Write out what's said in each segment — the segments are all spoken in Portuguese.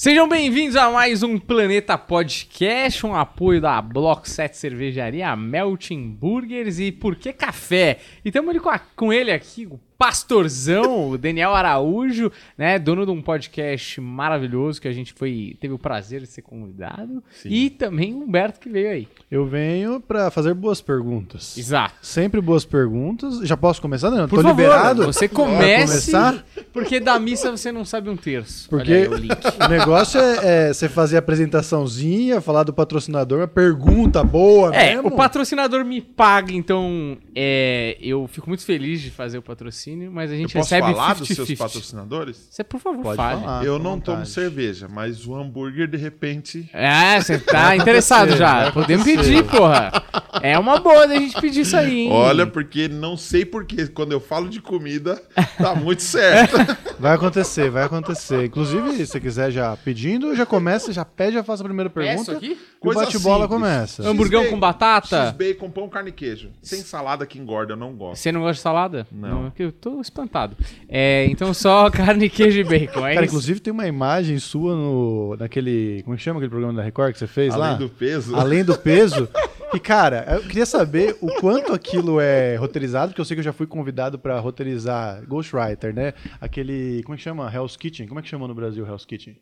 Sejam bem-vindos a mais um Planeta Podcast, um apoio da Block 7 Cervejaria, Melting Burgers e Por que Café? E estamos com ele aqui, o pastorzão, o Daniel Araújo, né, dono de um podcast maravilhoso que a gente foi teve o prazer de ser convidado, Sim. e também o Humberto que veio aí. Eu venho para fazer boas perguntas. Exato. Sempre boas perguntas. Já posso começar, Daniel? Por Tô favor, liberado? Você comece, porque da missa você não sabe um terço. Porque aí, o, o, negócio é, é, você fazer a apresentaçãozinha, falar do patrocinador, uma pergunta boa é, mesmo. o patrocinador me paga, então é, eu fico muito feliz de fazer o patrocínio patrocínio, mas a gente eu posso recebe falar 50, dos seus 50. patrocinadores? Você, por favor, Pode fale. Falar, eu não tomo cerveja, mas o hambúrguer, de repente... É, você tá interessado já. Podemos pedir, porra. É uma boa da gente pedir isso aí, hein? Olha, porque não sei porque quando eu falo de comida, tá muito certo. Vai acontecer, vai acontecer. Inclusive, se você quiser já pedindo, já começa, já pede, já faz a primeira pergunta. É aqui? o bate-bola começa. Hamburgão com batata? X-bacon, pão, carne e queijo. Sem salada que engorda, eu não gosto. Você não gosta de salada? Não. não eu tô espantado. É, então só carne, queijo e bacon, é Cara, isso? inclusive tem uma imagem sua no, naquele... Como é que chama aquele programa da Record que você fez Além lá? Além do peso. Além do peso. E, cara, eu queria saber o quanto aquilo é roteirizado, porque eu sei que eu já fui convidado para roteirizar Ghostwriter, né? Aquele... Como é que chama? Hell's Kitchen. Como é que chama no Brasil Hell's Kitchen?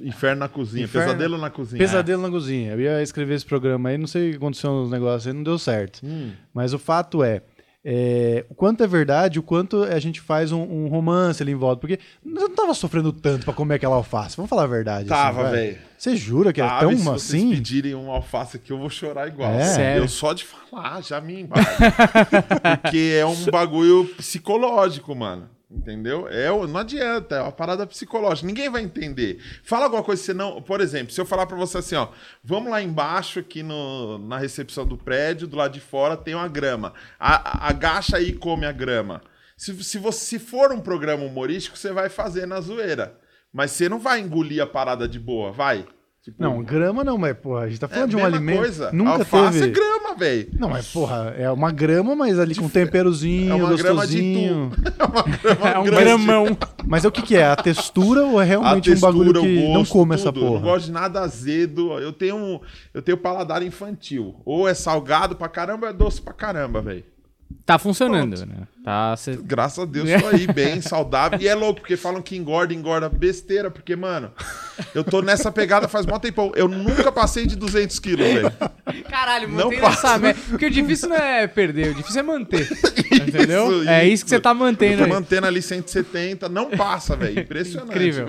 Inferno na cozinha, Inferno... pesadelo na cozinha. Pesadelo na cozinha. Eu ia escrever esse programa aí, não sei o que aconteceu nos negócios aí, não deu certo. Hum. Mas o fato é, é, o quanto é verdade, o quanto a gente faz um, um romance ali em volta. Porque eu não tava sofrendo tanto pra comer aquela alface. Vamos falar a verdade. Tava, assim, velho. Você jura que é tão se assim? Se pedirem um alface aqui, eu vou chorar igual. É? Sério? Eu só de falar, já me embalo. porque é um bagulho psicológico, mano. Entendeu? É, não adianta, é uma parada psicológica. Ninguém vai entender. Fala alguma coisa, senão, por exemplo, se eu falar para você assim, ó, vamos lá embaixo aqui no, na recepção do prédio, do lado de fora tem uma grama. A, agacha aí e come a grama. Se, se, você, se for um programa humorístico, você vai fazer na zoeira. Mas você não vai engolir a parada de boa, vai? Tipo, não, grama não, mas, porra, a gente tá falando é de um alimento. Coisa. Nunca Alface teve. é grama, velho. Não, mas, porra, é uma grama, mas ali com temperozinho, é uma gostosinho. Grama de tu. É uma grama é um gramão. Mas é o que, que é? A textura ou é realmente textura, um bagulho que gosto, não come tudo. essa porra? Eu não gosto de nada azedo. Eu tenho, um, eu tenho paladar infantil. Ou é salgado pra caramba, ou é doce pra caramba, velho. Tá funcionando, Pronto. né? Tá, cê... Graças a Deus, tô aí bem, saudável. E é louco, porque falam que engorda, engorda besteira, porque, mano, eu tô nessa pegada faz mó tempão. Eu nunca passei de 200 quilos, velho. Caralho, mantém não essa meta. Porque o difícil não é perder, o difícil é manter. entendeu? Isso, é isso que você tá mantendo. Eu tô aí. mantendo ali 170, não passa, velho. Impressionante. Incrível.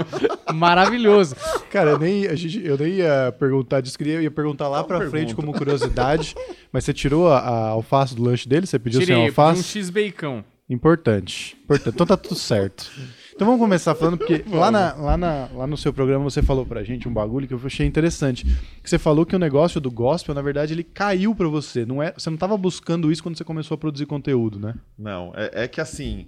Maravilhoso. Cara, eu nem, a gente, eu nem ia perguntar disso, queria, ia perguntar lá Qual pra pergunta? frente como curiosidade. Mas você tirou a, a alface do lanche dele? Você pediu Tirei, sem alface? um x-bacon. Importante. Importante. Então tá tudo certo. Então vamos começar falando, porque lá, na, lá, na, lá no seu programa você falou pra gente um bagulho que eu achei interessante. Que você falou que o negócio do gospel, na verdade, ele caiu pra você. Não é, você não tava buscando isso quando você começou a produzir conteúdo, né? Não, é, é que assim.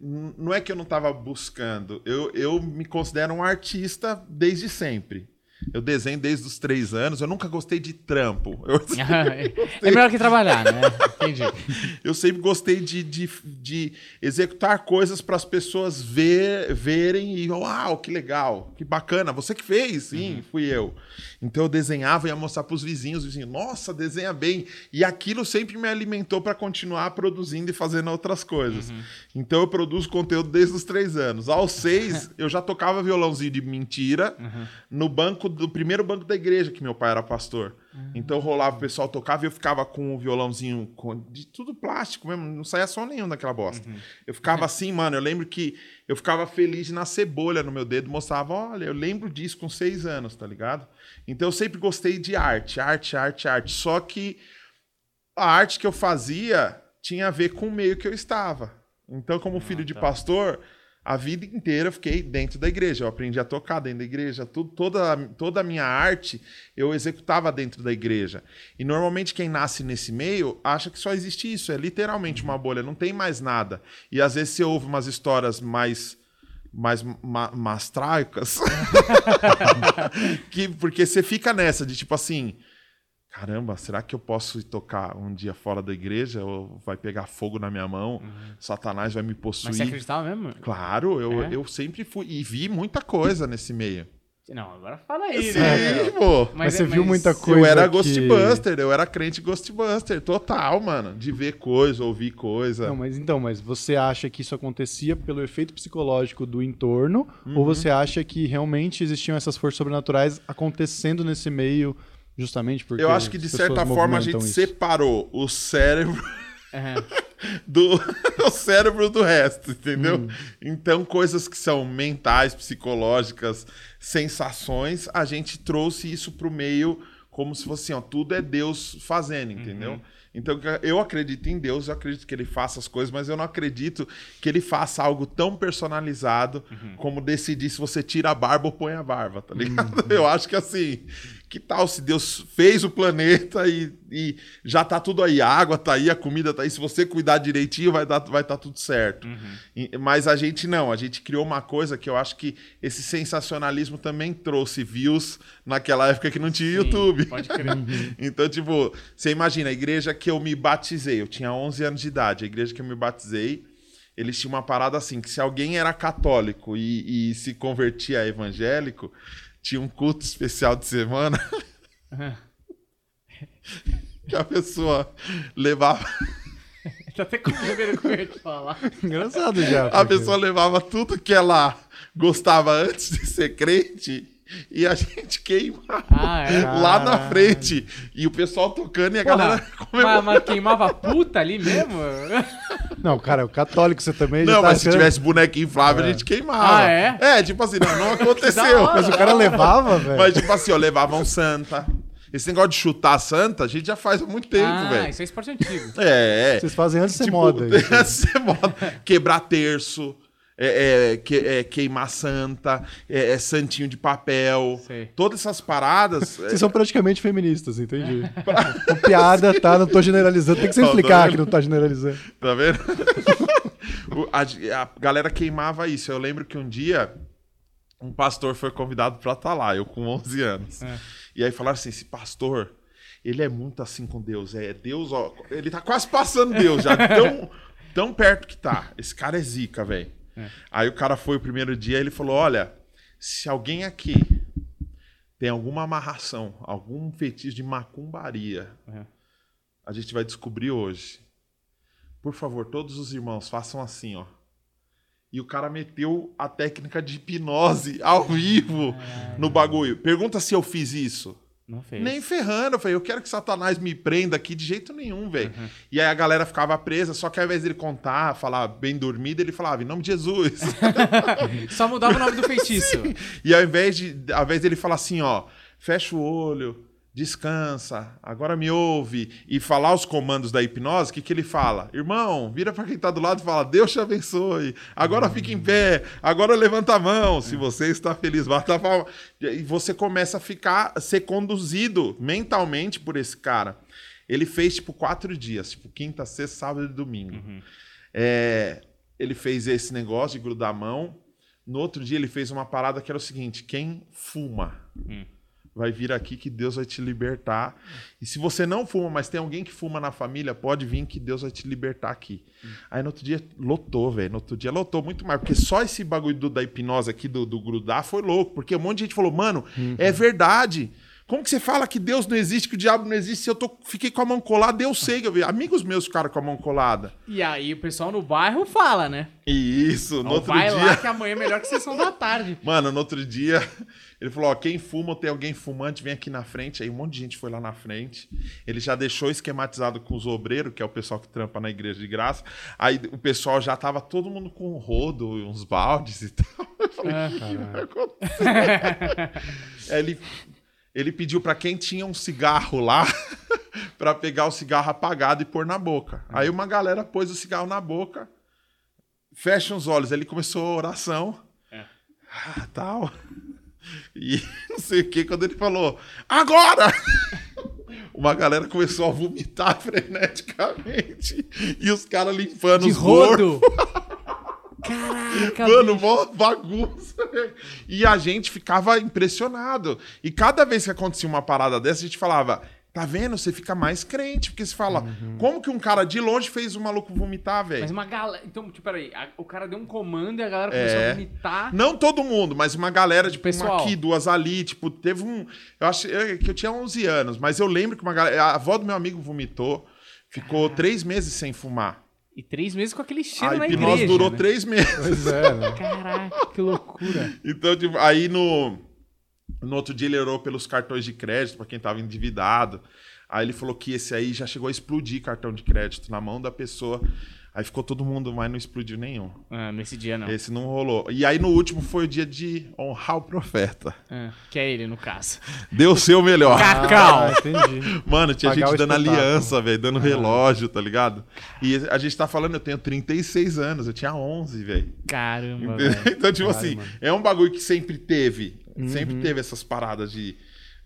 Não é que eu não tava buscando. Eu, eu me considero um artista desde sempre. Eu desenho desde os três anos. Eu nunca gostei de trampo. É melhor que trabalhar, né? Entendi. Eu sempre gostei de, de, de executar coisas para as pessoas ver, verem e, uau, que legal, que bacana. Você que fez? Sim, uhum. fui eu. Então eu desenhava e ia mostrar para os vizinhos. Os vizinhos, nossa, desenha bem. E aquilo sempre me alimentou para continuar produzindo e fazendo outras coisas. Uhum. Então eu produzo conteúdo desde os três anos. Aos seis, eu já tocava violãozinho de mentira uhum. no banco do primeiro banco da igreja, que meu pai era pastor. Uhum. Então rolava, o pessoal tocava e eu ficava com o violãozinho com, de tudo plástico mesmo, não saía som nenhum daquela bosta. Uhum. Eu ficava assim, mano, eu lembro que eu ficava feliz de nascer bolha no meu dedo, mostrava, olha, eu lembro disso com seis anos, tá ligado? Então eu sempre gostei de arte, arte, arte, arte. Só que a arte que eu fazia tinha a ver com o meio que eu estava. Então, como filho ah, tá. de pastor, a vida inteira eu fiquei dentro da igreja. Eu aprendi a tocar dentro da igreja. Tudo, toda, toda a minha arte eu executava dentro da igreja. E normalmente quem nasce nesse meio acha que só existe isso. É literalmente uma bolha, não tem mais nada. E às vezes você ouve umas histórias mais mais ma mastráicas. que, porque você fica nessa de tipo assim caramba, será que eu posso tocar um dia fora da igreja? Ou vai pegar fogo na minha mão? Uhum. Satanás vai me possuir? Mas você acreditava mesmo? Claro, eu, é? eu sempre fui. E vi muita coisa nesse meio. Não, agora fala aí, Sim, né? pô. Mas, você viu muita Eu coisa. era que- Ghostbuster, eu era crente Ghostbuster, total, mano. De ver coisa, ouvir coisa. Não, mas então, mas você acha que isso acontecia pelo efeito psicológico do entorno? Uhum. Ou você acha que realmente existiam essas forças sobrenaturais acontecendo nesse meio justamente porque. eu acho que de certa forma a gente isso? separou o cérebro Aham. do o cérebro do resto, entendeu? Hum. Então, coisas que são mentais, psicológicas, sensações, a gente trouxe isso pro meio como se fosse assim, ó, tudo é Deus fazendo, entendeu? Uhum. Então, eu acredito em Deus, eu acredito que ele faça as coisas, mas eu não acredito que ele faça algo tão personalizado Uhum. como decidir se você tira a barba ou põe a barba, tá ligado? Eu acho que assim, que tal se Deus fez o planeta e, e já tá tudo aí, a água tá aí, a comida tá aí, se você cuidar direitinho vai dar vai tá tudo certo. E- mas a gente não, a gente criou uma coisa que eu acho que esse sensacionalismo também trouxe views naquela época que não tinha YouTube. Pode crer. Então, tipo, você imagina, a igreja que eu me batizei, eu tinha 11 anos de idade, a igreja que eu me batizei, eles tinham uma parada assim, que se alguém era católico e, e se convertia a evangélico, tinha um culto especial de semana que a pessoa levava, Tá até com medo do que eu ia te falar. Engraçado já. a pessoa levava tudo que ela gostava antes de ser crente e a gente queimava. Ah, é. Lá na frente. E o pessoal tocando e a galera Porra, comemorando. mas, mas queimava puta ali mesmo? Não, cara, o católico você também Não, tá mas se achando- tivesse boneco inflável, a gente queimava. Ah, é? É, tipo assim, não, não aconteceu. hora. Mas o cara levava, velho. Mas, tipo assim, ó, levavam santa. Esse negócio de chutar santa, a gente já faz há muito tempo, ah, velho. isso é esporte antigo. É, é. Vocês fazem antes de ser Tipo, moda. isso. antes de ser moda. Quebrar terço. É, é, que- é, queimar santa, é, é santinho de papel, Sei. todas essas paradas. é, Vocês são praticamente feministas, entendi. Com piada, tá? Não tô generalizando. Tem que você tá explicar que não tá generalizando. Tá vendo? A, a galera queimava isso. Eu lembro que um dia um pastor foi convidado pra estar lá, eu com 11 anos. É. E aí falaram assim: esse pastor, ele é muito assim com Deus. É Deus, ó. Ele tá quase passando Deus já, tão, tão perto que tá. Esse cara é zica, velho. Aí o cara foi o primeiro dia ele falou: olha, se alguém aqui tem alguma amarração, algum feitiço de macumbaria, É. a gente vai descobrir hoje. Por favor, todos os irmãos, façam assim, ó. E o cara meteu a técnica de hipnose ao vivo no bagulho. Pergunta se eu fiz isso. Não fez. Nem ferrando. Eu falei, eu quero que Satanás me prenda aqui de jeito nenhum, velho. Uhum. E aí a galera ficava presa, só que ao invés dele contar, falar bem dormido, ele falava, em nome de Jesus. Só mudava o nome do feitiço. E ao invés de, ao invés dele falar assim, ó, fecha o olho, descansa, agora me ouve e falar os comandos da hipnose, o que, que ele fala? Irmão, vira pra quem tá do lado e fala: Deus te abençoe. Agora fica em pé, agora levanta a mão. Se você está feliz, bata a palma. E você começa a ficar, a ser conduzido mentalmente por esse cara. Ele fez tipo quatro dias, tipo quinta, sexta, sábado e domingo. É, ele fez esse negócio de grudar a mão. No outro dia ele fez uma parada que era o seguinte: quem fuma vai vir aqui que Deus vai te libertar. E se você não fuma, mas tem alguém que fuma na família, pode vir que Deus vai te libertar aqui. Aí no outro dia lotou, velho. No outro dia lotou muito mais. Porque só esse bagulho do- da hipnose aqui, do, do grudar, foi louco. Porque um monte de gente falou, mano, é verdade. Como que você fala que Deus não existe, que o diabo não existe? Se eu tô, fiquei com a mão colada, eu sei. que eu vi. Amigos meus ficaram com a mão colada. E aí o pessoal no bairro fala, né? Isso, no Não, outro vai dia. lá que amanhã é melhor que sessão da tarde. Mano, no outro dia, ele falou: ó, quem fuma ou tem alguém fumante, vem aqui na frente. Aí um monte de gente foi lá na frente. Ele já deixou esquematizado com os obreiros, que é o pessoal que trampa na igreja de graça. Aí o pessoal já tava todo mundo com um rodo, uns baldes e tal. Eu falei, Ah, "O que vai acontecer?" Aí ele, ele pediu pra quem tinha um cigarro lá pra pegar o cigarro apagado e pôr na boca. Aí uma galera pôs o cigarro na boca, fecha os olhos. Aí ele começou a oração. Ah, tal. E não sei o que, quando ele falou, agora! Uma galera começou a vomitar freneticamente. E os caras limpando De os gorros. Caraca, Mano, bicho. mó bagunça. velho. E a gente ficava impressionado. E cada vez que acontecia uma parada dessa, a gente falava. Tá vendo? Você fica mais crente, porque você fala, Uhum. como que um cara de longe fez o maluco vomitar, velho? Mas uma galera. Então, tipo, peraí. a- O cara deu um comando e a galera começou É. a vomitar. Não todo mundo, mas uma galera, tipo, Pessoal. uma aqui, duas ali, tipo, teve um... Eu acho que eu tinha 11 anos, mas eu lembro que uma galera... A avó do meu amigo vomitou, ficou três meses sem fumar. E três meses com aquele cheiro A na hipnose igreja. durou né? três meses. Pois é, né? Caraca, que loucura. Então, tipo, aí no, no outro dia ele orou pelos cartões de crédito pra quem tava endividado. Aí ele falou que esse aí já chegou a explodir cartão de crédito na mão da pessoa. Aí ficou todo mundo, mas não explodiu nenhum. Ah, nesse dia não. Esse não rolou. E aí no último foi o dia de honrar o profeta. Ah, que é ele, no caso. Deu o seu melhor. Cacau! Ah, entendi. Mano, tinha Pagar gente dando aliança, velho, dando relógio, tá ligado? E a gente tá falando, eu tenho 36 anos, eu tinha 11, velho. Caramba, velho. Então, tipo Caralho, assim, é um bagulho que sempre teve. Sempre Uhum. teve essas paradas de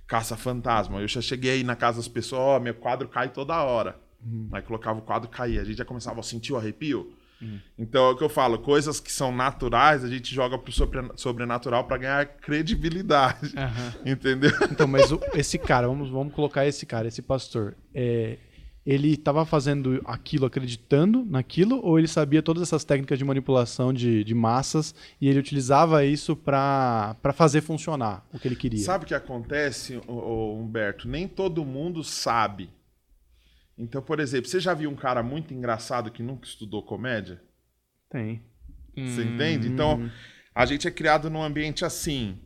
caça-fantasma. Eu já cheguei aí na casa das pessoas, ó, meu quadro cai toda hora. Uhum. Aí colocava o quadro caía. A gente já começava a sentir o arrepio. Uhum. Então é o que eu falo, coisas que são naturais, a gente joga pro sobre- sobrenatural pra ganhar credibilidade. Aham. Entendeu? Então, mas o- esse cara, vamos, vamos colocar esse cara, esse pastor, é, ele estava fazendo aquilo acreditando naquilo ou ele sabia todas essas técnicas de manipulação de, de massas e ele utilizava isso para fazer funcionar o que ele queria? Sabe o que acontece, Humberto? Nem todo mundo sabe. Então, por exemplo, você já viu um cara muito engraçado que nunca estudou comédia? Tem. Você entende? Então, a gente é criado num ambiente assim.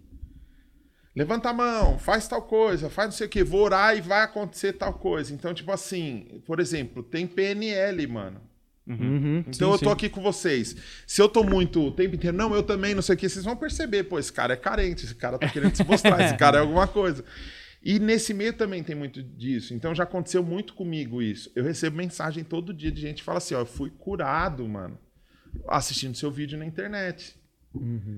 Levanta a mão, faz tal coisa, faz não sei o que, vou orar e vai acontecer tal coisa. Então, tipo assim, por exemplo, tem PNL, mano. Uhum, Então sim, eu tô sim. aqui com vocês. Se eu tô muito o tempo inteiro, não, eu também, não sei o que, vocês vão perceber, pô, esse cara é carente, esse cara tá querendo se mostrar, esse cara é alguma coisa. E nesse meio também tem muito disso. Então já aconteceu muito comigo isso. Eu recebo mensagem todo dia de gente que fala assim, ó, eu fui curado, mano, assistindo seu vídeo na internet.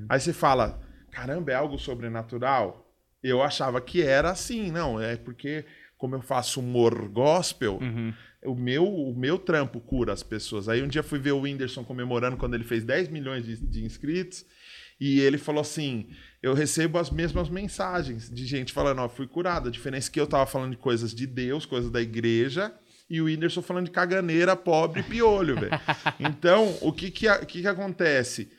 Aí você fala, caramba, é algo sobrenatural? Eu achava que era assim, não, é porque como eu faço humor gospel, Uhum. o meu, o meu trampo cura as pessoas. Aí um dia fui ver o Whindersson comemorando quando ele fez 10 milhões de, de inscritos. E ele falou assim: Eu recebo as mesmas mensagens de gente falando, ó, fui curado. A diferença é que eu tava falando de coisas de Deus, coisas da igreja, e o Whindersson falando de caganeira, pobre e piolho, velho. Então, o que que, que, que acontece?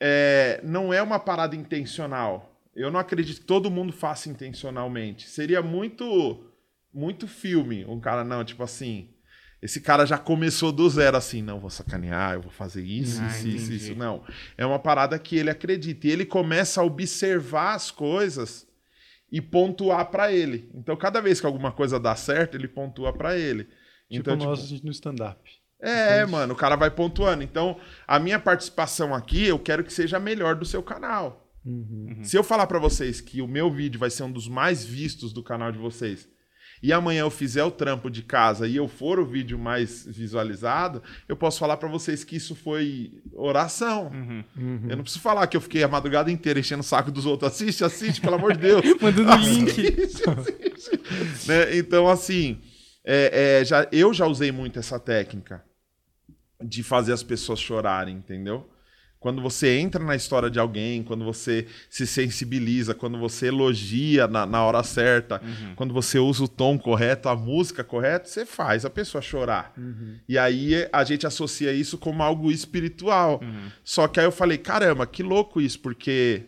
É, não é uma parada intencional. Eu não acredito que todo mundo faça intencionalmente. Seria muito muito filme. Um cara, não, tipo assim. Esse cara já começou do zero, assim, não, vou sacanear, eu vou fazer isso, Ah, isso, isso, isso. Não. É uma parada que ele acredita. E ele começa a observar as coisas e pontuar pra ele. Então, cada vez que alguma coisa dá certo, ele pontua pra ele. Tipo então, tipo, nós no stand-up. é, mano, o cara vai pontuando. Então, a minha participação aqui, eu quero que seja a melhor do seu canal. Uhum. Se eu falar pra vocês que o meu vídeo vai ser um dos mais vistos do canal de vocês, e amanhã eu fizer o trampo de casa e eu for o vídeo mais visualizado, eu posso falar pra vocês que isso foi oração. Uhum. Eu não preciso falar que eu fiquei a madrugada inteira enchendo o saco dos outros. Assiste, assiste, pelo amor de Deus. Mandando link. Assiste, assiste. Né? Então, assim, é, é, já, eu já usei muito essa técnica de fazer as pessoas chorarem, entendeu? Quando você entra na história de alguém, quando você se sensibiliza, quando você elogia na, na hora certa, quando você usa o tom correto, a música correta, você faz a pessoa chorar. E aí a gente associa isso como algo espiritual. Só que aí eu falei, caramba, que louco isso, porque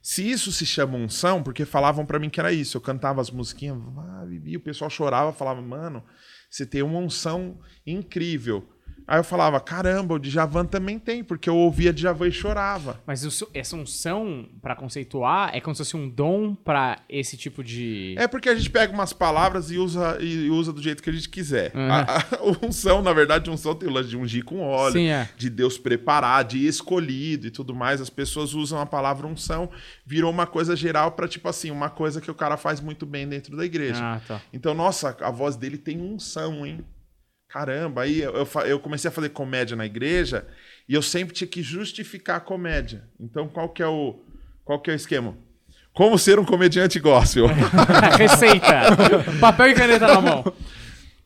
se isso se chama unção, porque falavam pra mim que era isso. Eu cantava as musiquinhas, ah, Bibi, o pessoal chorava, falava, mano, você tem uma unção incrível. Aí eu falava, caramba, o Djavan também tem, porque eu ouvia Djavan e chorava. Mas essa unção, pra conceituar, é como se fosse um dom pra esse tipo de. É porque a gente pega umas palavras e usa, e usa do jeito que a gente quiser. Uhum. A, a unção, na verdade, unção tem o lance de ungir com óleo, Sim, é. de Deus preparar, de escolhido e tudo mais. As pessoas usam a palavra unção, virou uma coisa geral pra, tipo assim, uma coisa que o cara faz muito bem dentro da igreja. Ah, tá. Então, nossa, a voz dele tem unção, hein? Caramba, aí eu, eu eu comecei a fazer comédia na igreja e eu sempre tinha que justificar a comédia. Então, qual que é o, qual que é o esquema? Como ser um comediante gospel? Receita. Papel e caneta na mão.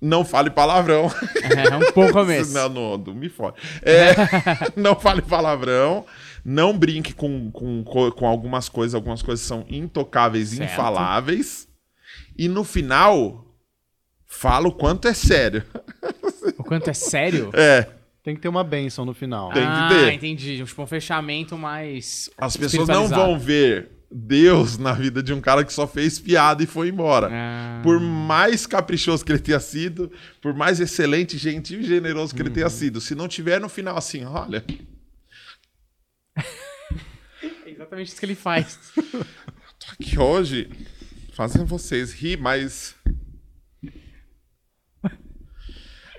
não fale palavrão. É um bom começo. Não, não, não me fode. É, não fale palavrão. Não brinque com, com, co- com algumas coisas. Algumas coisas são intocáveis, Certo. infaláveis. E no final, fala o quanto é sério. O quanto é sério? É. Tem que ter uma benção no final. Tem que ah, ter. entendi. Tipo, um fechamento mais. As pessoas não vão ver Deus na vida de um cara que só fez piada e foi embora. Ah. Por mais caprichoso que ele tenha sido, por mais excelente, gentil e generoso que ele tenha sido, se não tiver no final assim, olha, É exatamente isso que ele faz. tô aqui hoje fazendo vocês rir, mas.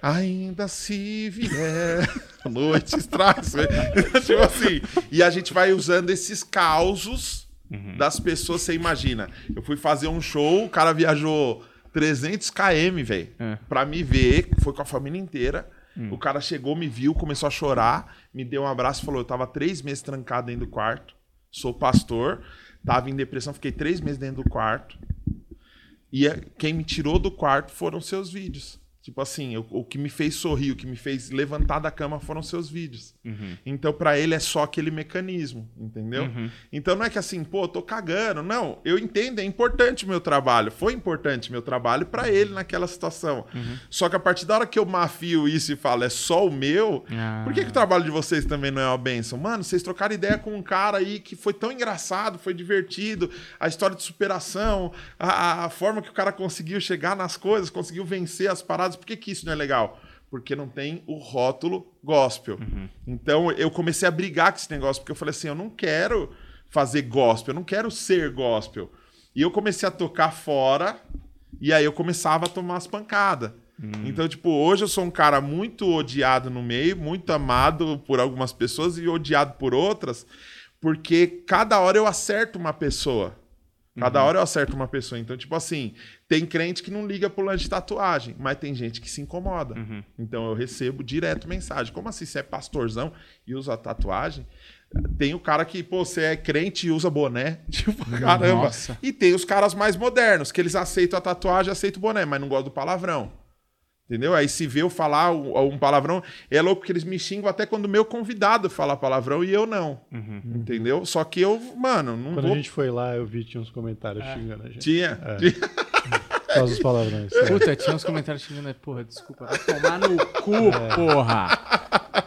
Ainda se vier noite traz. tipo assim. E a gente vai usando esses causos das pessoas. Você imagina, eu fui fazer um show, o cara viajou 300 km, velho, É. pra me ver, foi com a família inteira. O cara chegou, me viu, começou a chorar, me deu um abraço e falou: Eu tava três meses trancado dentro do quarto, sou pastor, tava em depressão, fiquei três meses dentro do quarto. E é- quem me tirou do quarto foram seus vídeos. Tipo assim, o, o que me fez sorrir, o que me fez levantar da cama foram seus vídeos. Então, pra ele é só aquele mecanismo, entendeu? Então não é que assim, pô, tô cagando. Não, eu entendo, é importante o meu trabalho. Foi importante meu trabalho pra ele naquela situação. Só que a partir da hora que eu mafio isso e falo, é só o meu, Ah. por que, que o trabalho de vocês também não é uma benção? Mano, vocês trocaram ideia com um cara aí que foi tão engraçado, foi divertido, a história de superação, a, a forma que o cara conseguiu chegar nas coisas, conseguiu vencer as paradas. Por que, que isso não é legal? Porque não tem o rótulo gospel. Então eu comecei a brigar com esse negócio, porque eu falei assim: eu não quero fazer gospel, eu não quero ser gospel. E eu comecei a tocar fora, e aí eu começava a tomar as pancadas. Então, tipo, hoje eu sou um cara muito odiado no meio, muito amado por algumas pessoas e odiado por outras, porque cada hora eu acerto uma pessoa. Cada hora eu acerto uma pessoa. Então, tipo assim, tem crente que não liga pro lance de tatuagem, mas tem gente que se incomoda. Então eu recebo direto mensagem. Como assim? Você é pastorzão e usa tatuagem? Tem o cara que, pô, você é crente e usa boné. Tipo, caramba. Nossa. E tem os caras mais modernos, que eles aceitam a tatuagem, aceitam o boné, mas não gostam do palavrão. Entendeu? Aí se vê eu falar um, um palavrão, é louco porque eles me xingam até quando o meu convidado fala palavrão e eu não. Entendeu? Só que eu, mano, não Quando vou. a gente foi lá, eu vi tinha uns comentários xingando a gente. Tinha. É. tinha. Por causa dos palavrões. É. Puta, tinha uns comentários xingando. Porra, desculpa. Vai tomar no cu, porra.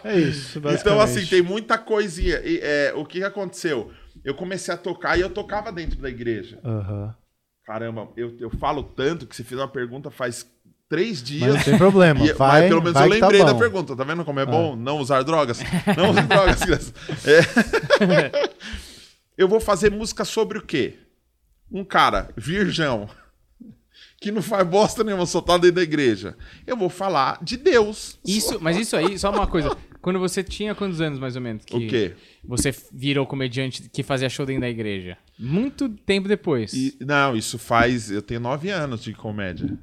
É isso, Então, assim, tem muita coisinha. E, é, o que, que aconteceu? Eu comecei a tocar e eu tocava dentro da igreja. Aham. Caramba, eu, eu falo tanto que você fez uma pergunta faz três Mas dias. não tem problema. E- vai, mas pelo menos vai eu tá lembrei da bom. pergunta. Tá vendo como é bom não usar drogas? Não usar drogas, criança. É. Eu vou fazer música sobre o quê? Um cara virgão que não faz bosta nenhuma, só tá dentro da igreja. Eu vou falar de Deus. Isso, mas isso aí, só uma coisa. Quando você tinha quantos anos, mais ou menos? Que O quê? Você virou comediante que fazia show dentro da igreja? Muito tempo depois. E- não, isso faz. Eu tenho nove anos de comédia.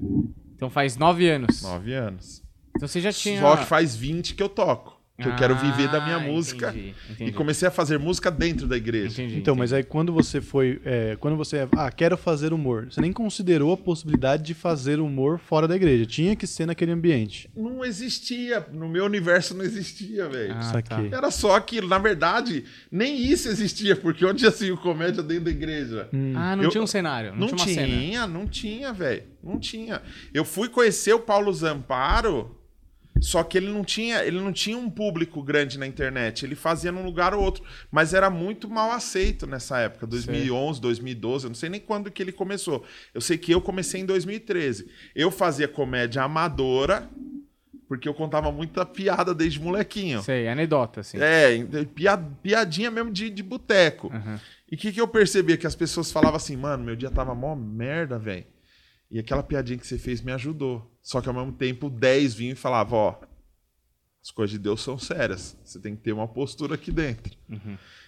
Então faz nove anos. Nove anos. Então você já tinha. Só que faz 20 que eu toco. Que eu quero viver da minha Ah, música. entendi, E entendi. comecei a fazer música dentro da igreja. Entendi, Então, entendi. mas aí quando você foi. é, quando você. Ah, quero fazer humor. Você nem considerou a possibilidade de fazer humor fora da igreja. Tinha que ser naquele ambiente. Não existia. No meu universo não existia, velho. Ah, Saquei. Era só aquilo. Na verdade, nem isso existia, porque onde assim o comédia dentro da igreja? Ah, não Eu- tinha um cenário. Não, Não tinha uma cena. tinha, não tinha, velho. Não tinha. Eu fui conhecer o Paulo Zamparo, só que ele não tinha, ele não tinha um público grande na internet. Ele fazia num lugar ou outro, mas era muito mal aceito nessa época, 2011, 2012, eu não sei nem quando que ele começou. Eu sei que eu comecei em 2013. Eu fazia comédia amadora, porque eu contava muita piada desde molequinho. Sei, anedota, assim. É, pia- piadinha mesmo de, de boteco. Aham. E o que, que eu percebia? Que as pessoas falavam assim, mano, meu dia tava mó merda, velho. E aquela piadinha que você fez me ajudou. Só que ao mesmo tempo, 10 vinham e falavam, ó, as coisas de Deus são sérias. Você tem que ter uma postura aqui dentro.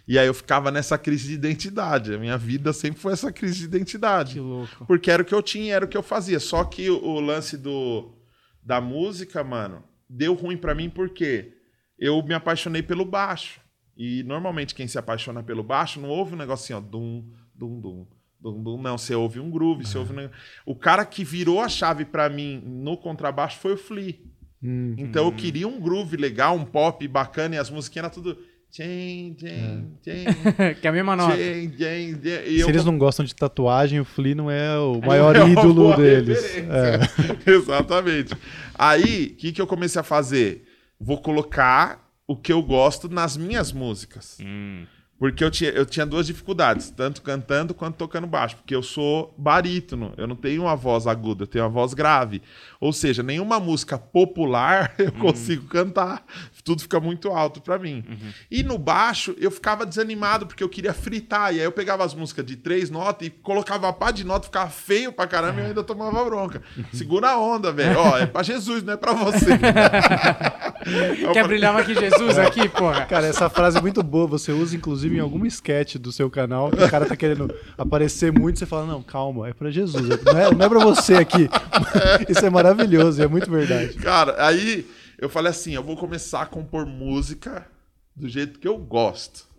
E aí eu ficava nessa crise de identidade. A minha vida sempre foi essa crise de identidade. Que louco. Porque era o que eu tinha, era o que eu fazia. Só que o, lance do, da música, mano, deu ruim pra mim porque eu me apaixonei pelo baixo. E normalmente quem se apaixona pelo baixo não ouve um negocinho, ó, dum, dum, dum. Não, você ouve um groove, você ouve um... neg- O cara que virou a chave pra mim no contrabaixo foi o Flea. Hum. Então eu queria um groove legal, um pop bacana e as musiquinhas eram tudo. Jane, Jane, Jane, que é a mesma nota. E Se eu eles não gostam de tatuagem, o Flea não é o maior É ídolo deles. É. Exatamente. Aí, o que, que eu comecei a fazer? Vou colocar o que eu gosto nas minhas músicas. Hum. Porque eu tinha, eu tinha duas dificuldades, tanto cantando quanto tocando baixo. Porque eu sou barítono, eu não tenho uma voz aguda, eu tenho uma voz grave. Ou seja, nenhuma música popular eu consigo cantar. Tudo fica muito alto pra mim. E no baixo, eu ficava desanimado, porque eu queria fritar. E aí eu pegava as músicas de três notas e colocava a pá de nota, ficava feio pra caramba e eu ainda tomava bronca. Segura a onda, velho. Ó, é pra Jesus, não é pra você. Quer brilhar mais que Jesus aqui, porra? Cara, essa frase é muito boa. Você usa, inclusive, em algum sketch do seu canal, que o cara tá querendo aparecer muito, você fala, não, calma, é pra Jesus, não é, não é pra você aqui. Isso é maravilhoso, é muito verdade. Cara, aí eu falei assim: eu vou começar a compor música do jeito que eu gosto.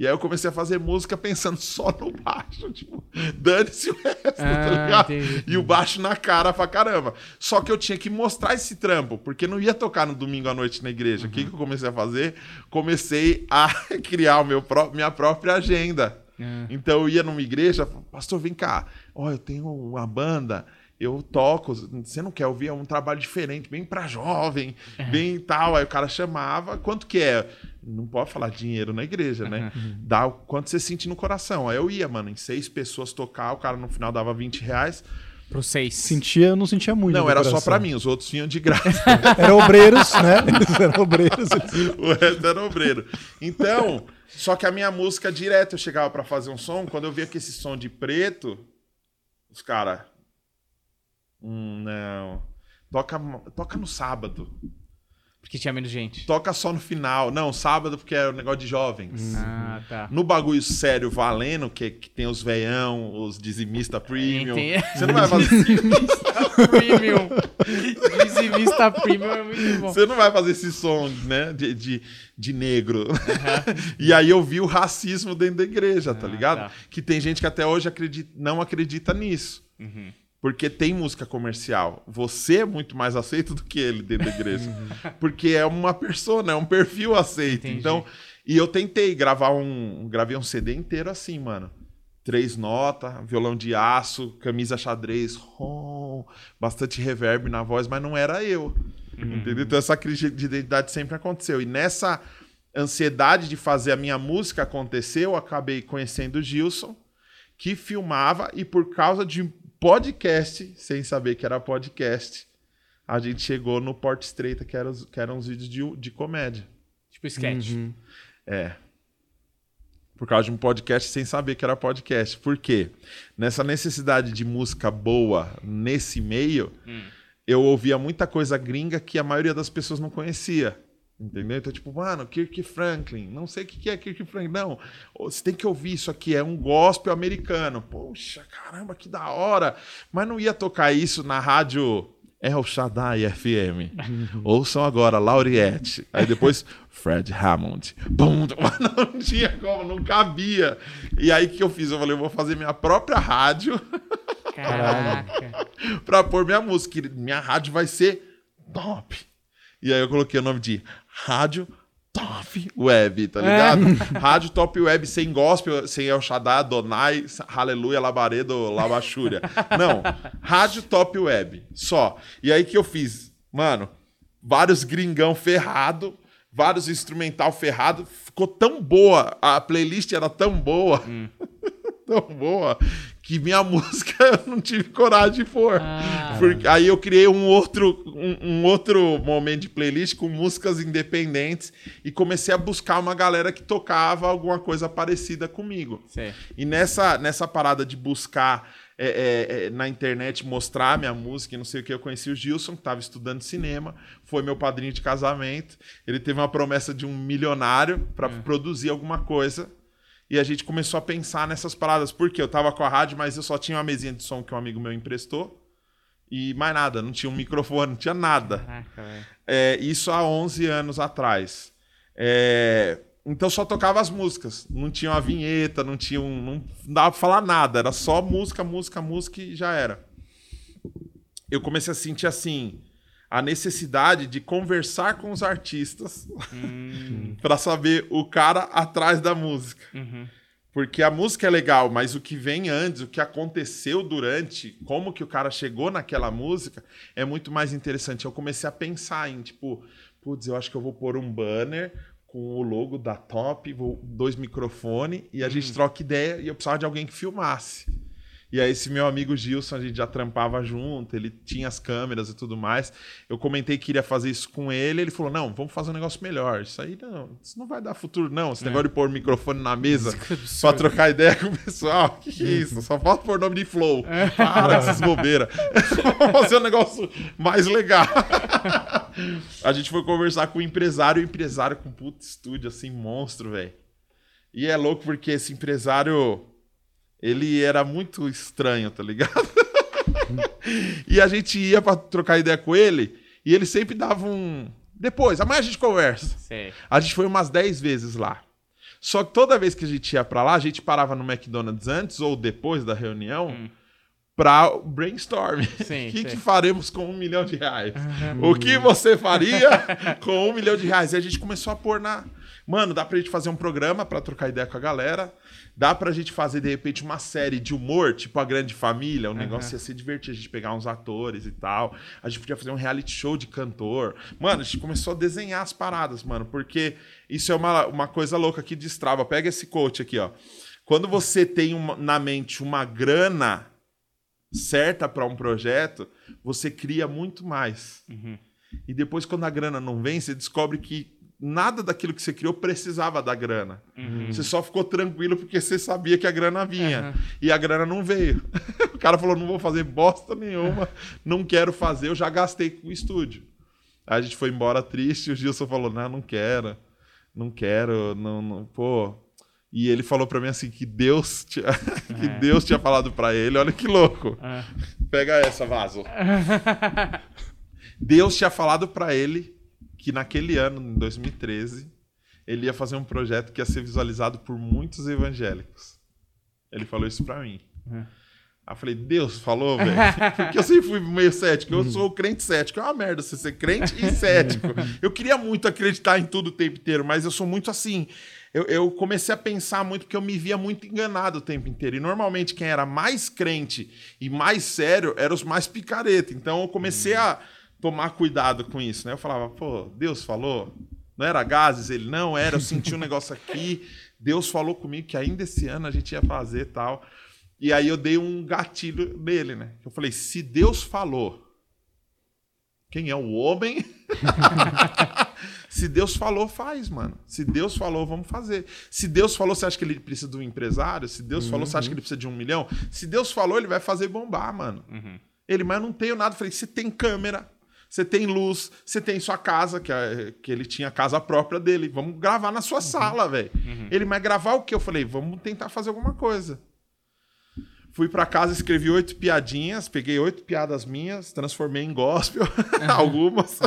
E aí eu comecei a fazer música pensando só no baixo, tipo, dane-se o resto, tá Ah, ligado? entendi. E o baixo na cara pra caramba. Só que eu tinha que mostrar esse trampo, porque não ia tocar no domingo à noite na igreja. O que, que eu comecei a fazer? Comecei a criar o meu pró- minha própria agenda. Ah. Então eu ia numa igreja, pastor, vem cá, ó, eu tenho uma banda, eu toco, você não quer ouvir? É um trabalho diferente, bem pra jovem, bem tal. Aí o cara chamava, quanto que é? Não pode falar dinheiro na igreja, né? Dá o quanto você sente no coração. Aí eu ia, mano, em seis pessoas tocar, o cara no final dava 20 reais. Pro seis. Sentia, eu não sentia muito. Não, era só coração. pra mim, os outros vinham de graça. Era obreiros, né? Eles eram obreiros. o resto era obreiro. Então, só que a minha música direto eu chegava pra fazer um som, quando eu via que esse som de preto, os caras. Hum, não. Toca, toca no sábado. Porque tinha menos gente. Toca só no final. Não, sábado porque é o negócio de jovens. Ah, tá. No bagulho sério valendo, que, que tem os veião, os dizimista premium. Entendi. Você não vai fazer. Premium. Dizimista Premium é muito bom. Você não vai fazer esse som, né? De, de, de negro. e aí eu vi o racismo dentro da igreja, tá Ah, ligado? tá. Que tem gente que até hoje acredita, não acredita nisso. Uhum. Porque tem música comercial. Você é muito mais aceito do que ele dentro da igreja. Uhum. Porque é uma persona, é um perfil aceito. Entendi. Então, e eu tentei gravar um. Gravei um CD inteiro assim, mano. Três notas, violão de aço, camisa xadrez, rom, bastante reverb na voz, mas não era eu. Uhum. Entendeu? Então essa crise de identidade sempre aconteceu. E nessa ansiedade de fazer a minha música acontecer, eu acabei conhecendo o Gilson, que filmava e por causa de podcast, sem saber que era podcast, a gente chegou no Porta Estreita, que, era que eram os vídeos de, de comédia. Tipo sketch. Uhum. É. Por causa de um podcast sem saber que era podcast. Por quê? Nessa necessidade de música boa nesse meio, eu ouvia muita coisa gringa que a maioria das pessoas não conhecia. Entendeu? Então, tipo, mano, Kirk Franklin. Não sei o que é Kirk Franklin. Não, você tem que ouvir isso aqui. É um gospel americano. Poxa, caramba, que da hora. Mas não ia tocar isso na rádio El Shaddai FM. Ouçam agora, Lauriette. Aí depois, Fred Hammond. Bum, não tinha como, não cabia. E aí o que eu fiz? Eu falei, eu vou fazer minha própria rádio Caraca. pra pôr minha música. Minha rádio vai ser top. E aí eu coloquei o nome de Rádio Top Web, tá ligado? Rádio Top Web sem gospel, sem El Shaddai, Adonai, Aleluia, Labaredo, Labachúria. Não, Rádio Top Web, só. E aí que eu fiz? Mano, vários gringão ferrado, vários instrumental ferrado. Ficou tão boa, a playlist era tão boa, tão boa, que minha música eu não tive coragem de pôr. Ah. Porque aí eu criei um outro, um, um outro momento de playlist com músicas independentes e comecei a buscar uma galera que tocava alguma coisa parecida comigo. Sei. E nessa, nessa parada de buscar é, é, é, na internet, mostrar minha música e não sei o que, eu conheci o Gilson, que estava estudando cinema, foi meu padrinho de casamento. Ele teve uma promessa de um milionário para produzir alguma coisa. E a gente começou a pensar nessas paradas. Porque eu tava com a rádio, mas eu só tinha uma mesinha de som que um amigo meu emprestou. E mais nada, não tinha um microfone, não tinha nada. Caraca. É, isso há 11 anos atrás. É, então só tocava as músicas. Não tinha uma vinheta, não tinha um. Não dava pra falar nada. Era só música, música, música e já era. Eu comecei a sentir assim. A necessidade de conversar com os artistas Hum, pra saber o cara atrás da música. uhum. Porque a música é legal, mas o que vem antes, o que aconteceu durante, como que o cara chegou naquela música, é muito mais interessante. Eu comecei a pensar em, tipo, putz, eu acho que eu vou pôr um banner com o logo da Top, vou, dois microfones, e a gente troca ideia, e eu precisava de alguém que filmasse. E aí, esse meu amigo Gilson, a gente já trampava junto, ele tinha as câmeras e tudo mais. Eu comentei que iria fazer isso com ele, ele falou: não, vamos fazer um negócio melhor. Isso aí não, isso não vai dar futuro, não. Esse negócio de pôr o microfone na mesa absurdo. pra trocar ideia com o pessoal. Que que é isso? Só falta pôr nome de Flow. Para com essas bobeiras. Vamos fazer um negócio mais legal. a gente foi conversar com o empresário, o empresário com puto estúdio, assim, monstro, velho. E é louco porque esse empresário, ele era muito estranho, tá ligado? e a gente ia pra trocar ideia com ele, e ele sempre dava um... Depois, amanhã a gente conversa. Sei. A gente foi umas 10 vezes lá. Só que toda vez que a gente ia pra lá, a gente parava no McDonald's antes ou depois da reunião Hum. pra brainstorm. Sim, O que, sim. que faremos com um milhão de reais? O que você faria com um milhão de reais? E a gente começou a pôr na. Mano, dá pra gente fazer um programa pra trocar ideia com a galera. Dá pra gente fazer, de repente, uma série de humor, tipo a Grande Família. O negócio ia ser divertido, a gente pegar uns atores e tal. A gente podia fazer um reality show de cantor. Mano, a gente começou a desenhar as paradas, mano, porque isso é uma, uma coisa louca que destrava. Pega esse coach aqui, ó. Quando você tem uma- na mente uma grana certa pra um projeto, você cria muito mais. E depois, quando a grana não vem, você descobre que nada daquilo que você criou precisava da grana. Você só ficou tranquilo porque você sabia que a grana vinha. E a grana não veio. o cara falou: não vou fazer bosta nenhuma, não quero fazer, eu já gastei com o estúdio. Aí a gente foi embora triste e o Gilson falou: não, não quero, não quero, não, não pô. E ele falou pra mim assim que Deus tinha, que Deus tinha falado pra ele, olha que louco. Ah. Pega essa, vaso. Deus tinha falado pra ele que naquele ano, em 2013, ele ia fazer um projeto que ia ser visualizado por muitos evangélicos. Ele falou isso pra mim. Uhum. Aí eu falei, Deus falou, velho. Porque eu sempre fui meio cético. Eu sou crente cético. É uma merda você ser crente e cético. Eu queria muito acreditar em tudo o tempo inteiro, mas eu sou muito assim. Eu, eu comecei a pensar muito porque eu me via muito enganado o tempo inteiro. E normalmente quem era mais crente e mais sério eram os mais picareta. Então eu comecei a tomar cuidado com isso, né? Eu falava, pô, Deus falou. Não era gases? Ele, não era. Eu senti um negócio aqui. Deus falou comigo que ainda esse ano a gente ia fazer tal. E aí eu dei um gatilho nele, né? Eu falei, se Deus falou, quem é o homem? se Deus falou, faz, mano. Se Deus falou, vamos fazer. Se Deus falou, você acha que ele precisa de um empresário? Se Deus falou, você acha que ele precisa de um milhão? Se Deus falou, ele vai fazer bombar, mano. Ele, mas eu não tenho nada. Eu falei, você tem câmera, você tem luz, você tem sua casa, que, é- que ele tinha a casa própria dele. Vamos gravar na sua sala, velho. Ele, mas gravar o quê? Eu falei, vamos tentar fazer alguma coisa. Fui pra casa, escrevi oito piadinhas, peguei oito piadas minhas, transformei em gospel, algumas,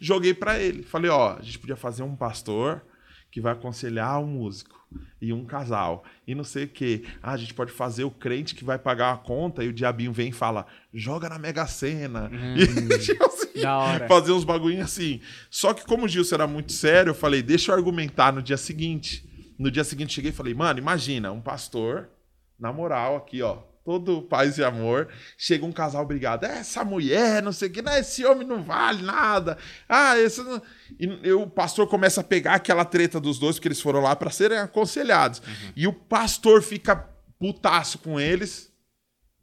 joguei pra ele. Falei, ó, a gente podia fazer um pastor que vai aconselhar um músico e um casal e não sei o quê. Ah, a gente pode fazer o crente que vai pagar a conta e o diabinho vem e fala, joga na Mega Sena. E, tipo assim, Da hora. fazer uns bagulhinhos assim. Só que como o Gilson era muito sério, eu falei, deixa eu argumentar no dia seguinte. No dia seguinte cheguei e falei, mano, imagina, um pastor, na moral, aqui, ó, todo paz e amor, chega um casal brigado, "É, essa mulher, não sei o que, não, esse homem não vale nada. Ah, esse não... E o pastor começa a pegar aquela treta dos dois, porque eles foram lá para serem aconselhados. E o pastor fica putaço com eles,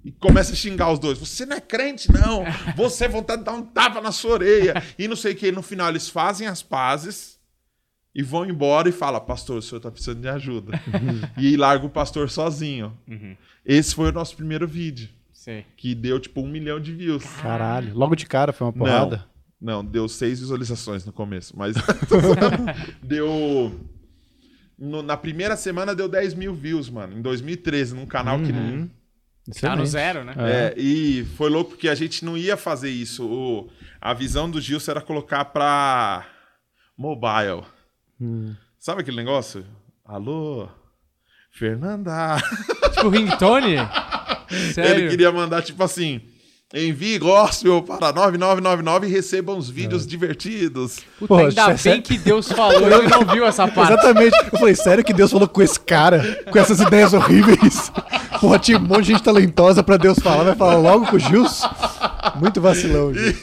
e começa a xingar os dois. Você não é crente, não. Você é vontade de dar um tapa na sua orelha. E não sei o que. No final, eles fazem as pazes e vão embora e fala, pastor, o senhor tá precisando de ajuda. e larga o pastor sozinho. Esse foi o nosso primeiro vídeo, Sei. que deu tipo um milhão de views. Caralho. Logo de cara foi uma porrada. Não, não, deu seis visualizações no começo, mas deu. no- na primeira semana deu 10 mil views, mano. Em 2013, num canal que não. Tá no zero, né? É, e foi louco porque a gente não ia fazer isso. O- a visão do Gilson era colocar pra mobile. Hum. Sabe aquele negócio? Alô, Fernanda. Tipo ringtone? Sério? Ele queria mandar tipo assim: Envie gospel para 9999 e receba uns vídeos divertidos. Puta, Pô, ainda bem que Deus falou e ele não viu essa parte. Exatamente. Eu falei, sério que Deus falou com esse cara, com essas ideias horríveis? Porra, tinha um monte de gente talentosa pra Deus falar, vai falar logo com o Gils? Muito vacilão, Gils.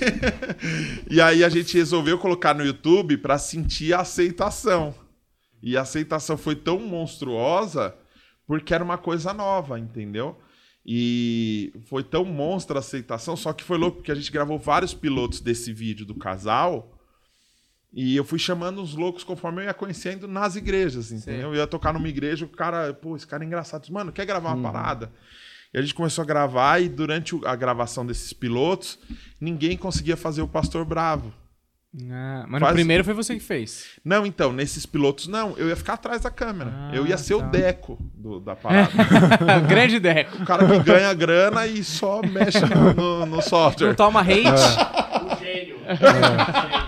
E aí a gente resolveu colocar no YouTube para sentir a aceitação. E a aceitação foi tão monstruosa porque era uma coisa nova, entendeu? E foi tão monstra a aceitação, só que foi louco porque a gente gravou vários pilotos desse vídeo do casal. E eu fui chamando os loucos conforme eu ia conhecendo nas igrejas, entendeu? Eu ia tocar numa igreja, o cara, pô, esse cara é engraçado. Disse, Mano, quer gravar uma parada? E a gente começou a gravar e durante a gravação desses pilotos, ninguém conseguia fazer o Pastor Bravo. Ah, mas no Faz- primeiro foi você que fez. Não, então, nesses pilotos, não. Eu ia ficar atrás da câmera. Ah, eu ia ser tá. o Deco do- da parada. Grande Deco. o cara que ganha grana e só mexe no, no- no software. Não toma hate.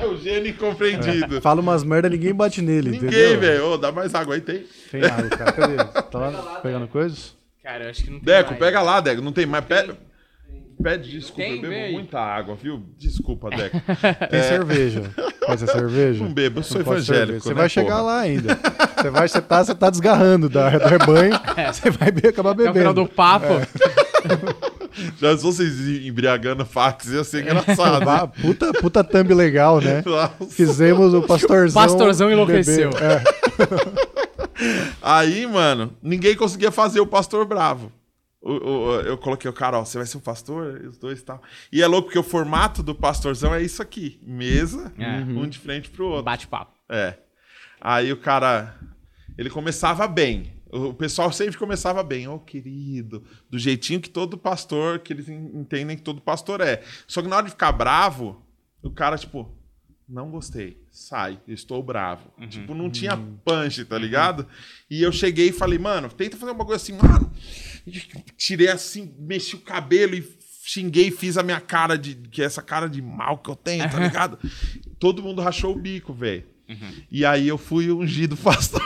É o gênio incompreendido. Fala umas merda, ninguém bate nele, Ninguém, velho. Ô, dá mais água aí, tem. Tem água, cara. Cadê? Tá lá pegando coisas? Cara, eu acho que não tem Deco, mais. pega lá, Deco. Não tem mais. Pede, pede desculpa. Tem, eu bebo muita água, viu? Desculpa, Deco. Tem cerveja. Pode ser cerveja? Não bebo, eu sou Não pode evangélico. cerveja. Você né, vai chegar porra? lá ainda. Você vai, você tá, você tá desgarrando da, do rebanho. Você vai be- acabar Até o final bebendo. do papo. Já se vocês embriagando fax, ia ser engraçado. Ah, puta, puta thumb legal, né? Nossa. Fizemos o pastorzão. Pastorzão enlouqueceu. beber. É. Aí, mano, ninguém conseguia fazer o pastor bravo. O- o- eu coloquei o cara, ó, você vai ser o pastor? E Os dois e tal. E é louco porque o formato do pastorzão é isso aqui: mesa, É. um de frente pro outro. Bate-papo. É. Aí o cara, ele começava bem. O pessoal sempre começava bem, ô querido, do jeitinho que todo pastor, que eles en- entendem que todo pastor é. Só que na hora de ficar bravo, o cara, tipo, não gostei, sai, estou bravo. Tipo, não tinha punch, tá ligado? E eu cheguei e falei, mano, tenta fazer um bagulho assim, mano. Tirei assim, mexi o cabelo e xinguei, fiz a minha cara de. que é essa cara de mal que eu tenho, tá ligado? Todo mundo rachou o bico, velho. E aí eu fui ungido pastor.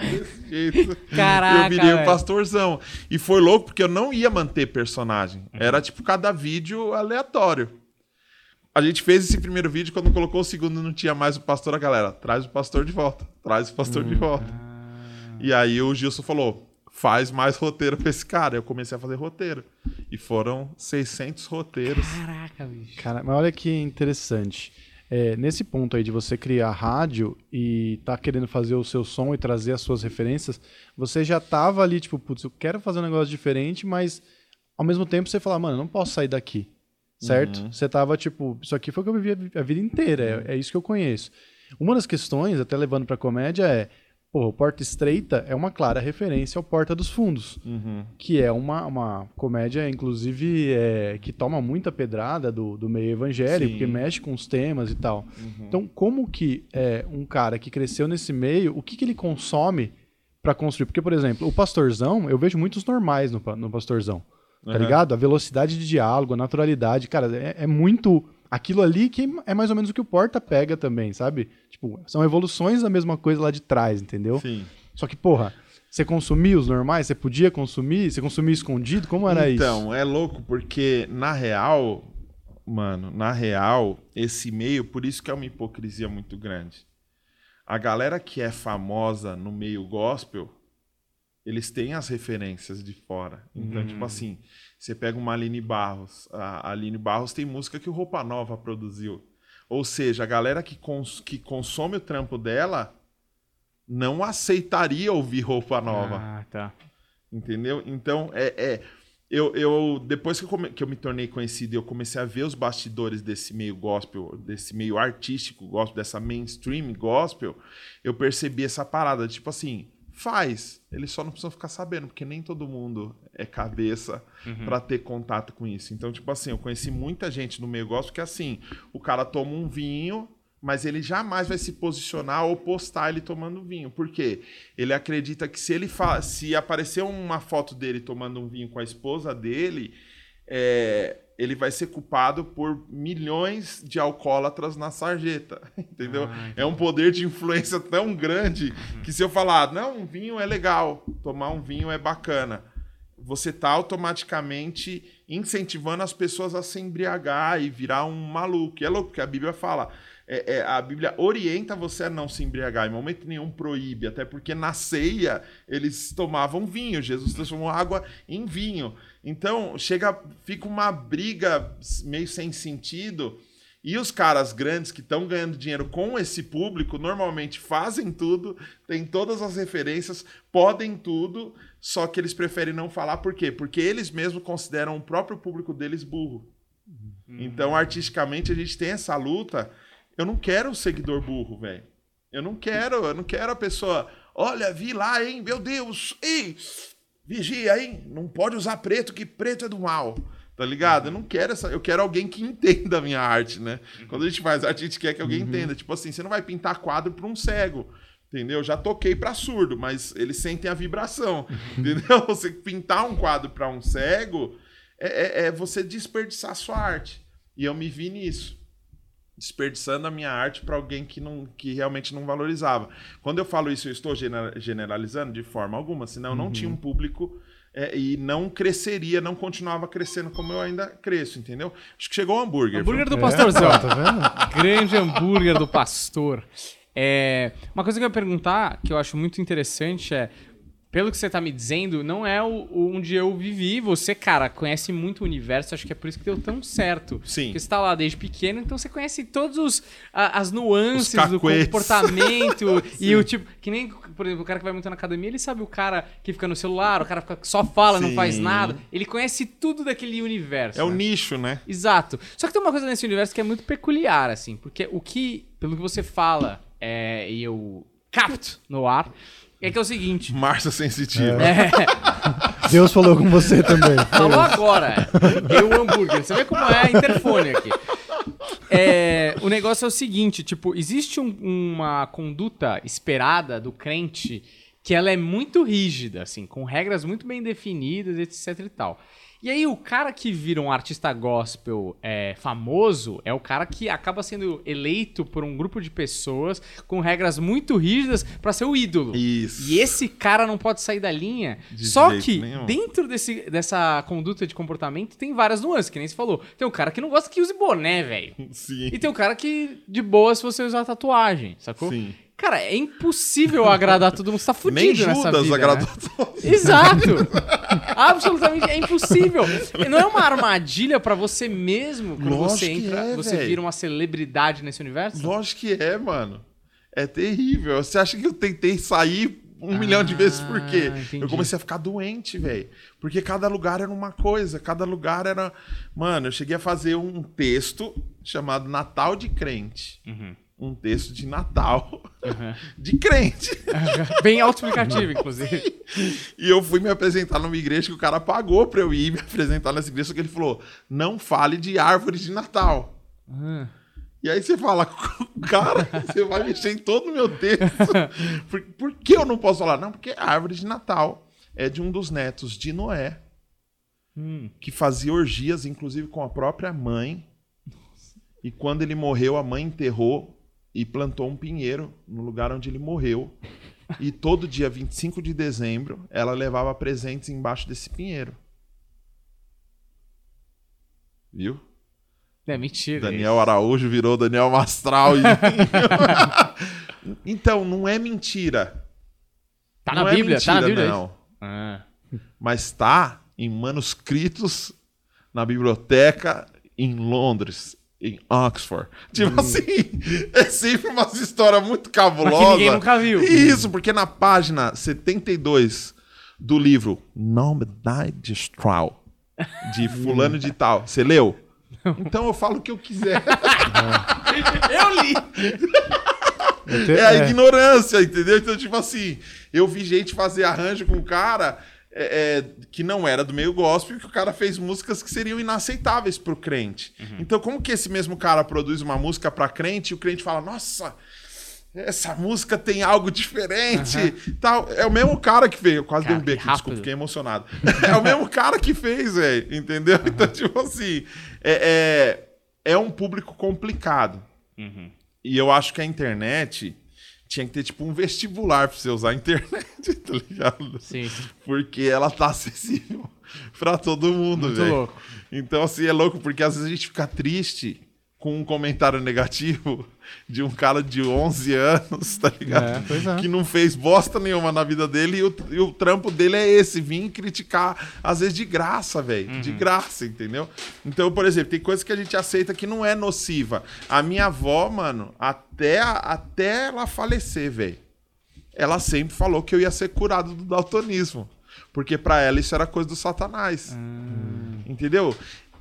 Desse jeito. Caraca, Eu virei o velho. pastorzão. E foi louco porque eu não ia manter personagem. Era tipo cada vídeo aleatório. A gente fez esse primeiro vídeo, quando colocou o segundo não tinha mais o pastor, a galera, traz o pastor de volta, traz o pastor de volta. E aí o Gilson falou, faz mais roteiro pra esse cara. Eu comecei a fazer roteiro. E foram 600 roteiros. Caraca, bicho. Cara, mas olha que interessante. É, nesse ponto aí de você criar rádio e tá querendo fazer o seu som e trazer as suas referências, você já tava ali, tipo, putz, eu quero fazer um negócio diferente, mas ao mesmo tempo você fala, mano, eu não posso sair daqui. Certo? Você tava, tipo, isso aqui foi o que eu vivi a vida inteira, é, é isso que eu conheço. Uma das questões, até levando pra comédia, é, pô, o Porta Estreita é uma clara referência ao Porta dos Fundos que é uma, uma comédia, inclusive, é, que toma muita pedrada do, do meio evangélico, Sim. porque mexe com os temas e tal. Então, como que é, um cara que cresceu nesse meio, o que, que ele consome pra construir? Porque, por exemplo, o Pastorzão, eu vejo muitos normais no, no Pastorzão, tá Aham. ligado? A velocidade de diálogo, a naturalidade, cara, é, é muito aquilo ali que é mais ou menos o que o Porta pega também, sabe? Tipo, são evoluções da mesma coisa lá de trás, entendeu? Sim. Só que, porra, você consumia os normais? Você podia consumir? Você consumia escondido? Como era isso? Então, é louco, porque na real, mano, na real, esse meio, por isso que é uma hipocrisia muito grande. A galera que é famosa no meio gospel, eles têm as referências de fora. Então, tipo assim, você pega uma Aline Barros. A Aline Barros tem música que o Roupa Nova produziu. Ou seja, a galera que, cons que consome o trampo dela não aceitaria ouvir Roupa Nova. Ah, tá. Entendeu? Então, é. é- eu, eu, depois que eu, come- que eu me tornei conhecido e eu comecei a ver os bastidores desse meio gospel, desse meio artístico gospel, dessa mainstream gospel, eu percebi essa parada. Tipo assim, faz. Eles só não precisam ficar sabendo, porque nem todo mundo é cabeça pra ter contato com isso. Então, tipo assim, eu conheci muita gente no meio gospel que assim, o cara toma um vinho, mas ele jamais vai se posicionar ou postar ele tomando vinho. Por quê? Ele acredita que se ele fa se aparecer uma foto dele tomando um vinho com a esposa dele, é, ele vai ser culpado por milhões de alcoólatras na sarjeta, entendeu? Ah, é um poder de influência tão grande que se eu falar, não, um vinho é legal, tomar um vinho é bacana, você tá automaticamente incentivando as pessoas a se embriagar e virar um maluco. E é louco, porque a Bíblia fala. É- é, a Bíblia orienta você a não se embriagar, em momento nenhum proíbe, até porque na ceia eles tomavam vinho, Jesus transformou água em vinho. Então chega, fica uma briga meio sem sentido. E os caras grandes que estão ganhando dinheiro com esse público normalmente fazem tudo, têm todas as referências, podem tudo, só que eles preferem não falar por quê? Porque eles mesmos consideram o próprio público deles burro. Então, artisticamente, a gente tem essa luta. Eu não quero um seguidor burro, velho. Eu não quero, eu não quero a pessoa. Olha, vi lá, hein? Meu Deus! Ei! Vigia, hein? Não pode usar preto, que preto é do mal. Tá ligado? Eu não quero essa. Eu quero alguém que entenda a minha arte, né? Quando a gente faz arte, a gente quer que alguém entenda. Tipo assim, você não vai pintar quadro pra um cego. Entendeu? Já toquei pra surdo, mas eles sentem a vibração. Entendeu? Você pintar um quadro pra um cego é, é- é você desperdiçar a sua arte. E eu me vi nisso. Desperdiçando a minha arte pra alguém que, não, que realmente não valorizava. Quando eu falo isso, eu estou generalizando de forma alguma, senão eu não tinha um público é, e não cresceria, não continuava crescendo como eu ainda cresço, entendeu? Acho que chegou o hambúrguer. Hambúrguer viu? do pastorzão. É, tá vendo? Grande hambúrguer do pastor. É, uma coisa que eu ia perguntar, que eu acho muito interessante é, pelo que você tá me dizendo, não é o, o onde eu vivi. Você, cara, conhece muito o universo, acho que é por isso que deu tão certo. Sim. Porque você tá lá desde pequeno, então você conhece todos os a- as nuances Os do comportamento e o tipo, que nem, por exemplo, o cara que vai muito na academia, ele sabe o cara que fica no celular, o cara só fala, não faz Sim. nada. Ele conhece tudo daquele universo. É o né? nicho, né? Exato. Só que tem uma coisa nesse universo que é muito peculiar, assim, porque o que, pelo que você fala, é, e eu capto no ar, é que é o seguinte. Márcia sensitiva. É, Deus falou com você também. falou agora. Eu hambúrguer. Você vê como é interfone aqui. É, o negócio é o seguinte, tipo, existe um- uma conduta esperada do crente que ela é muito rígida, assim, com regras muito bem definidas, etc e tal. E aí o cara que vira um artista gospel é, famoso é o cara que acaba sendo eleito por um grupo de pessoas com regras muito rígidas pra ser o ídolo. Isso. E esse cara não pode sair da linha. De Só que nenhum. dentro desse, dessa conduta de comportamento tem várias nuances, que nem você falou. Tem um cara que não gosta que use boné, velho. Sim. E tem um cara que, de boa, se você usar tatuagem, sacou? Sim. Cara, é impossível agradar todo mundo. Você tá fudido Nem nessa Judas vida, agradou né? todos. Exato! Absolutamente é impossível. Não é uma armadilha pra você mesmo quando Lógico você entra, é, você véi. vira uma celebridade nesse universo? Lógico que é, mano. É terrível. Você acha que eu tentei sair um milhão de vezes por quê? Ah, entendi. Eu comecei a ficar doente, velho. Porque cada lugar era uma coisa, cada lugar era. Mano, eu cheguei a fazer um texto chamado Natal de Crente. Uhum. Um texto de Natal de crente. Bem autoexplicativo, inclusive. E eu fui me apresentar numa igreja que o cara pagou pra eu ir me apresentar nessa igreja, só que ele falou: não fale de árvore de Natal. Ah. E aí você fala, cara, você vai mexer em todo o meu texto. Por, por que eu não posso falar? Não, porque a árvore de Natal é de um dos netos de Noé, Hum. que fazia orgias, inclusive com a própria mãe. E quando ele morreu, a mãe enterrou e plantou um pinheiro no lugar onde ele morreu. E todo dia 25 de dezembro, ela levava presentes embaixo desse pinheiro. Viu? É mentira. Daniel Araújo virou Daniel Mastral. e- então, não é mentira. Tá Não na é Bíblia? tá na mentira, Bíblia? Não. isso? Ah. Mas tá em manuscritos na biblioteca em Londres, em Oxford. Tipo assim, é sempre uma história muito cabulosa. Hum. Mas que ninguém nunca viu. Isso, porque na página 72 do livro Nome de Straw, de fulano de tal, você leu? Então eu falo o que eu quiser. Eu li! É a ignorância, entendeu? Então, tipo assim, eu vi gente fazer arranjo com um cara é, é, que não era do meio gospel, que o cara fez músicas que seriam inaceitáveis pro crente. Então, como que esse mesmo cara produz uma música pra crente e o crente fala, nossa, essa música tem algo diferente, tal. É o mesmo cara que fez. Eu quase Cara, dei um beco, desculpa, fiquei emocionado. É o mesmo cara que fez, velho, entendeu? Então, tipo assim, é, é, é um público complicado. E eu acho que a internet tinha que ter, tipo, um vestibular pra você usar a internet, tá ligado? Sim. Porque ela tá acessível pra todo mundo, velho. louco. Então, assim, é louco, porque às vezes a gente fica triste com um comentário negativo de um cara de 11 anos, tá ligado? É, é. Que não fez bosta nenhuma na vida dele e o, e o trampo dele é esse, vir criticar, às vezes de graça, velho. De graça, entendeu? Então, por exemplo, tem coisa que a gente aceita que não é nociva. A minha avó, mano, até, até ela falecer, velho, ela sempre falou que eu ia ser curado do daltonismo. Porque pra ela isso era coisa do satanás. Entendeu?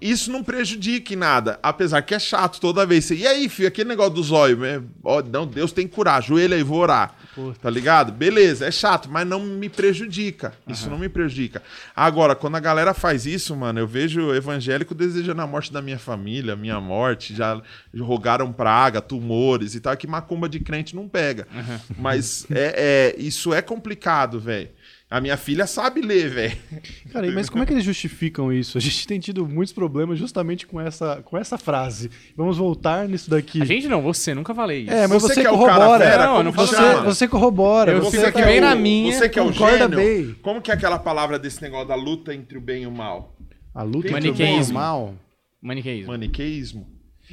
Isso não prejudica em nada, apesar que é chato toda vez. E aí, filho, aquele negócio do zóio, ó, não, Deus tem que curar, ajoelha aí, vou orar. Tá ligado? Beleza, é chato, mas não me prejudica. Isso não me prejudica. Agora, quando a galera faz isso, mano, eu vejo o evangélico desejando a morte da minha família, minha morte, já rogaram praga, tumores e tal, que macumba de crente não pega. Mas é, é- isso é complicado, velho. A minha filha sabe ler, velho. Cara, mas como é que eles justificam isso? A gente tem tido muitos problemas justamente com essa, com essa frase. Vamos voltar nisso daqui. A gente não, você, nunca falei isso. É, mas Você você, que é o cara corrobora. fera, Não, não você, você corrobora. Eu você fico aqui que é bem o- na minha, Você que é o concorda gênio. bem. Como que é aquela palavra desse negócio da luta entre o bem e o mal? A luta entre o bem e o Maniqueísmo. mal. Maniqueísmo. Maniqueísmo.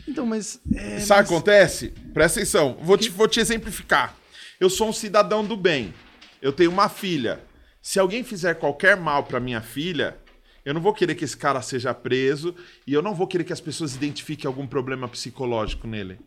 Então, mas... é, Sabe o mas- que acontece? Presta atenção. Vou te, vou te exemplificar. Eu sou um cidadão do bem. Eu tenho uma filha. Se alguém fizer qualquer mal pra minha filha, eu não vou querer que esse cara seja preso e eu não vou querer que as pessoas identifiquem algum problema psicológico nele.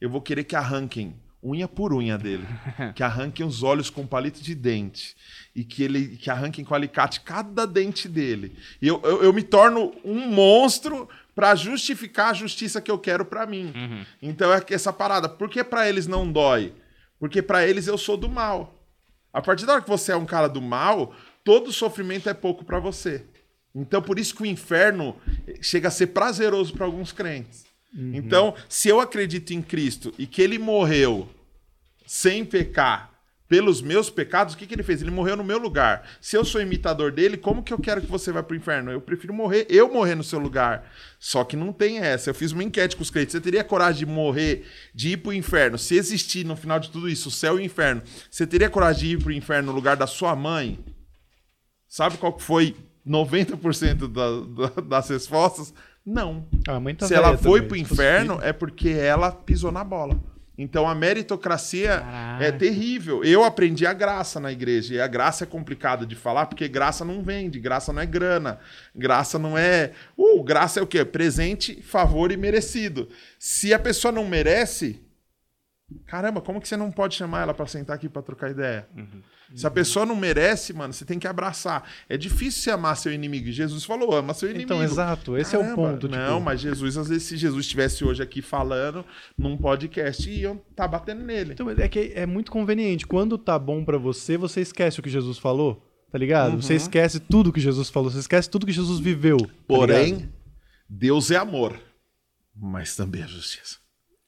Eu vou querer que arranquem unha por unha dele, que arranquem os olhos com palito de dente e que ele que arranquem com alicate cada dente dele. E eu, eu, eu me torno um monstro pra justificar a justiça que eu quero pra mim. Então é essa parada, por que pra eles não dói? Porque pra eles eu sou do mal. A partir da hora que você é um cara do mal, todo sofrimento é pouco pra você. Então por isso que o inferno chega a ser prazeroso pra alguns crentes. Então, se eu acredito em Cristo e que ele morreu sem pecar pelos meus pecados, o que, que ele fez? Ele morreu no meu lugar. Se eu sou imitador dele, como que eu quero que você vá pro inferno? Eu prefiro morrer, eu morrer no seu lugar. Só que não tem essa. Eu fiz uma enquete com os crentes. Você teria coragem de morrer, de ir pro inferno? Se existir no final de tudo isso, o céu e o inferno, você teria coragem de ir pro inferno no lugar da sua mãe? Sabe qual que foi 90% da- da- das respostas? Não. A mãe tá Se ela foi se fosse inferno, é porque ela pisou na bola. Então a meritocracia Caraca. é terrível. Eu aprendi a graça na igreja. E a graça é complicada de falar, porque graça não vende, graça não é grana. Graça não é. Uh, graça é o quê? Presente, favor e merecido. Se a pessoa não merece. Caramba, como que você não pode chamar ela pra sentar aqui pra trocar ideia? Se a pessoa não merece, mano, você tem que abraçar. É difícil você amar seu inimigo. Jesus falou: ama seu inimigo. Então, exato. Esse é o Caramba, ponto. Não, tipo, mas Jesus, às vezes, se Jesus estivesse hoje aqui falando num podcast, iam tá batendo nele. Então, é que é muito conveniente. Quando tá bom pra você, você esquece o que Jesus falou, tá ligado? Uhum. Você esquece tudo que Jesus falou, você esquece tudo que Jesus viveu. tá? Porém, Deus é amor, mas também é justiça.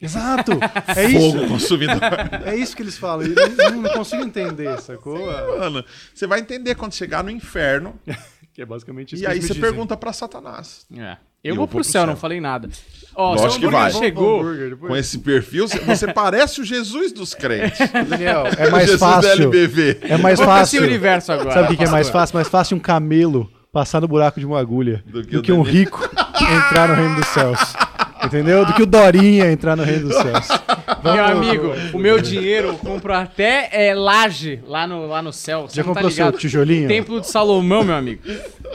Exato! É isso. Fogo consumidor. É isso que eles falam. Eu não, não consigo entender, sacou? Mano, você vai entender quando chegar no inferno. Que é basicamente isso e que aí você dizem. pergunta pra Satanás. É. Eu Eu vou vou pro pro céu, céu. não falei nada. Ó, Lógico seu que vai. chegou. Com esse perfil, você parece o Jesus dos crentes. Daniel, é mais Jesus fácil. da LBV. É mais fácil. universo agora. Sabe o que, que é mais fácil? Mais fácil um camelo passar no buraco de uma agulha Do do que que, o um rico entrar no reino dos céus. Entendeu? Do que o Dorinha entrar no reino dos céus. Meu amigo, o meu dinheiro eu compro até é, laje lá no, lá no céu. Você Já tá comprou seu ligado? tijolinho? Templo de Salomão, meu amigo.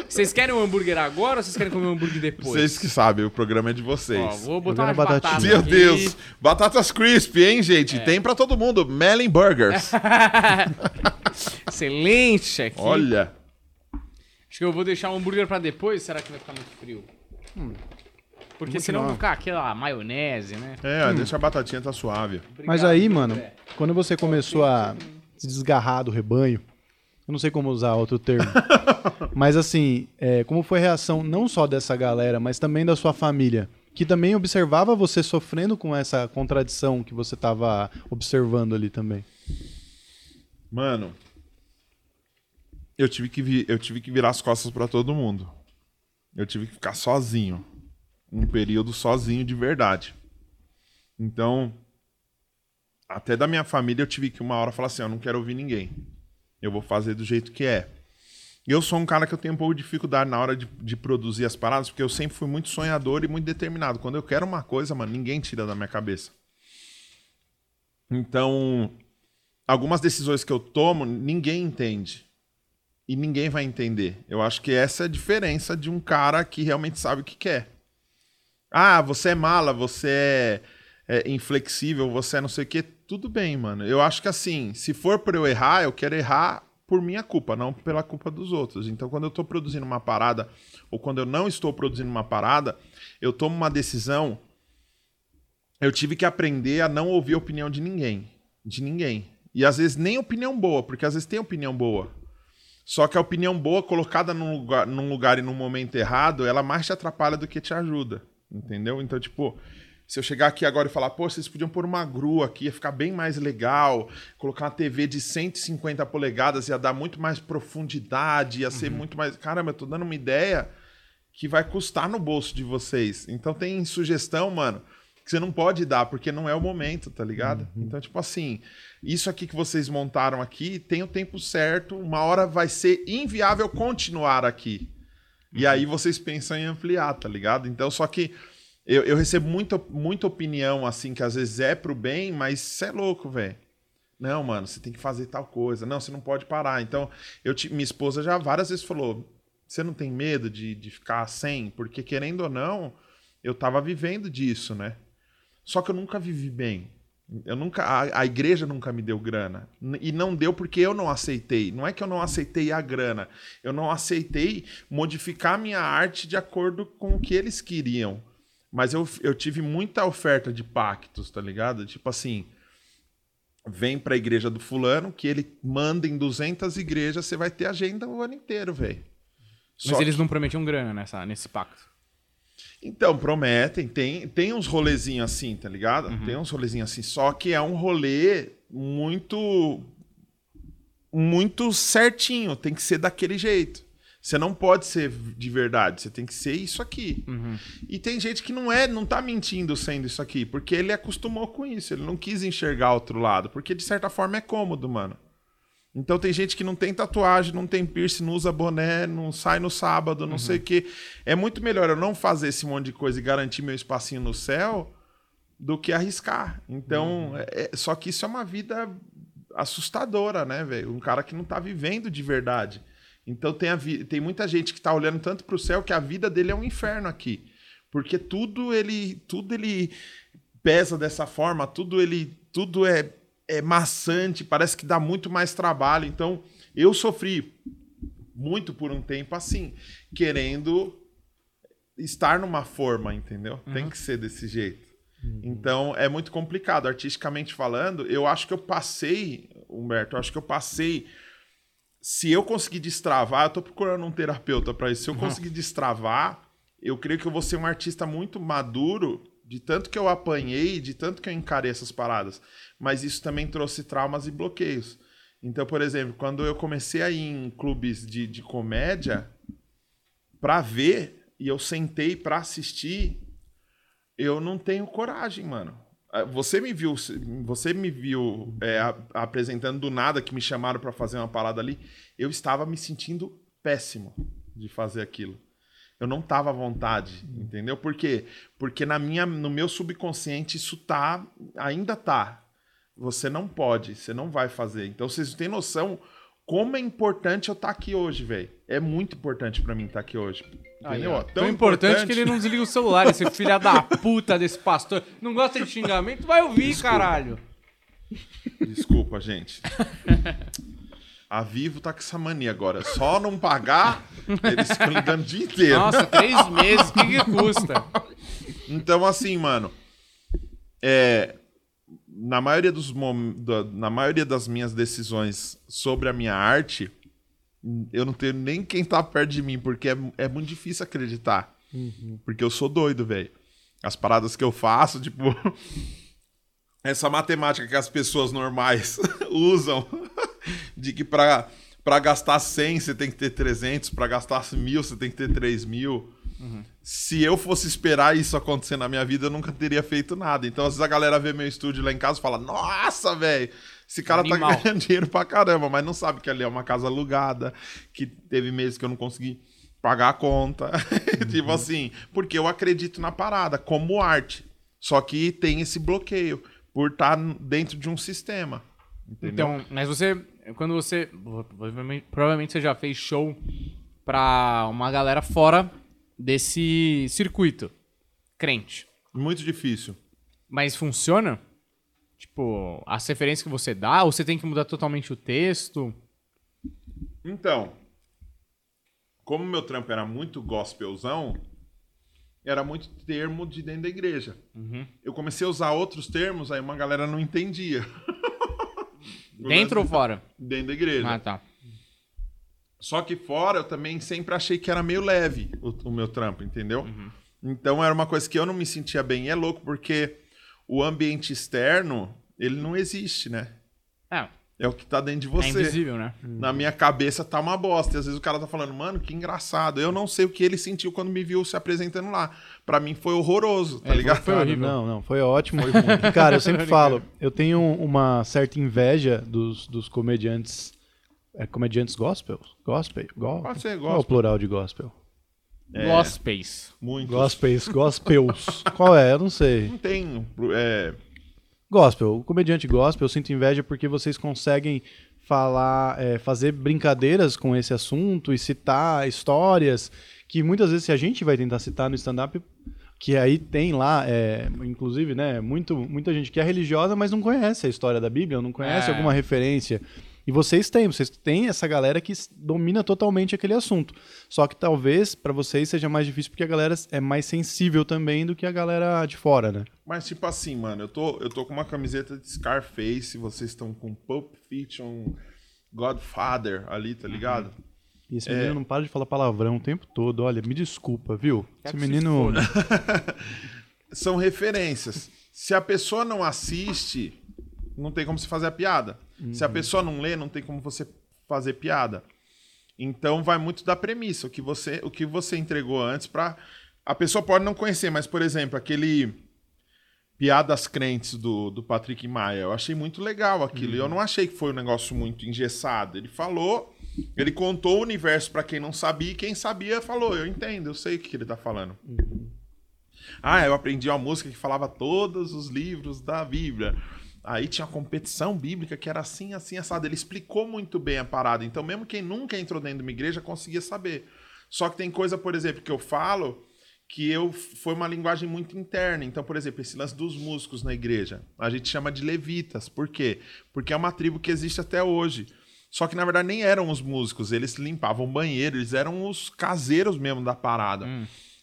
Vocês querem um hambúrguer agora ou vocês querem comer um hambúrguer depois? Vocês que sabem, o programa é de vocês. Ó, vou botar umas batatinha. batatas Meu aqui. Deus. Batatas crisp, hein, gente? Tem pra todo mundo. Melon Burgers. Excelente aqui. Olha. Acho que eu vou deixar o hambúrguer pra depois. Será que vai ficar muito frio? Porque senão não. vai ficar aquela maionese, né? É, deixa a batatinha tá suave. Mas Obrigado, aí, viu, mano, André? quando você começou a se desgarrar do rebanho, eu não sei como usar outro termo, mas assim, é, como foi a reação não só dessa galera, mas também da sua família, que também observava você sofrendo com essa contradição que você tava observando ali também? Mano, eu tive que, vi- eu tive que virar as costas pra todo mundo. Eu tive que ficar sozinho. Um período sozinho de verdade. Então, até da minha família eu tive que uma hora falar assim, eu não quero ouvir ninguém. Eu vou fazer do jeito que é. Eu sou um cara que eu tenho um pouco de dificuldade na hora de, de produzir as paradas, porque eu sempre fui muito sonhador e muito determinado. Quando eu quero uma coisa, mano, ninguém tira da minha cabeça. Então, algumas decisões que eu tomo, ninguém entende. E ninguém vai entender. Eu acho que essa é a diferença de um cara que realmente sabe o que quer. Ah, você é mala, você é, é inflexível, você é não sei o quê. Tudo bem, mano. Eu acho que assim, se for para eu errar, eu quero errar por minha culpa, não pela culpa dos outros. Então, quando eu estou produzindo uma parada, ou quando eu não estou produzindo uma parada, eu tomo uma decisão. Eu tive que aprender a não ouvir a opinião de ninguém. De ninguém. E às vezes nem opinião boa, porque às vezes tem opinião boa. Só que a opinião boa, colocada num lugar, num lugar e num momento errado, ela mais te atrapalha do que te ajuda. Entendeu? Então, tipo, se eu chegar aqui agora e falar, pô, vocês podiam pôr uma grua aqui, ia ficar bem mais legal. Colocar uma TV de 150 polegadas ia dar muito mais profundidade, ia ser uhum. muito mais. Caramba, eu tô dando uma ideia que vai custar no bolso de vocês. Então tem sugestão, mano, que você não pode dar, porque não é o momento, tá ligado? Uhum. Então, tipo assim, isso aqui que vocês montaram aqui tem o tempo certo, uma hora vai ser inviável continuar aqui. E aí vocês pensam em ampliar, tá ligado? Então, só que eu, eu recebo muita, muita opinião, assim, que às vezes é pro bem, mas você é louco, velho. Não, mano, você tem que fazer tal coisa. Não, você não pode parar. Então, eu te, minha esposa já várias vezes falou: você não tem medo de, de ficar sem? Porque, querendo ou não, eu tava vivendo disso, né? Só que eu nunca vivi bem. Eu nunca, a, a, igreja nunca me deu grana. E não deu porque eu não aceitei. Não é que eu não aceitei a grana. Eu não aceitei modificar minha arte de acordo com o que eles queriam. Mas eu, eu tive muita oferta de pactos, tá ligado? Tipo assim, vem pra igreja do fulano, que ele manda em 200 igrejas, você vai ter agenda o ano inteiro, velho. Mas eles que... não prometiam grana nessa, nesse pacto. Então, prometem. Tem, tem uns rolezinhos assim, tá ligado? Uhum. Tem uns rolezinhos assim. Só que é um rolê muito. Muito certinho. Tem que ser daquele jeito. Você não pode ser de verdade, você tem que ser isso aqui. Uhum. E tem gente que não é, não tá mentindo sendo isso aqui, porque ele acostumou com isso, ele não quis enxergar outro lado, porque de certa forma é cômodo, mano. Então tem gente que não tem tatuagem, não tem piercing, não usa boné, não sai no sábado, não uhum. sei o quê. É muito melhor eu não fazer esse monte de coisa e garantir meu espacinho no céu do que arriscar. Então, uhum. é, é só que isso é uma vida assustadora, né, velho? Um cara que não tá vivendo de verdade. Então tem, a tem muita gente que está olhando tanto para o céu que a vida dele é um inferno aqui. Porque tudo ele, tudo ele pesa dessa forma, tudo ele, tudo é, é maçante, parece que dá muito mais trabalho. Então eu sofri muito por um tempo assim, querendo estar numa forma, entendeu? Uhum. Tem que ser desse jeito. Uhum. Então é muito complicado. Artisticamente falando, eu acho que eu passei, Humberto, eu acho que eu passei se eu conseguir destravar, eu tô procurando um terapeuta para isso. Se eu conseguir destravar, eu creio que eu vou ser um artista muito maduro, de tanto que eu apanhei, de tanto que eu encarei essas paradas. Mas isso também trouxe traumas e bloqueios. Então, por exemplo, quando eu comecei a ir em clubes de, de comédia para ver e eu sentei para assistir, eu não tenho coragem, mano. Ah, você me viu, você me viu é, apresentando do nada que me chamaram para fazer uma parada ali. Eu estava me sentindo péssimo de fazer aquilo. Eu não estava à vontade, entendeu? Por quê? Porque na minha, no meu subconsciente isso tá, ainda tá. Você não pode, você não vai fazer. Então vocês têm noção como é importante eu estar tá aqui hoje, velho. É muito importante para mim estar tá aqui hoje. Entendeu? Aí, Tão, Tão importante, importante, que ele não desliga o celular, esse filho da puta desse pastor. Não gosta de xingamento? Vai ouvir, Desculpa. caralho. Desculpa, gente. A Vivo tá com essa mania agora. Só não pagar, eles ficam ligando o dia inteiro. Nossa, três meses, o que, que custa? Então, assim, mano. É, na maioria dos na maioria das minhas decisões sobre a minha arte, eu não tenho nem quem tá perto de mim, porque é, é muito difícil acreditar. Uhum. Porque eu sou doido, velho. As paradas que eu faço, tipo. essa matemática que as pessoas normais usam, de que pra, pra gastar 100 você tem que ter 300, pra gastar mil você tem que ter 3 mil. Se eu fosse esperar isso acontecer na minha vida, eu nunca teria feito nada. Então, às vezes a galera vê meu estúdio lá em casa e fala: Nossa, velho, esse cara Animal. tá ganhando dinheiro pra caramba, mas não sabe que ali é uma casa alugada, que teve meses que eu não consegui pagar a conta. tipo assim, porque eu acredito na parada como arte. Só que tem esse bloqueio por estar dentro de um sistema. Entendeu? Então, mas você, quando você, provavelmente, você já fez show pra uma galera fora desse circuito, crente. Muito difícil. Mas funciona? Tipo, as referências que você dá, ou você tem que mudar totalmente o texto? Então, como meu trampo era muito gospelzão, era muito termo de dentro da igreja. Eu comecei a usar outros termos, aí uma galera não entendia. Dentro ou fora? Dentro da igreja. Ah, tá. Só que fora eu também sempre achei que era meio leve o, o meu trampo, entendeu? Então era uma coisa que eu não me sentia bem. E é louco porque o ambiente externo, ele não existe, né? É, É o que tá dentro de é você. invisível, né? Na minha cabeça tá uma bosta. E às vezes o cara tá falando, mano, que engraçado. Eu não sei o que ele sentiu quando me viu se apresentando lá. Pra mim foi horroroso, tá É, ligado? foi horrível. Não, não, foi ótimo. Cara, eu sempre falo, eu tenho uma certa inveja dos, dos comediantes. É, comediantes gospel? Gospel? Go- Pode ser Qual é o gospel. plural de gospel? É. Gospels. Muito. Gospels, gospels. Qual é? Eu não sei. Não tem. É, Gospel, o comediante gospel, eu sinto inveja porque vocês conseguem falar, é, fazer brincadeiras com esse assunto e citar histórias que muitas vezes se a gente vai tentar citar no stand-up, que aí tem lá, é, inclusive, né, muito, muita gente que é religiosa, mas não conhece a história da Bíblia, não conhece É. alguma referência. E vocês têm, vocês têm essa galera que domina totalmente aquele assunto. Só que talvez para vocês seja mais difícil porque a galera é mais sensível também do que a galera de fora, né? Mas, tipo assim, mano, eu tô, eu tô com uma camiseta de Scarface, vocês estão com Pulp Fiction, Godfather ali, tá ligado? E esse É. menino não para de falar palavrão o tempo todo. Olha, me desculpa, viu? Quero Esse se menino. São referências. Se a pessoa não assiste, não tem como você fazer a piada. Se a pessoa não lê, não tem como você fazer piada. Então vai muito da premissa, o que você, o que você entregou antes pra. A pessoa pode não conhecer, mas, por exemplo, aquele Piadas Crentes do, do Patrick Maia, eu achei muito legal aquilo. E eu não achei que foi um negócio muito engessado. Ele falou, ele contou o universo pra quem não sabia, e quem sabia falou, eu entendo, eu sei o que ele tá falando. Ah, eu aprendi uma música que falava todos os livros da Bíblia. Aí tinha uma competição bíblica que era assim, assim, assado. Ele explicou muito bem a parada. Então, mesmo quem nunca entrou dentro de uma igreja conseguia saber. Só que tem coisa, por exemplo, que eu falo que eu foi uma linguagem muito interna. Então, por exemplo, esse lance dos músicos na igreja, a gente chama de levitas. Por quê? Porque é uma tribo que existe até hoje. Só que na verdade nem eram os músicos, eles limpavam banheiro, eles eram os caseiros mesmo da parada.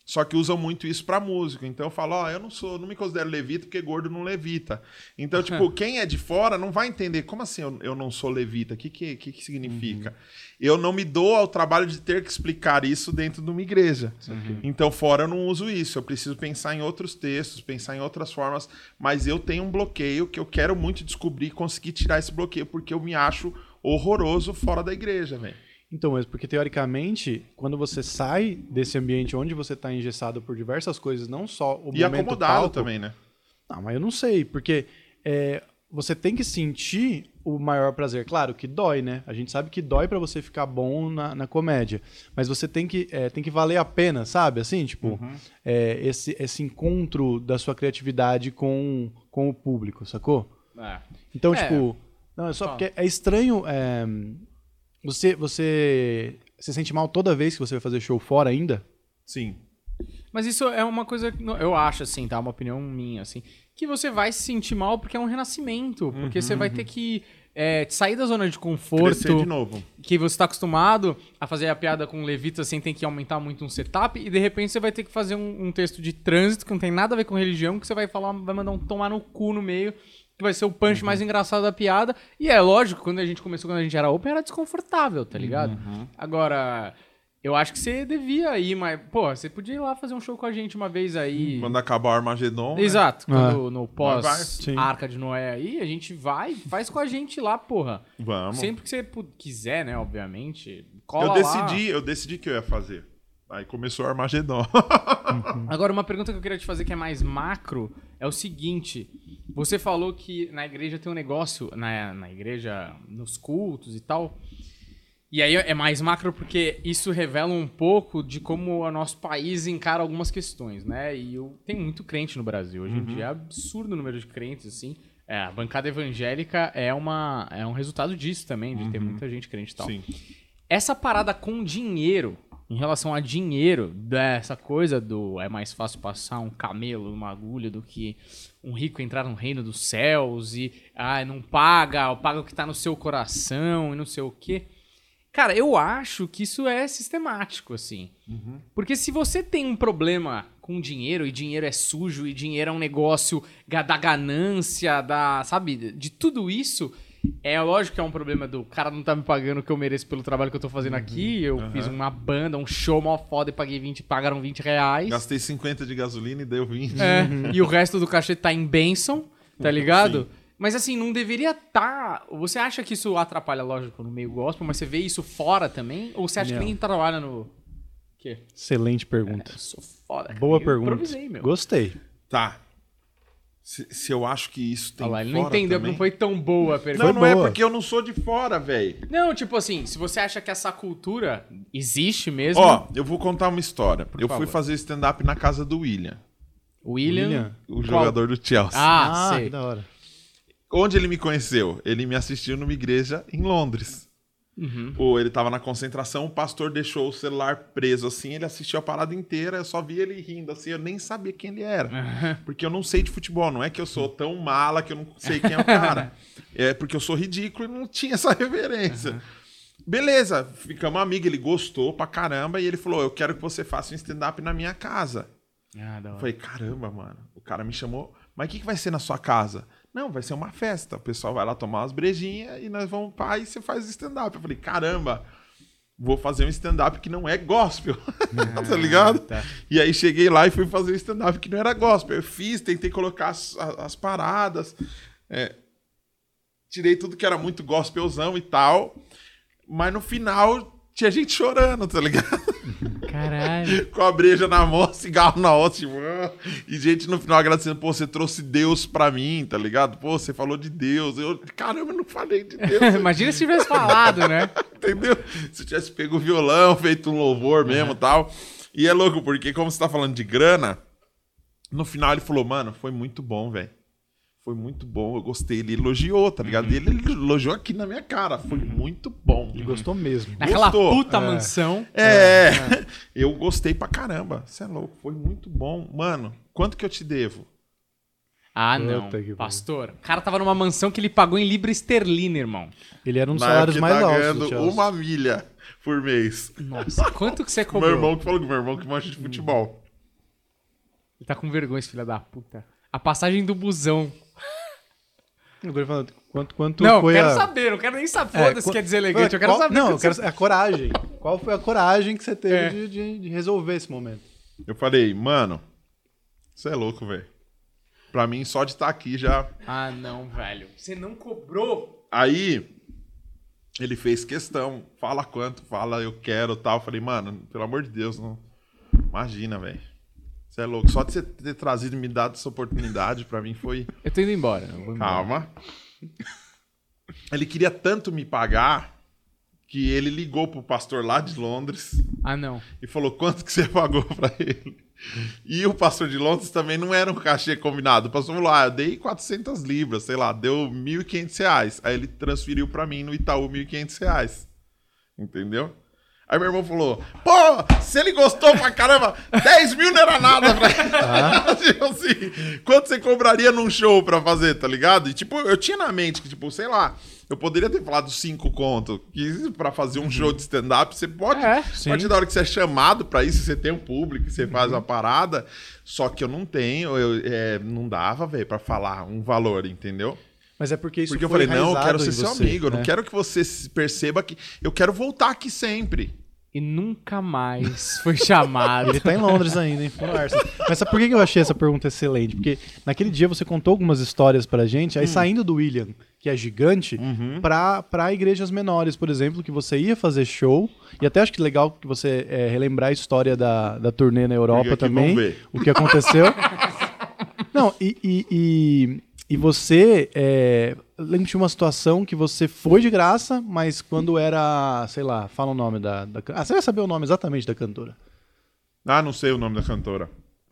Só que usam muito isso pra música. Então eu falo, ó, eu não sou, não me considero levita porque gordo não levita. Então, tipo, quem é de fora não vai entender como assim eu, eu não sou levita? O que que, que que significa? Eu não me dou ao trabalho de ter que explicar isso dentro de uma igreja. Então, fora eu não uso isso. Eu preciso pensar em outros textos, pensar em outras formas. Mas eu tenho um bloqueio que eu quero muito descobrir e conseguir tirar esse bloqueio porque eu me acho horroroso fora da igreja, velho. Então, mas porque teoricamente, quando você sai desse ambiente onde você está engessado por diversas coisas, não só o E momento acomodado palco, também, né? Não, mas eu não sei, porque é, você tem que sentir o maior prazer. Claro que dói, né? A gente sabe que dói pra você ficar bom na, na comédia. Mas você tem que, é, tem que valer a pena, sabe? Assim, tipo, é, esse, esse encontro da sua criatividade com, com o público, sacou? É. Então, É. tipo, não, é só Fala. porque é estranho. é, você, você se sente mal toda vez que você vai fazer show fora ainda? Sim. Mas isso é uma coisa que eu acho, assim, tá? Uma opinião minha, assim. Que você vai se sentir mal porque é um renascimento. Porque você vai ter que é, sair da zona de conforto. Crescer de novo. Que você tá acostumado a fazer a piada com levita sem ter que aumentar muito um setup. E de repente você vai ter que fazer um, um texto de trânsito que não tem nada a ver com religião. Que você vai falar, vai mandar um tomar no cu no meio. Que vai ser o punch mais engraçado da piada. E é lógico, quando a gente começou, quando a gente era open, era desconfortável, tá ligado? Agora. Eu acho que você devia ir, mas, pô, você podia ir lá fazer um show com a gente uma vez aí. Quando acabar o Armagedon. né? Exato, Ah. quando, no vai, sim. pós-Arca de Noé aí, a gente vai, faz com a gente lá, porra. Vamos. Sempre que você quiser, né, obviamente. Eu Cola lá. decidi, eu decidi que eu ia fazer. Aí começou o Armagedon. Agora, uma pergunta que eu queria te fazer que é mais macro é o seguinte: você falou que na igreja tem um negócio, na, na igreja, nos cultos e tal. E aí é mais macro porque isso revela um pouco de como o nosso país encara algumas questões, né? E eu, tem muito crente no Brasil. Hoje em dia é absurdo o número de crentes, assim. É, a bancada evangélica é, uma, é um resultado disso também, de ter muita gente crente e tal. Sim. Essa parada com dinheiro, em relação a dinheiro, dessa coisa do é mais fácil passar um camelo numa agulha do que um rico entrar no reino dos céus e ah, não paga, paga o que tá no seu coração e não sei o quê. Cara, eu acho que isso é sistemático, assim. Porque se você tem um problema com dinheiro, e dinheiro é sujo, e dinheiro é um negócio da ganância, da, sabe, de tudo isso, é lógico que é um problema do cara não tá me pagando o que eu mereço pelo trabalho que eu tô fazendo aqui. Eu fiz uma banda, um show mó foda e paguei 20, pagaram 20 reais. Gastei 50 de gasolina e deu 20. É, e o resto do cachê tá em bênção, tá ligado? Mas assim, não deveria tá. Você acha que isso atrapalha, lógico, no meio gospel, mas você vê isso fora também? Ou você acha Não. que nem trabalha no. Quê? Excelente pergunta. Eu sou foda. cara. Boa Eu pergunta. improvisei, meu. Gostei. Tá. Se, se eu acho que isso tem Olha lá, ele não entendeu, também... não foi tão boa a pergunta. Não, não é porque eu não sou de fora, velho. Não, tipo assim, se você acha que essa cultura existe mesmo. Ó, eu vou contar uma história. eu favor. fui fazer stand-up na casa do William, William. William. o Qual? jogador do Chelsea. Ah, Ah, sei. que da hora. Onde ele me conheceu? Ele me assistiu numa igreja em Londres. Uhum. Pô, ele tava na concentração, o pastor deixou o celular preso assim, ele assistiu a parada inteira, eu só vi ele rindo assim, eu nem sabia quem ele era. Porque eu não sei de futebol, não é que eu sou tão mala que eu não sei quem é o cara. É porque eu sou ridículo e não tinha essa reverência. Beleza, ficamos amigos, ele gostou pra caramba e ele falou: Eu quero que você faça um stand-up na minha casa. Ah, da Eu hora. falei, caramba, mano. O cara me chamou, mas o que, que vai ser na sua casa? Não, vai ser uma festa. O pessoal vai lá tomar umas brejinhas e nós vamos pá e você faz stand-up. Eu falei, caramba, vou fazer um stand-up que não é gospel. tá ligado? tá. E aí cheguei lá e fui fazer um stand-up que não era gospel. Eu fiz, tentei colocar as, as- as paradas. é, tirei tudo que era muito gospelzão e tal. Mas no final tinha gente chorando, tá ligado? Caralho. com a breja na mão, cigarro na outra, tipo, ah, e gente no final agradecendo, pô, você trouxe Deus pra mim, tá ligado? Pô, você falou de Deus. Eu, caramba, eu não falei de Deus, Imagina se tivesse falado, né? entendeu? Se tivesse pego o violão, feito um louvor mesmo e tal. E é louco, porque como você tá falando de grana, no final ele falou, mano, foi muito bom, velho. Foi muito bom, eu gostei. Ele elogiou, tá ligado? E ele elogiou aqui na minha cara. Foi muito bom. Ele gostou mesmo. Naquela Gostou. puta mansão. É, eu gostei pra caramba. Você é louco, foi muito bom. Mano, quanto que eu te devo? Ah, não. Pastor, o cara tava numa mansão que ele pagou em libra esterlina, irmão. Ele era um dos salários mais tá altos. ganhando uma milha por mês. Nossa, quanto que você Meu cobrou? irmão que falou que meu irmão que manja de futebol. Ele tá com vergonha, esse filho da puta. A passagem do busão. Agora falando, quanto, quanto não, foi quero a... saber, não quero nem saber. É, Foda-se, qu- quer dizer elegante, eu quero Qual- saber. Não, quanto eu quero você- saber a coragem. Qual foi a coragem que você teve É. de, de- de resolver esse momento? Eu falei, mano, você é louco, velho. Pra mim, só de estar aqui já. Ah, não, velho. Você não cobrou? Aí, ele fez questão. Fala quanto, fala eu quero tal. Eu falei, mano, pelo amor de Deus, não. Imagina, velho. Você é louco. Só de você ter trazido e me dado essa oportunidade, pra mim foi. Eu tô indo embora. eu vou embora. Calma. Ele queria tanto me pagar que ele ligou pro pastor lá de Londres Ah, não. e falou quanto que você pagou pra ele. E o pastor de Londres também não era um cachê combinado. O pastor falou, ah, eu dei 400 libras, sei lá, deu 1.500 reais. Aí ele transferiu pra mim no Itaú 1.500 reais. Entendeu? Aí meu irmão falou, pô, se ele gostou pra caramba, 10 mil não era nada pra Tipo assim, quanto você cobraria num show pra fazer, tá ligado? E tipo, eu tinha na mente que, tipo, sei lá, eu poderia ter falado 5 conto, que pra fazer um show de stand-up, você pode, É, a partir da hora que você é chamado pra isso, você tem um público, você faz uma parada, só que eu não tenho, eu, é, não dava, velho, pra falar um valor, entendeu? Mas é porque isso Porque eu falei, não, eu quero ser seu você, amigo, eu não né? quero que você perceba que eu quero voltar aqui sempre. E nunca mais foi chamado. Ele tá em Londres ainda, hein? Mas sabe por que eu achei essa pergunta excelente? Porque naquele dia você contou algumas histórias pra gente, aí saindo do William, que é gigante, pra, pra igrejas menores, por exemplo, que você ia fazer show, e até acho que legal que você é, relembrar a história da, da turnê na Europa também, o que aconteceu. Não, e, e, e, e você é, lembro de uma situação que você foi de graça, mas quando era, sei lá, fala o nome da, da Ah, você vai saber o nome exatamente da cantora. Ah, não sei o nome da cantora.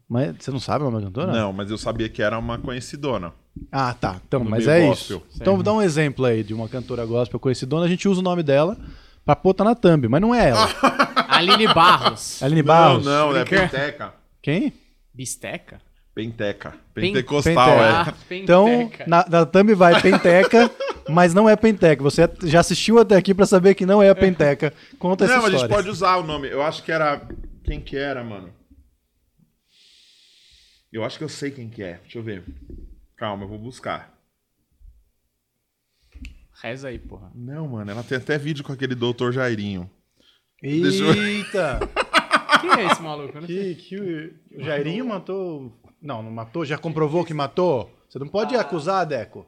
Mas você não sabe o nome da cantora? Não, mas eu sabia que era uma conhecidona. Ah, tá. Então, mas é gospel. isso. Então dá um exemplo aí de uma cantora gospel conhecidona, a gente usa o nome dela pra pôr tá na thumb, mas não é ela. Aline Barros. Aline Barros. Não, não, é Penteca. Quem? Bisteca? Penteca. Pen- Pentecostal, Penteca. é. Ah, Então, na, na thumb vai Penteca, mas não é Penteca. Você já assistiu até aqui pra saber que não é a Penteca. Conta essa Não, mas a história. gente pode usar o nome. Eu acho que era. Quem que era, mano? Eu acho que eu sei quem que é. Deixa eu ver. Calma, eu vou buscar. Reza aí, porra. Não, mano, ela tem até vídeo com aquele doutor Jairinho. Deixa eu- Eita! Quem é esse maluco? Eu não sei. que, que o, o Jairinho matou... Não, não matou? Já comprovou que matou? Você não pode acusar, Deco.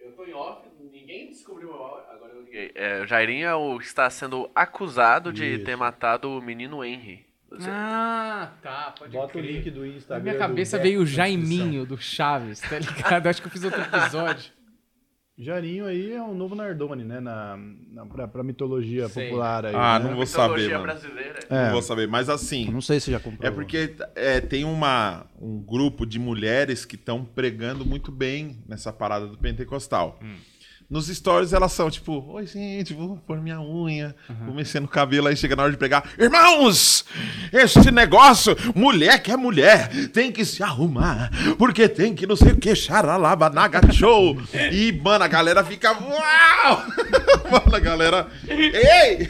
Eu tô em off, ninguém descobriu agora eu liguei. É, o Jairinho é o que está sendo acusado de Isso. ter matado o menino Henry. Você- Ah, tá. Pode Bota o crer. link do Na Instagram. minha do cabeça veio o na. Jaiminho do Chaves, tá ligado? Acho que eu fiz outro episódio. Jairinho aí é um novo Nardone, né? Na, na, pra, pra mitologia Sei. popular aí. Ah, né? não vou saber, Mitologia mano. brasileira. É. Não vou saber. Mas assim, Não sei se já comprou. é porque é, tem uma, um grupo de mulheres que estão pregando muito bem nessa parada do pentecostal. Nos stories elas são tipo, oi gente, vou pôr minha unha, vou mexer no cabelo, aí chega na hora de pregar. Irmãos, este negócio, mulher que é mulher, tem que se arrumar, porque tem que não sei o que, xaralabanaga show. E, mano, a galera fica, uau! Mano, a galera, ei!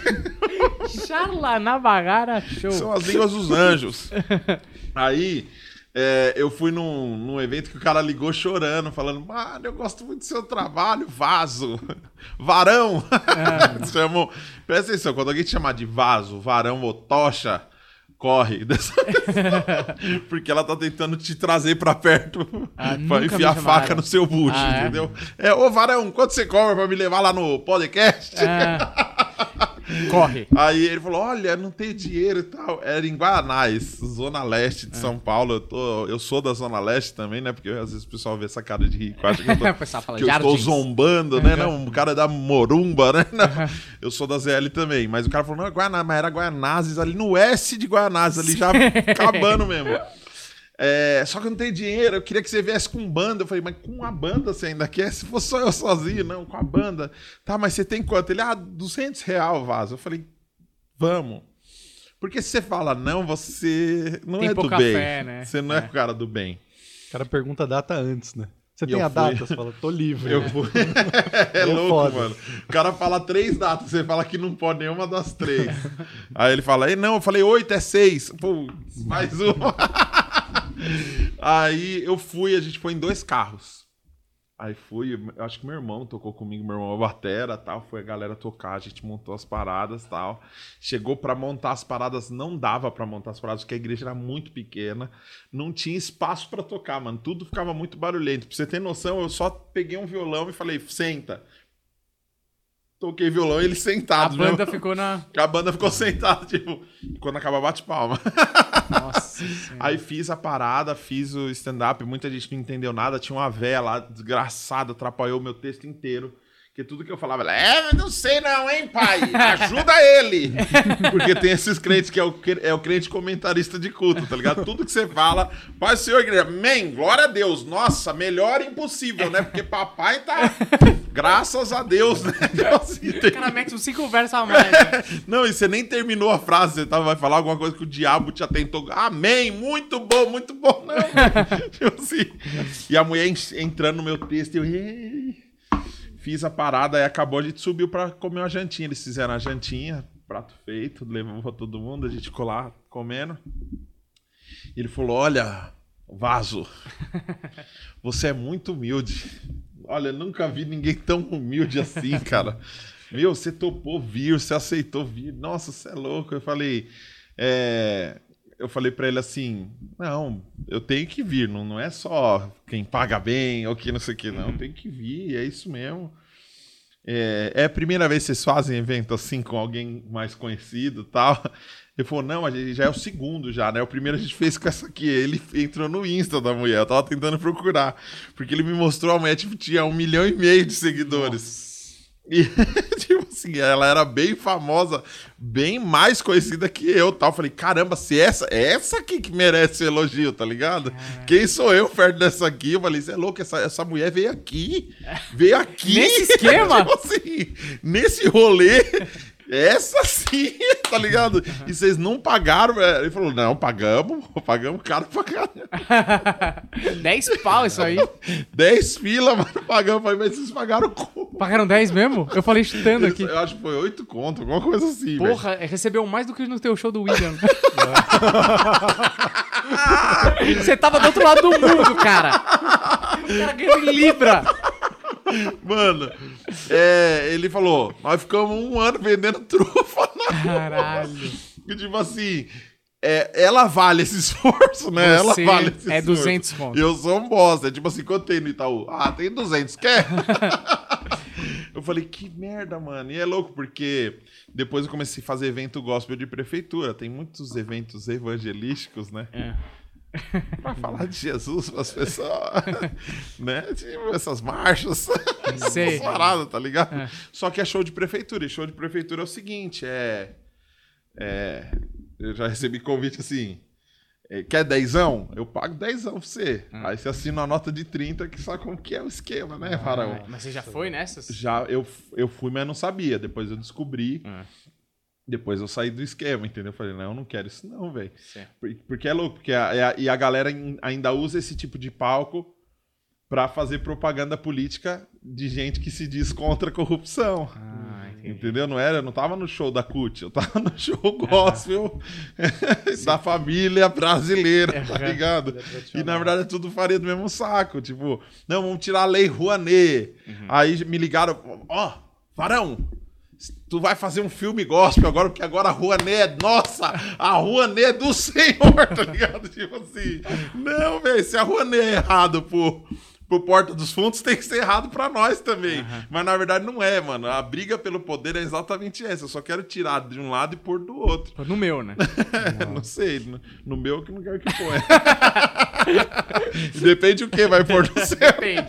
Charla na bagara show. São as línguas dos anjos. Aí, é, eu fui num, num evento que o cara ligou chorando, falando: Mano, eu gosto muito do seu trabalho, vaso. Varão. Chamou. Presta atenção, quando alguém te chamar de vaso, varão ou tocha, corre. Dessa. Porque ela tá tentando te trazer pra perto Ah, pra enfiar faca no seu bucho, Ah, é? entendeu? É, ô varão, quanto você cobra pra me levar lá no podcast? É. Corre. Aí ele falou: Olha, não tenho dinheiro e tal. Era em Guanás, Zona Leste de São Paulo. Eu, tô, eu sou da Zona Leste também, né? Porque às vezes o pessoal vê essa cara de rico, acha que eu, tô, fala que eu estou zombando, né? Não, o cara é da Morumba, né? Não, eu sou da ZL também. Mas o cara falou: Não, é Guanás, mas era Guanazes ali no S de Guanás, ali já acabando mesmo. É, só que eu não tenho dinheiro, eu queria que você viesse com banda. Eu falei, mas com a banda você ainda quer? Se fosse só eu sozinho, não, com a banda. Tá, mas você tem quanto? Ele, ah, 200 real, vaso. Eu falei, vamos. Porque se você fala não, você não Tem é do bem. fé, né? Você não é. É. o cara do bem. O cara pergunta a data antes, né? Você E tem a fui. data? Você fala, tô livre. Eu fui. é louco, foda. mano. O cara fala três datas, você fala que não pode nenhuma das três. Aí ele fala, Ei, não, eu falei oito, é seis. Pô, mais uma. Aí eu fui, a gente foi em dois carros. Aí fui, eu acho que meu irmão tocou comigo, meu irmão é batera tal. Foi a galera tocar, a gente montou as paradas tal. Chegou pra montar as paradas, não dava pra montar as paradas, porque a igreja era muito pequena. Não tinha espaço pra tocar, mano. Tudo ficava muito barulhento. Pra você ter noção, eu só peguei um violão e falei, senta. Toquei violão e ele A sentado. banda né? ficou na. A banda ficou sentada, tipo, quando acaba, bate palma. Nossa. Aí fiz a parada, fiz o stand-up, muita gente não entendeu nada, tinha uma véia lá, desgraçada, atrapalhou o meu texto inteiro. Porque tudo que eu falava, ela, é, não sei não, hein, pai? Ajuda ele! Porque tem esses crentes que é o, é o crente comentarista de culto, tá ligado? Tudo que você fala, Pai Senhor, igreja, amém, glória a Deus. Nossa, melhor impossível, né? Porque papai tá, graças a Deus, né? Então, assim, tem- cara mete uns cinco versos a mais. né? não, e você nem terminou a frase, você tava, vai falar alguma coisa que o diabo te atentou. Amém, muito bom, muito bom. Não. tipo assim. E a mulher en- entrando no meu texto, eu. Fiz a parada, aí acabou, a gente subiu pra comer uma jantinha. Eles fizeram a jantinha, prato feito, levou pra todo mundo, a gente ficou lá comendo. E ele falou: Olha, vaso, você é muito humilde. Olha, eu nunca vi ninguém tão humilde assim, cara. Meu, você topou vir, você aceitou vir. Nossa, você é louco. Eu falei. é, Eu falei pra ele assim: não, eu tenho que vir. Não, não é só quem paga bem ou quem não sei o que, não. Tem que vir, é isso mesmo. É, é a primeira vez que vocês fazem evento assim com alguém mais conhecido e tal. Ele falou, não, a gente já é o segundo já, né? O primeiro a gente fez com essa aqui. Ele entrou no Insta da mulher, eu tava tentando procurar. Porque ele me mostrou a mulher, tipo, tinha um milhão e meio de seguidores. E, tipo assim, ela era bem famosa, bem mais conhecida que eu, tal. Eu falei, caramba, se essa, é essa aqui que merece elogio, tá ligado? Quem sou eu perto dessa aqui? Eu falei, você é louco, essa, essa mulher veio aqui, veio aqui. Nesse esquema? tipo assim, nesse rolê, essa sim, tá ligado? E vocês não pagaram, velho. Ele falou, não, pagamos, pagamos caro pra caramba. 10 pau isso aí. 10 fila, mano, pagamos. Falei, mas vocês pagaram como? Pagaram 10 mesmo? Eu falei chutando aqui. Eu acho que foi 8 conto, alguma coisa assim. Porra, recebeu mais do que no teu show do William. Você tava do outro lado do mundo, cara. O cara ganhou em Libra. Mano, é, ele falou, nós ficamos um ano vendendo trufa na Caralho. E, tipo assim, é, ela vale esse esforço, né? Você ela vale esse é esforço. 200 conto. Eu sou um bosta. É tipo assim, quanto tem no Itaú? Ah, tem 200, quer? eu falei, que merda, mano. E é louco, porque depois eu comecei a fazer evento gospel de prefeitura. Tem muitos eventos evangelísticos, né? É. Pra falar de Jesus pras pessoas, né? Tipo, essas marchas, essas paradas, tá ligado? É. Só que é show de prefeitura. E show de prefeitura é o seguinte, é... é eu já recebi convite assim... é, Quer dezão? Eu pago dezão pra você. Hum. Aí você assina uma nota de 30 que sabe como que é o esquema, né, Faraó? Mas você já foi nessas? Já eu, eu fui, mas não sabia. Depois eu descobri. Hum. Depois eu saí do esquema, entendeu? Eu falei, não, eu não quero isso não, velho. Porque é louco, porque a, a- e a galera in- ainda usa esse tipo de palco pra fazer propaganda política de gente que se diz contra a corrupção. Ah. Entendeu? Não era, eu não tava no show da CUT, eu tava no show gospel da família brasileira, tá Aham. ligado? E na verdade é tudo faria do mesmo saco. Tipo, não, vamos tirar a lei Rouanet. Aí me ligaram, ó, Varão, tu vai fazer um filme gospel agora, porque agora a Rouanet é nossa, a Rouanet é do Senhor, tá ligado? Tipo assim, não, velho, se a Rouanet é errado pro, pro Porta dos Fundos, tem que ser errado pra nós também. Mas na verdade não é, mano. A briga pelo poder é exatamente essa. Eu só quero tirar de um lado e pôr do outro. No meu, né? não sei, no, no meu que não quero que ponha. Depende o que vai pôr no seu. Depende.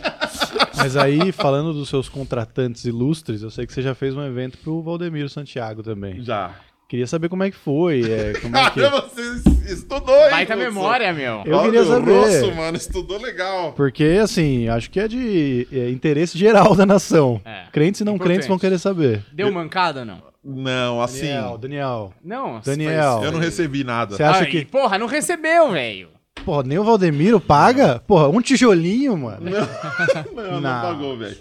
Mas aí, falando dos seus contratantes ilustres, eu sei que você já fez um evento pro Valdemiro Santiago também. Já. Queria saber como é que foi, é, como é que... Caramba, você estudou, hein? Baita memória, meu. Eu Olha, queria saber. Russo, mano, estudou legal. Porque, assim, acho que é de é, interesse geral da nação. É. Crentes e não Importante. crentes vão querer saber. Deu mancada ou não? Não, assim, Daniel, Daniel, Não. Daniel. eu não recebi nada. Você acha Ai, que... Porra, não recebeu, velho. Porra, nem o Valdemiro paga? Porra, um tijolinho, mano. Não, não, Não. pagou, velho.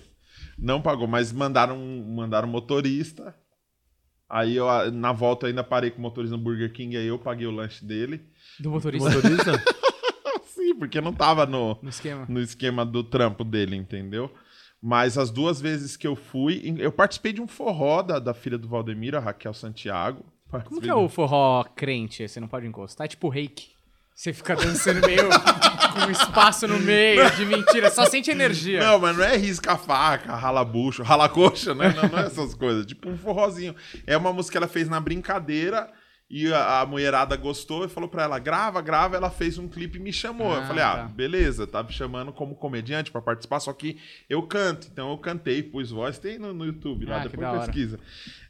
Não pagou, mas mandaram, mandaram motorista. Aí eu, ah, na volta, ainda parei com o motorista no Burger King, aí eu paguei o lanche dele. Do motorista Motorista? Sim, porque não tava no, no esquema. no esquema do trampo dele, entendeu? Mas as duas vezes que eu fui, eu participei de um forró da, da filha do Valdemiro, a Raquel Santiago. Como que é o forró crente? Você não pode encostar? É tipo reiki. Você fica dançando meio com espaço no meio de mentira. Só sente energia. Não, mas não é risca a faca, rala bucho, rala coxa, né? Não, não é essas coisas. Tipo um forrozinho. É uma música que ela fez na brincadeira e a, a mulherada gostou e falou pra ela, grava, grava. Ela fez um clipe e me chamou. eu Ah, falei, ah, tá. beleza, tá me chamando como comediante pra participar, só que eu canto. Então eu cantei, pus voz, tem no, no YouTube, lá Ah, depois pesquisa.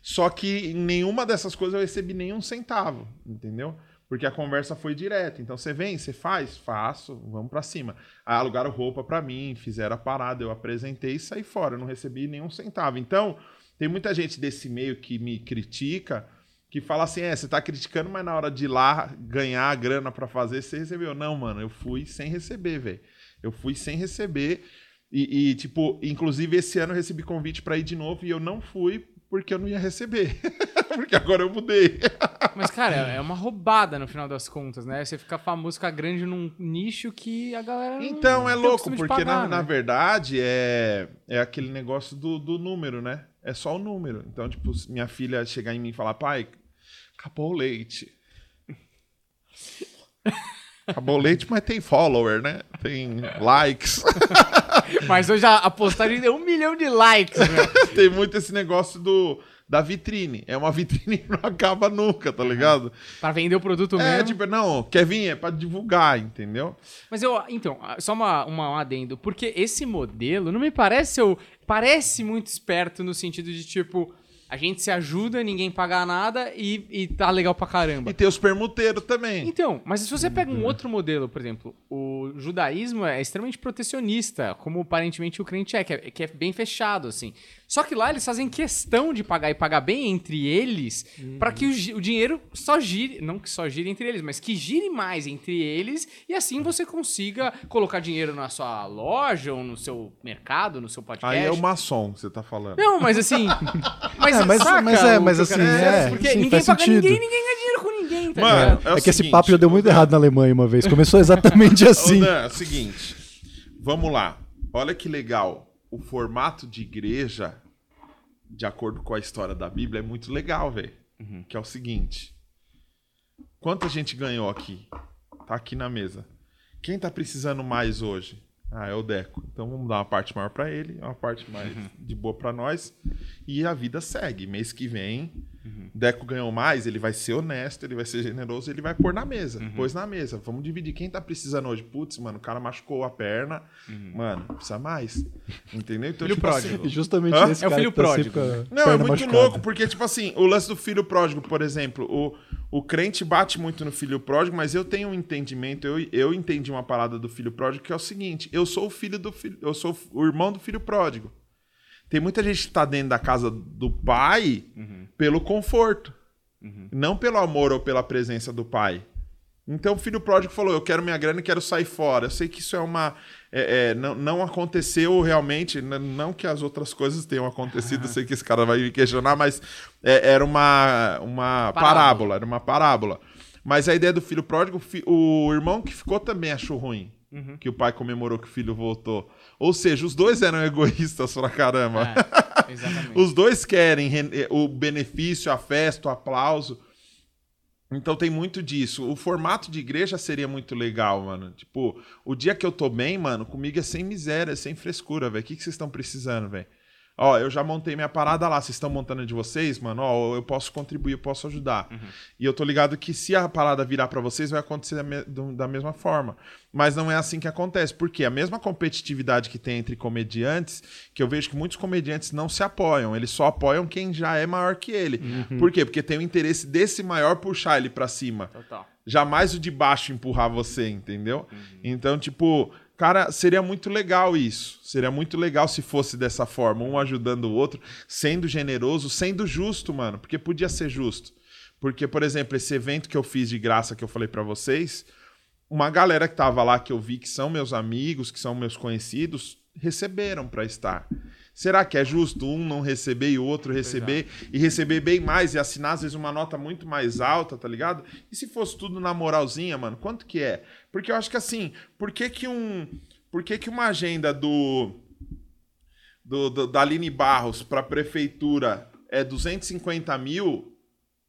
Só que em nenhuma dessas coisas eu recebi nenhum centavo, entendeu? Porque a conversa foi direta. Então você vem, você faz, faço, vamos pra cima. Aí alugaram roupa pra mim, fizeram a parada, eu apresentei e saí fora. Eu não recebi nenhum centavo. Então, tem muita gente desse meio que me critica, que fala assim: é, você tá criticando, mas na hora de ir lá ganhar a grana pra fazer, você recebeu. Não, mano, eu fui sem receber, velho. Eu fui sem receber. E, e, tipo, inclusive esse ano eu recebi convite pra ir de novo e eu não fui porque eu não ia receber. porque agora eu mudei. Mas, cara, é uma roubada no final das contas, né? Você ficar famoso, ficar grande num nicho que a galera. não Então é tem louco, porque pagar, na, na né? verdade é, é aquele negócio do, do número, né? É só o número. Então, tipo, minha filha chegar em mim e falar, pai, acabou o leite. Acabou o leite, mas tem follower, né? Tem likes. Mas hoje a postagem deu um milhão de likes, meu. tem muito esse negócio do, da vitrine. É uma vitrine que não acaba nunca, tá ligado? Pra vender o produto É, mesmo. tipo, não, vir? É pra divulgar, entendeu? Mas eu, então, só uma, uma, um adendo, porque esse modelo não me parece, eu, parece muito esperto no sentido de, tipo, a gente se ajuda, ninguém paga nada e, e tá legal pra caramba. E tem os permuteiros também. Então, mas se você pega um outro modelo, por exemplo, o judaísmo é extremamente protecionista, como aparentemente o crente é, que é, que é bem fechado, assim. Só que lá eles fazem questão de pagar e pagar bem entre eles, pra que o, o dinheiro só gire, não que só gire entre eles, mas que gire mais entre eles, e assim você consiga colocar dinheiro na sua loja, ou no seu mercado, no seu podcast. Aí é o maçom que você tá falando. Não, mas assim. Mas, É, mas- saca mas é, o mas assim, é, Porque sim, ninguém faz paga sentido. ninguém, ninguém ganha dinheiro com ninguém, tá Mano, ligado? é, É, que esse seguinte, papo já deu muito errado na Alemanha uma vez. Começou exatamente assim. Dan, é o seguinte. Vamos lá. Olha que legal. O formato de igreja, de acordo com a história da Bíblia, é muito legal, velho. Que é o seguinte. Quanta gente ganhou aqui? Tá aqui na mesa. Quem tá precisando mais hoje? Ah, é o Deco. Então vamos dar uma parte maior pra ele, uma parte mais de boa pra nós. E a vida segue. Mês que vem, Deco ganhou mais, ele vai ser honesto, ele vai ser generoso, ele vai pôr na mesa. Pôs na mesa. Vamos dividir. Quem tá precisando hoje? Putz, mano, o cara machucou a perna. Mano, precisa mais. Entendeu? Então, Filho tipo pródigo. assim, justamente Hã? esse É o filho que tá pródigo, a não, é muito machucada. louco, porque, tipo assim, o lance do filho pródigo, por exemplo, o, o crente bate muito no filho pródigo, mas eu tenho um entendimento, eu, eu entendi uma parada do filho pródigo que é o seguinte: eu sou o filho do filho, eu sou o irmão do filho pródigo. Tem muita gente que tá dentro da casa do pai pelo conforto, não pelo amor ou pela presença do pai. Então o filho pródigo falou: Eu quero minha grana e quero sair fora. Eu sei que isso é uma. é, é, não, não aconteceu realmente, não que as outras coisas tenham acontecido, eu sei que esse cara vai me questionar, mas é, era uma, uma Parábola. parábola, era uma parábola. Mas a ideia do filho pródigo, o irmão que ficou também achou ruim. Que o pai comemorou que o filho voltou. Ou seja, os dois eram egoístas pra caramba. É, exatamente. Os dois querem o benefício, a festa, o aplauso. Então tem muito disso. O formato de igreja seria muito legal, mano. Tipo, o dia que eu tô bem, mano, comigo é sem miséria, sem frescura, velho. O que que vocês estão precisando, velho? Ó, eu já montei minha parada lá. Vocês estão montando a de vocês, mano? Ó, eu posso contribuir, eu posso ajudar. E eu tô ligado que se a parada virar pra vocês, vai acontecer da, me- da mesma forma. Mas não é assim que acontece. Porque a mesma competitividade que tem entre comediantes, que eu vejo que muitos comediantes não se apoiam. Eles só apoiam quem já é maior que ele. Por quê? Porque tem o interesse desse maior puxar ele pra cima Total. jamais o de baixo empurrar você, entendeu? Então, tipo, cara, seria muito legal isso. Seria muito legal se fosse dessa forma, um ajudando o outro, sendo generoso, sendo justo, mano, porque podia ser justo. Porque, por exemplo, esse evento que eu fiz de graça que eu falei pra vocês, uma galera que tava lá que eu vi que são meus amigos, que são meus conhecidos, receberam pra estar. Será que é justo um não receber e o outro receber e receber bem mais e assinar às vezes uma nota muito mais alta, tá ligado? E se fosse tudo na moralzinha, mano, quanto que é? Porque eu acho que assim, por que que um, por que que uma agenda do do, do da Aline Barros pra prefeitura é 250 mil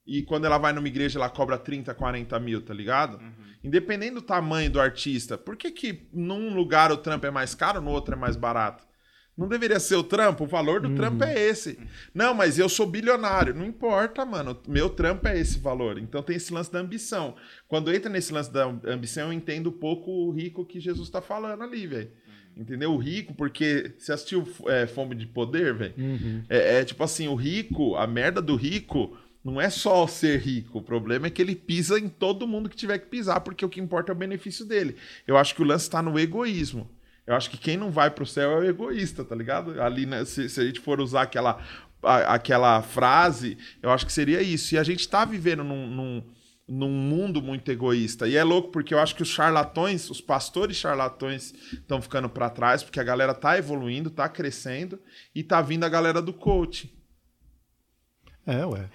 e quando ela vai numa igreja ela cobra 30, 40 mil, tá ligado? Independente do tamanho do artista, por que que num lugar o trampo é mais caro, no outro é mais barato? Não deveria ser o trampo? O valor do trampo é esse. Não, mas eu sou bilionário. Não importa, mano. Meu trampo é esse valor. Então tem esse lance da ambição. Quando entra nesse lance da ambição, eu entendo um pouco o rico que Jesus tá falando ali, velho. Entendeu? O rico, porque você assistiu é, Fome de Poder, velho? É, é tipo assim, o rico, a merda do rico não é só ser rico. O problema é que ele pisa em todo mundo que tiver que pisar, porque o que importa é o benefício dele. Eu acho que o lance tá no egoísmo. Eu acho que quem não vai pro céu é o egoísta, tá ligado? Ali, né, se, se a gente for usar aquela, a- aquela frase, eu acho que seria isso. E a gente tá vivendo num, num, num mundo muito egoísta. E é louco porque eu acho que os charlatões, os pastores charlatões estão ficando para trás, porque a galera tá evoluindo, tá crescendo e tá vindo a galera do coach. É, ué.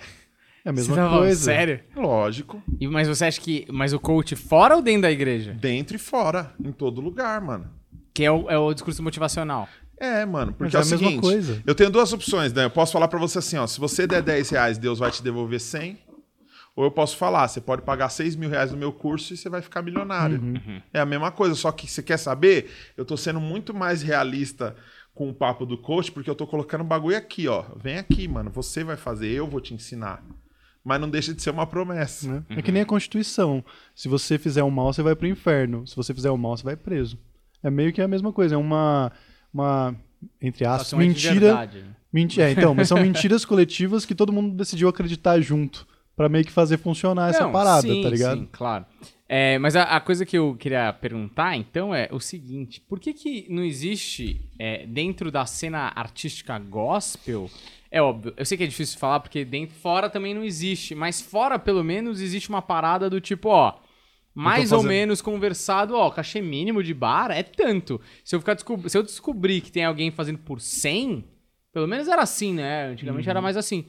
É a Você mesma tá falando coisa. Sério? Lógico. E, mas você acha que. Mas o coach fora ou dentro da igreja? Dentro e fora, em todo lugar, mano. Que é o, é o discurso motivacional. É, mano, porque é, é o a mesma seguinte, coisa. eu tenho duas opções, né? Eu posso falar pra você assim, ó, se você der 10 reais, Deus vai te devolver 100. Ou eu posso falar, você pode pagar 6 mil reais no meu curso e você vai ficar milionário. Uhum. É a mesma coisa, só que você quer saber? Eu tô sendo muito mais realista com o papo do coach, porque eu tô colocando o bagulho aqui, ó. Vem aqui, mano, você vai fazer, eu vou te ensinar. Mas não deixa de ser uma promessa. né? É que nem a Constituição. Se você fizer o mal, você vai pro inferno. Se você fizer o mal, você vai preso. É meio que a mesma coisa. É uma, uma entre aspas, um é mentira. Menti é, então, mas são mentiras coletivas que todo mundo decidiu acreditar junto. Pra meio que fazer funcionar essa Não, parada, sim, tá ligado? Sim, claro. É, mas a, a coisa que eu queria perguntar, então, é o seguinte: por que, que não existe é, dentro da cena artística gospel? É óbvio, eu sei que é difícil falar porque dentro, fora também não existe, mas fora pelo menos existe uma parada do tipo, ó. Mais ou fazendo- menos conversado, ó, cachê mínimo de bar é tanto. Se eu, ficar descob- se eu descobrir que tem alguém fazendo por 100, pelo menos era assim, né? Antigamente Uhum. era mais assim.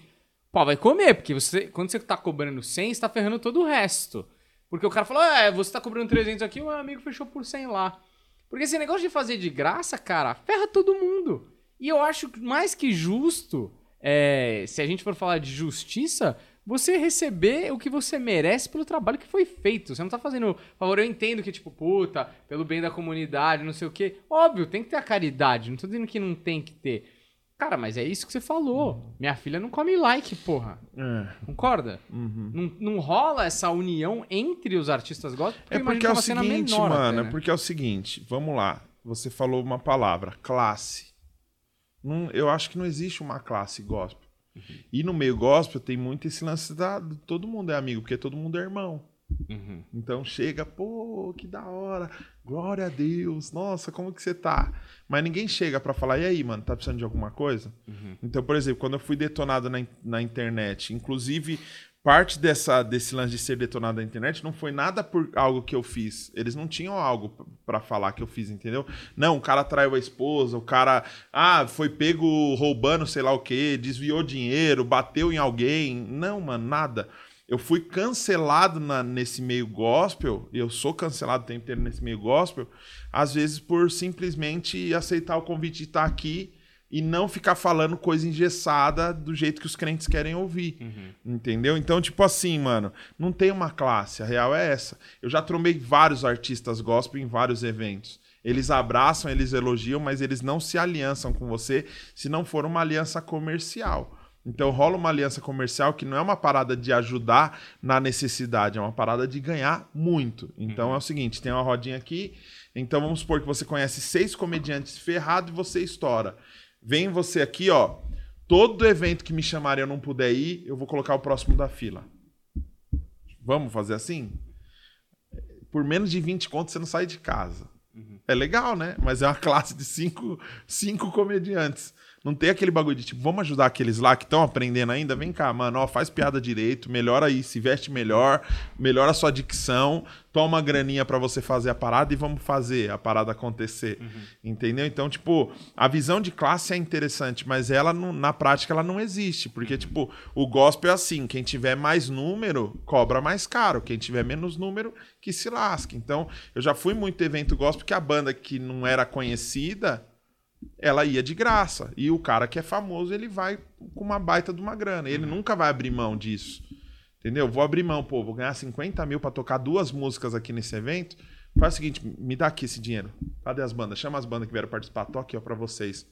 Pô, vai comer, porque você, quando você tá cobrando 100, você tá ferrando todo o resto. Porque o cara falou, é, você tá cobrando 300 aqui, o meu amigo fechou por 100 lá. Porque esse negócio de fazer de graça, cara, ferra todo mundo. E eu acho mais que justo, é, se a gente for falar de justiça, você receber o que você merece pelo trabalho que foi feito. Você não tá fazendo favor. Eu entendo que, tipo, puta, pelo bem da comunidade, não sei o quê. Óbvio, tem que ter a caridade. Não tô dizendo que não tem que ter. Cara, mas é isso que você falou. Minha filha não come like, porra. É. Concorda? Uhum. Não, não rola essa união entre os artistas gospel? É eu imagino porque que é o seguinte, menor mano, até, é né? porque é o seguinte, vamos lá. Você falou uma palavra, classe. Não- eu acho que não existe uma classe gospel. Uhum. E no meio gospel tem muito esse lance da todo mundo é amigo, porque todo mundo é irmão. Uhum. Então chega, pô, que da hora, glória a Deus, nossa, como que você tá? Mas ninguém chega pra falar, e aí, mano, tá precisando de alguma coisa? Uhum. Então, por exemplo, quando eu fui detonado na, na internet, inclusive parte dessa, desse lance de ser detonado na internet não foi nada por algo que eu fiz. Eles não tinham algo p- pra falar que eu fiz, entendeu? Não, o cara traiu a esposa, o cara, ah, foi pego roubando sei lá o quê, desviou dinheiro, bateu em alguém. Não, mano, nada. Eu fui cancelado na- nesse meio gospel, eu sou cancelado o tempo inteiro nesse meio gospel, às vezes por simplesmente aceitar o convite de estar aqui e não ficar falando coisa engessada do jeito que os crentes querem ouvir. Entendeu? Então, tipo assim, mano, não tem uma classe, a real é essa. Eu já trombei vários artistas gospel em vários eventos. Eles abraçam, eles elogiam, mas eles não se aliançam com você se não for uma aliança comercial. Então rola uma aliança comercial que não é uma parada de ajudar na necessidade, é uma parada de ganhar muito. Então é o seguinte, tem uma rodinha aqui, então vamos supor que você conhece seis comediantes ferrados e você estoura. Vem você aqui, ó, todo evento que me chamarem eu não puder ir, eu vou colocar o próximo da fila. Vamos fazer assim? Por menos de 20 contos você não sai de casa. É legal, né? Mas é uma classe de cinco, cinco comediantes. Não tem aquele bagulho de tipo, vamos ajudar aqueles lá que estão aprendendo ainda? Vem cá, mano, ó, faz piada direito, melhora aí, se veste melhor, melhora a sua dicção, toma uma graninha pra você fazer a parada e vamos fazer a parada acontecer. Entendeu? Então, tipo, a visão de classe é interessante, mas ela não- na prática ela não existe, porque tipo, o gospel é assim, quem tiver mais número cobra mais caro, quem tiver menos número que se lasque. Então, eu já fui muito evento gospel que a banda que não era conhecida, ela ia de graça. E o cara que é famoso, ele vai com uma baita de uma grana. Ele nunca vai abrir mão disso. Entendeu? Vou abrir mão, pô, vou ganhar 50 mil pra tocar duas músicas aqui nesse evento. Faz o seguinte, me dá aqui esse dinheiro. Cadê as bandas? Chama as bandas que vieram participar. Tô aqui, ó, pra vocês.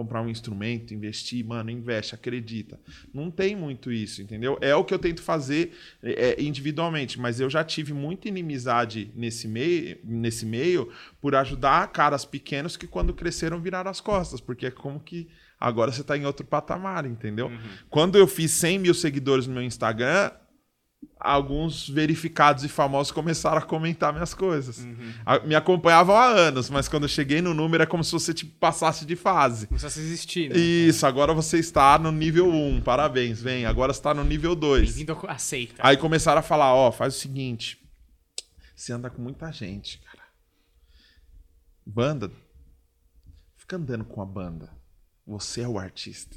Comprar um instrumento, investir, mano, investe, acredita. Não tem muito isso, entendeu? É o que eu tento fazer é, individualmente, mas eu já tive muita inimizade nesse meio, nesse meio por ajudar caras pequenos que quando cresceram viraram as costas, porque é como que agora você tá em outro patamar, entendeu? Quando eu fiz 100 mil seguidores no meu Instagram, alguns verificados e famosos começaram a comentar minhas coisas. A- Me acompanhavam há anos, mas quando eu cheguei no número é como se você tipo, passasse de fase. Começasse a existir, né? Isso, agora você está no nível 1, parabéns, vem. Agora você está no nível 2. Bem-vindo aceita. Aí começaram a falar, ó, faz o seguinte, você anda com muita gente, cara. Banda, fica andando com a banda. Você é o artista.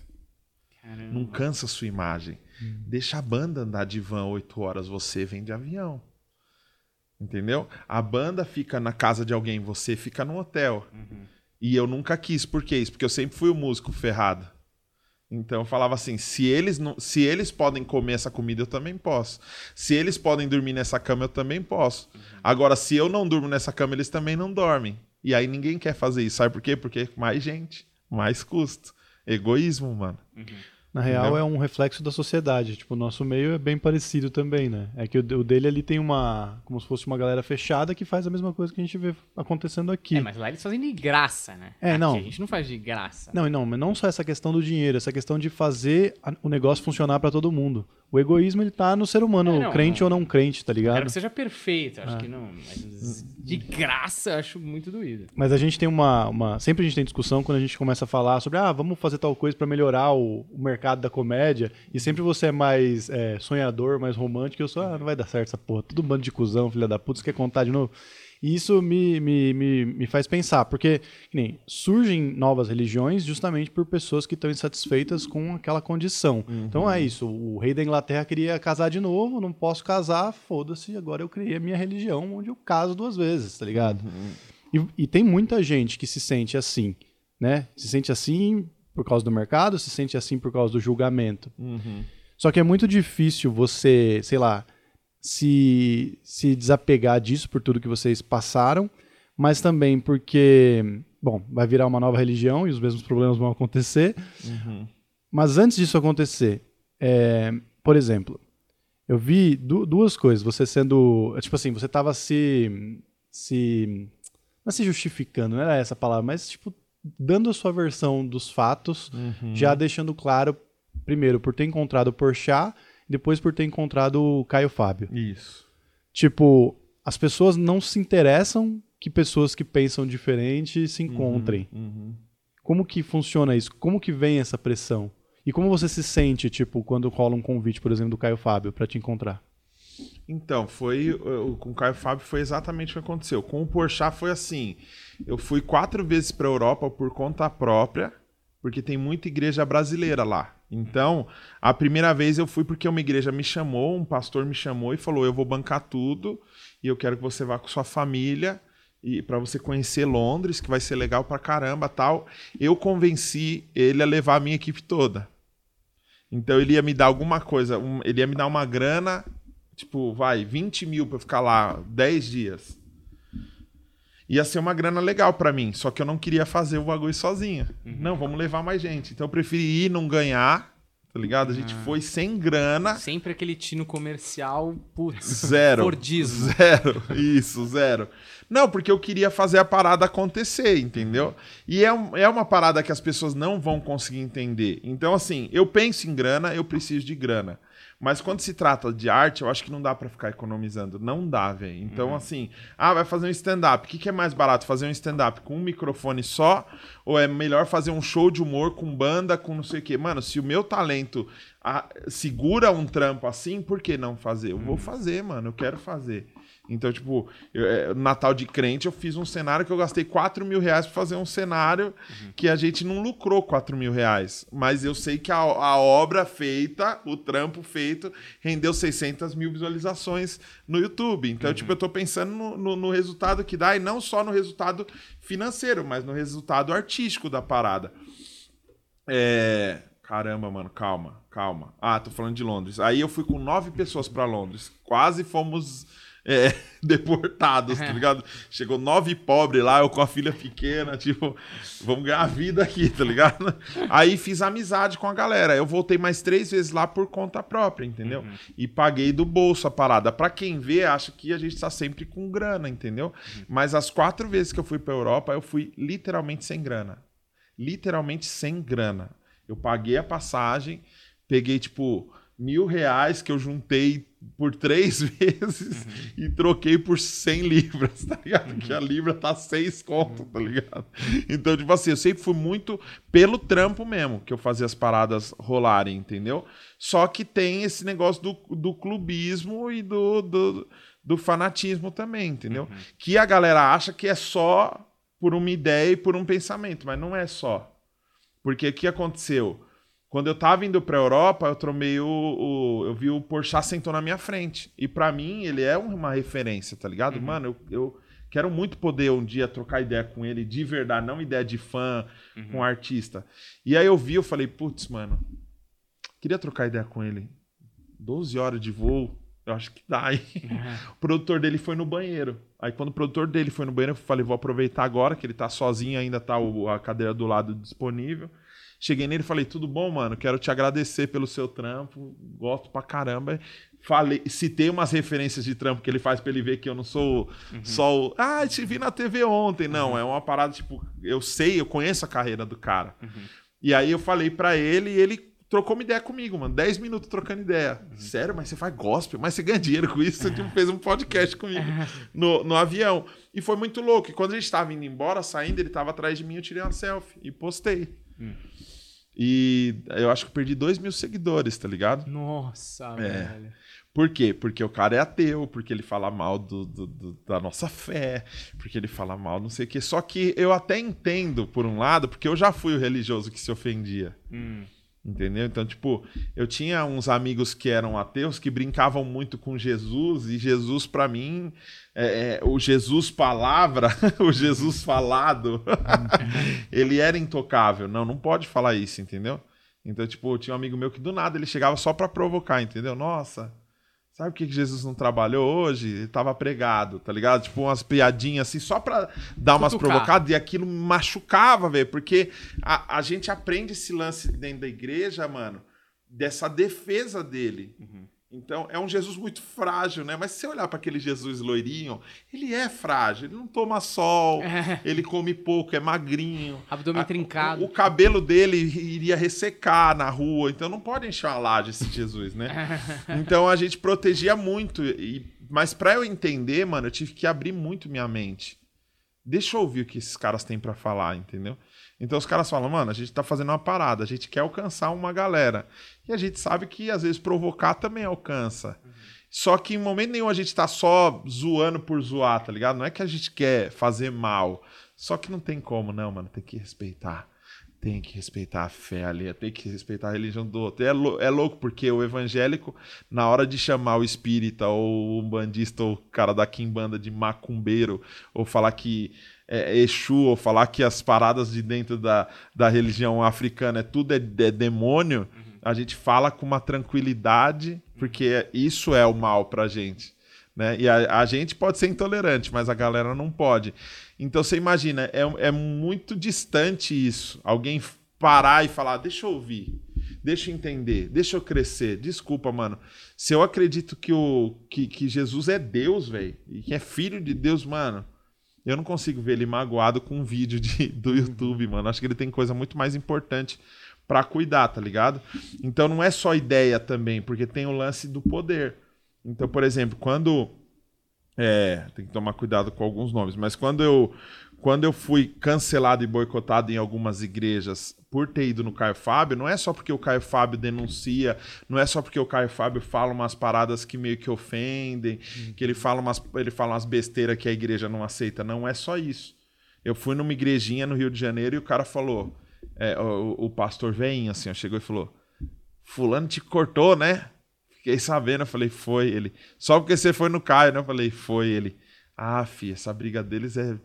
Caramba. Não cansa a sua imagem. Deixa a banda andar de van 8 horas, você vem de avião. Entendeu? A banda fica na casa de alguém, você fica no hotel. E eu nunca quis. Por que isso? Porque eu sempre fui o músico ferrado. Então eu falava assim: se eles, não, se eles podem comer essa comida, eu também posso. Se eles podem dormir nessa cama, eu também posso. Agora, se eu não durmo nessa cama, eles também não dormem. E aí ninguém quer fazer isso. Sabe por quê? Porque mais gente, mais custo. Egoísmo, mano. Na real, Entendeu? é um reflexo da sociedade. Tipo, o nosso meio é bem parecido também, né? É que o, dele ali tem uma. Como se fosse uma galera fechada que faz a mesma coisa que a gente vê acontecendo aqui. É, mas lá eles fazem de graça, né? É, Aqui não. A gente não faz de graça. Não, e não, mas não só essa questão do dinheiro, essa questão de fazer o negócio funcionar pra todo mundo. O egoísmo, ele tá no ser humano, É, não, crente não. ou não crente, tá Eu quero ligado? que seja perfeito, acho que não. Mas de graça, eu acho muito doído. Mas a gente tem uma, uma. Sempre a gente tem discussão quando a gente começa a falar sobre, ah, vamos fazer tal coisa pra melhorar o, o mercado da comédia. E sempre você é mais é, sonhador, mais romântico. Eu sou, ah, não vai dar certo essa porra. Tudo um bando de cuzão, filha da puta, você quer contar de novo? E isso me, me, me, me faz pensar, porque que nem, surgem novas religiões justamente por pessoas que estão insatisfeitas com aquela condição. Então é isso, o rei da Inglaterra queria casar de novo, não posso casar, foda-se, agora eu criei a minha religião onde eu caso duas vezes, tá ligado? E, e tem muita gente que se sente assim, né? Se sente assim por causa do mercado, se sente assim por causa do julgamento. Só que é muito difícil você, sei lá, se, se desapegar disso por tudo que vocês passaram, mas também porque, bom, vai virar uma nova religião e os mesmos problemas vão acontecer. Mas antes disso acontecer, é, por exemplo, eu vi du- duas coisas. Você sendo. Tipo assim, você tava se. se não é se justificando, não era essa palavra, mas tipo, dando a sua versão dos fatos, já deixando claro, primeiro, por ter encontrado o Porchat, depois por ter encontrado o Caio Fábio. Isso. Tipo, as pessoas não se interessam que pessoas que pensam diferente se encontrem. Uhum. Como que funciona isso? Como que vem essa pressão? E como você se sente, tipo, quando rola um convite, por exemplo, do Caio Fábio pra te encontrar? Então, foi. Com o Caio Fábio foi exatamente o que aconteceu. Com o Porchat foi assim. Eu fui quatro vezes para Europa por conta própria, porque tem muita igreja brasileira lá. Então, a primeira vez eu fui porque uma igreja me chamou, um pastor me chamou e falou: Eu vou bancar tudo e eu quero que você vá com sua família e para você conhecer Londres, que vai ser legal pra caramba, tal. Eu convenci ele a levar a minha equipe toda. Então ele ia me dar alguma coisa, um- ele ia me dar uma grana, tipo, vai, 20 mil pra eu ficar lá 10 dias. Ia ser uma grana legal pra mim, só que eu não queria fazer o bagulho sozinho. Não, vamos levar mais gente. Então eu preferi ir não ganhar, tá ligado? A gente foi sem grana. Sempre aquele tino comercial, putz. Zero. Fordismo. Zero. Isso, zero. Não, porque eu queria fazer a parada acontecer, entendeu? E é, é uma parada que as pessoas não vão conseguir entender. Então, assim, eu penso em grana, eu preciso de grana. Mas quando se trata de arte, eu acho que não dá pra ficar economizando. Não dá, velho. Então, assim, ah, vai fazer um stand-up. O que, que é mais barato? Fazer um stand-up com um microfone só? Ou é melhor fazer um show de humor com banda, com não sei o quê? Mano, se o meu talento ah, segura um trampo assim, por que não fazer? Eu vou fazer, mano. Eu quero fazer. Então, tipo, eu, é, Natal de crente, eu fiz um cenário que eu gastei 4 mil reais pra fazer um cenário que a gente não lucrou 4 mil reais. Mas eu sei que a, a obra feita, o trampo feito, rendeu 600 mil visualizações no YouTube. Então, tipo, eu tô pensando no, no- no resultado que dá, e não só no resultado financeiro, mas no resultado artístico da parada. É. Caramba, mano, calma, calma. Ah, tô falando de Londres. Aí eu fui com nove pessoas pra Londres. Quase fomos é, deportados, tá ligado? Chegou nove pobres lá, eu com a filha pequena, tipo, vamos ganhar a vida aqui, tá ligado? Aí fiz amizade com a galera. Eu voltei mais três vezes lá por conta própria, entendeu? E paguei do bolso a parada. Pra quem vê, acha que a gente tá sempre com grana, entendeu? Mas as quatro vezes que eu fui pra Europa, eu fui literalmente sem grana literalmente sem grana. Eu paguei a passagem, peguei tipo mil reais que eu juntei por três vezes e troquei por 100 libras, tá ligado? Que a libra tá seis conto, tá ligado? Então, tipo assim, eu sempre fui muito pelo trampo mesmo que eu fazia as paradas rolarem, entendeu? Só que tem esse negócio do, do clubismo e do, do, do fanatismo também, entendeu? Que a galera acha que é só por uma ideia e por um pensamento, mas não é só. Porque o que aconteceu? Quando eu tava indo pra Europa, eu tromei o, o- Eu vi o Porchat sentou na minha frente. E pra mim, ele é uma referência, tá ligado? Mano, eu, eu Quero muito poder um dia trocar ideia com ele, de verdade, não ideia de fã com artista. E aí eu vi, eu falei, putz, mano, queria trocar ideia com ele. 12 horas de voo, eu acho que dá, hein? o produtor dele foi no banheiro. Aí quando o produtor dele foi no banheiro, eu falei, vou aproveitar agora que ele tá sozinho, ainda tá a cadeira do lado disponível. Cheguei nele e falei, tudo bom, mano? Quero te agradecer pelo seu trampo, gosto pra caramba. Falei, citei umas referências de trampo que ele faz pra ele ver que eu não sou só o. Ah, te vi na TV ontem. Não, é uma parada, tipo, eu sei, eu conheço a carreira do cara. E aí eu falei pra ele e ele trocou uma ideia comigo, mano. 10 minutos trocando ideia. Sério, mas você faz gospel, mas você ganha dinheiro com isso. Você tipo, fez um podcast comigo no, no avião. E foi muito louco. E quando a gente tava indo embora, saindo, ele tava atrás de mim, eu tirei uma selfie e postei. E eu acho que perdi 2 mil seguidores, tá ligado? Nossa, É. velho. Por quê? Porque o cara é ateu, porque ele fala mal do, do- do- da nossa fé, porque ele fala mal não sei o quê. Só que eu até entendo, por um lado, porque eu já fui o religioso que se ofendia. Hum. Entendeu? Então, tipo, eu tinha uns amigos que eram ateus que brincavam muito com Jesus, e Jesus, pra mim, é, é, o Jesus palavra, o Jesus falado, ele era intocável. Não, não pode falar isso, entendeu? Então, tipo, tinha um amigo meu que do nada ele chegava só pra provocar, entendeu? Nossa, sabe por que Jesus não trabalhou hoje? Ele tava pregado, tá ligado? Tipo, umas piadinhas assim, só pra dar umas Cutucar. provocadas, e aquilo machucava, velho, porque a, a gente aprende esse lance dentro da igreja, mano, dessa defesa dele. Então, é um Jesus muito frágil, né? Mas se você olhar para aquele Jesus loirinho, ele é frágil, ele não toma sol, É. ele come pouco, é magrinho. Abdômen A- trincado. O, o cabelo dele iria ressecar na rua, então não pode encher uma laje esse Jesus, né? Então a gente protegia muito. E, mas pra eu entender, mano, eu tive que abrir muito minha mente. Deixa eu ouvir o que esses caras têm pra falar, entendeu? Então os caras falam, mano, a gente tá fazendo uma parada, a gente quer alcançar uma galera. E a gente sabe que às vezes provocar também alcança. Só que em momento nenhum a gente tá só zoando por zoar, tá ligado? Não é que a gente quer fazer mal. Só que não tem como, não, mano. Tem que respeitar. Tem que respeitar a fé ali, tem que respeitar a religião do outro. É, lou- é louco, porque o evangélico, na hora de chamar o espírita, ou o bandista, ou o cara da quimbanda de macumbeiro, ou falar que é Exu, ou falar que as paradas de dentro da, da religião africana é tudo é, é demônio, a gente fala com uma tranquilidade, porque isso é o mal pra gente. Né? E a, a gente pode ser intolerante, mas a galera não pode. Então você imagina, é, é muito distante isso. Alguém parar e falar, deixa eu ouvir, deixa eu entender, deixa eu crescer. Desculpa, mano. Se eu acredito que, o, que, que Jesus é Deus, velho, e que é filho de Deus, mano, eu não consigo ver ele magoado com um vídeo de, do YouTube, mano. Acho que ele tem coisa muito mais importante pra cuidar, tá ligado? Então não é só ideia também, porque tem o lance do poder. Então, por exemplo, quando. É, tem que tomar cuidado com alguns nomes, mas quando eu, quando eu fui cancelado e boicotado em algumas igrejas por ter ido no Caio Fábio, não é só porque o Caio Fábio denuncia, não é só porque o Caio Fábio fala umas paradas que meio que ofendem, que ele fala umas, ele fala umas besteiras que a igreja não aceita. Não é só isso. Eu fui numa igrejinha no Rio de Janeiro e o cara falou, é, o, o pastor veinho, assim, chegou e falou: Fulano te cortou, né? Fiquei sabendo, eu falei, foi ele. Só porque você foi no Caio, né? Eu falei, foi ele. Ah, fi, essa briga deles é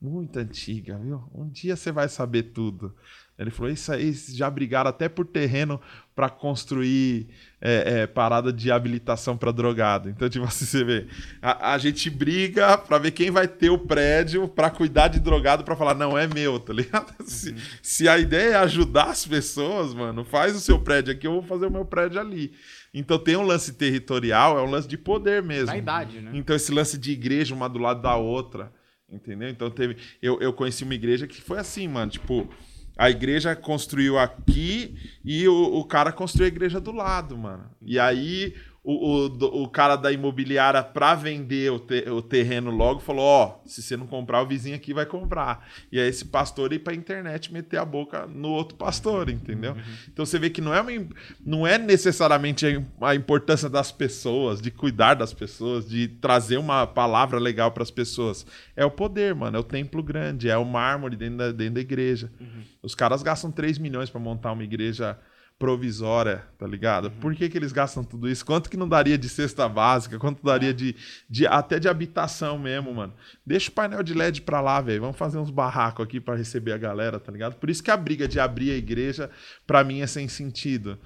muito antiga, viu? Um dia você vai saber tudo. Ele falou, isso aí, já brigaram até por terreno para construir é, é, parada de habilitação para drogado. Então, tipo assim, você vê, a, a gente briga para ver quem vai ter o prédio para cuidar de drogado para falar, não, é meu, tá ligado? Se, se a ideia é ajudar as pessoas, mano, faz o seu prédio aqui, eu vou fazer o meu prédio ali. Então tem um lance territorial, é um lance de poder mesmo. Vaidade, né? Então esse lance de igreja uma do lado da outra, entendeu? Então teve, eu, eu conheci uma igreja que foi assim, mano, tipo, a igreja construiu aqui e o, o cara construiu a igreja do lado, mano. E aí o, o, o cara da imobiliária pra vender o, te- o terreno logo falou, ó, se você não comprar, o vizinho aqui vai comprar. E aí esse pastor ir pra internet meter a boca no outro pastor, entendeu? Então você vê que não é, uma, não é necessariamente a im- a importância das pessoas, de cuidar das pessoas, de trazer uma palavra legal pras pessoas. É o poder, mano. É o templo grande, é o mármore dentro da, dentro da igreja. Os caras gastam 3 milhões pra montar uma igreja provisória, tá ligado? Por que, que eles gastam tudo isso? Quanto que não daria de cesta básica? Quanto daria de, de até de habitação mesmo, mano? Deixa o painel de LED pra lá, velho. Vamos fazer uns barracos aqui pra receber a galera, tá ligado? Por isso que a briga de abrir a igreja, pra mim, é sem sentido.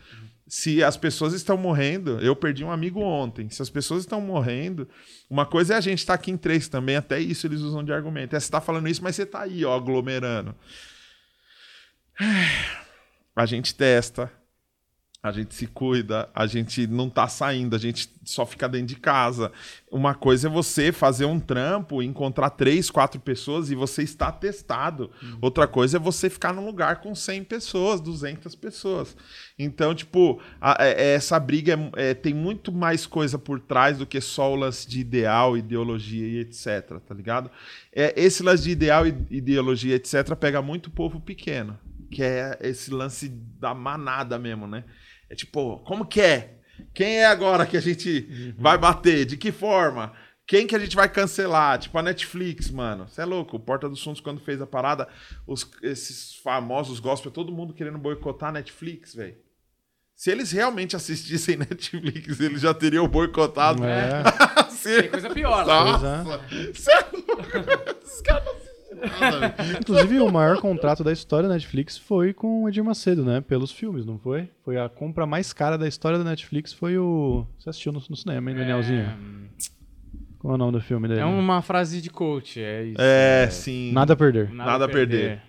Se as pessoas estão morrendo, eu perdi um amigo ontem. Se as pessoas estão morrendo, uma coisa é a gente estar aqui em três também, até isso eles usam de argumento. É você tá falando isso, mas você tá aí, ó, aglomerando. A gente testa, a gente se cuida, a gente não tá saindo, a gente só fica dentro de casa. Uma coisa é você fazer um trampo, encontrar três, quatro pessoas e você está testado. Uhum. Outra coisa é você ficar num lugar com 100 pessoas, 200 pessoas. Então, tipo, a, a, é, é, essa briga é, é, tem muito mais coisa por trás do que só o lance de ideal, ideologia e etc, tá ligado? É, esse lance de ideal, ideologia, etc, pega muito povo pequeno, que é esse lance da manada mesmo, né? É tipo, como que é? Quem é agora que a gente uhum. vai bater? De que forma? Quem que a gente vai cancelar? Tipo a Netflix, mano. Você é louco. O Porta dos Fundos, quando fez a parada, os, esses famosos gospel, todo mundo querendo boicotar a Netflix, velho. Se eles realmente assistissem Netflix, eles já teriam boicotado. É. Tem coisa pior. Nossa. Você é louco. Esses caras Inclusive, o maior contrato da história da Netflix foi com o Edir Macedo, né? Pelos filmes, não foi? Foi a compra mais cara da história da Netflix, foi o... Você assistiu no, no cinema, hein, Danielzinho? É... Qual é o nome do filme dele? É uma frase de coach, é isso. É, é... sim. Nada a perder. Nada, Nada a perder. perder.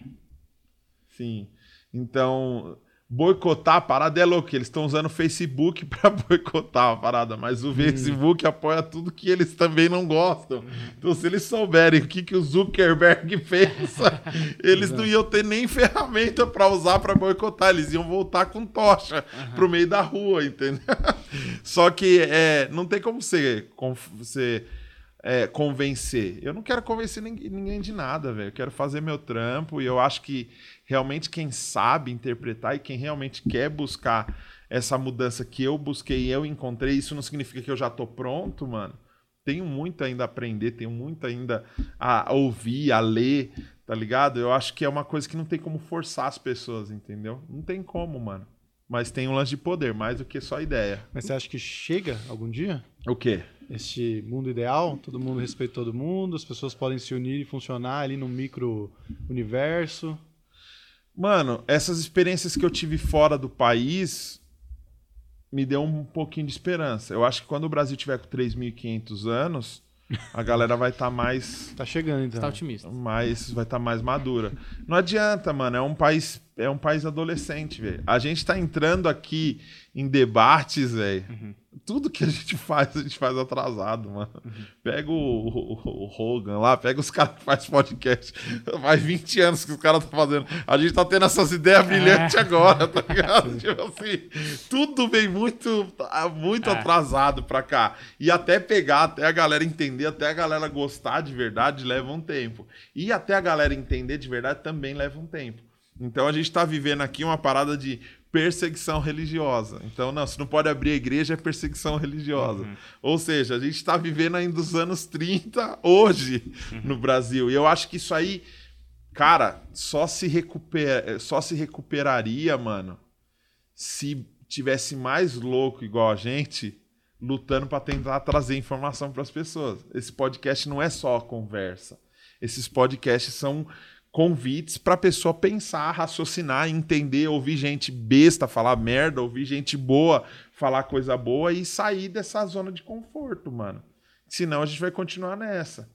Sim. Então, boicotar a parada é louco. Eles estão usando o Facebook para boicotar a parada, mas o hum. Facebook apoia tudo que eles também não gostam. Então, se eles souberem o que, que o Zuckerberg fez, eles não iam ter nem ferramenta para usar para boicotar. Eles iam voltar com tocha uhum. pro meio da rua, entendeu? Só que é, não tem como você, você é, convencer. Eu não quero convencer ninguém, ninguém de nada, velho. Eu quero fazer meu trampo e eu acho que realmente quem sabe interpretar e quem realmente quer buscar essa mudança que eu busquei e eu encontrei, isso não significa que eu já tô pronto, mano. Tenho muito ainda a aprender, tenho muito ainda a ouvir, a ler, tá ligado? Eu acho que é uma coisa que não tem como forçar as pessoas, entendeu? Não tem como, mano. Mas tem um lance de poder, mais do que só ideia. Mas você acha que chega algum dia? O quê? Este mundo ideal, todo mundo respeita todo mundo, as pessoas podem se unir e funcionar ali no micro universo. Mano, essas experiências que eu tive fora do país me deu um pouquinho de esperança. Eu acho que quando o Brasil tiver com 3.500 anos, a galera vai estar tá mais. Tá chegando, então. Tá otimista. Mais, vai estar tá mais madura. Não adianta, mano. É um país, é um país adolescente, velho. A gente tá entrando aqui em debates, velho. Uhum tudo que a gente faz, a gente faz atrasado, mano. Uhum. Pega o, o, o, Hogan lá, pega os caras que fazem podcast. Faz 20 anos que os caras estão fazendo. A gente tá tendo essas ideias brilhantes é. agora, tá ligado? tipo assim, tudo vem muito, muito é. atrasado pra cá. E até pegar, até a galera entender, até a galera gostar de verdade, leva um tempo. E até a galera entender de verdade também leva um tempo. Então a gente está vivendo aqui uma parada de perseguição religiosa. Então, não, se não pode abrir a igreja, é perseguição religiosa. Uhum. Ou seja, a gente está vivendo ainda os anos 30 hoje uhum. no Brasil. E eu acho que isso aí, cara, só se, recupera, só se recuperaria, mano, se tivesse mais louco igual a gente lutando para tentar trazer informação para as pessoas. Esse podcast não é só conversa. Esses podcasts são convites para a pessoa pensar, raciocinar, entender, ouvir gente besta falar merda, ouvir gente boa falar coisa boa e sair dessa zona de conforto, mano. Senão a gente vai continuar nessa.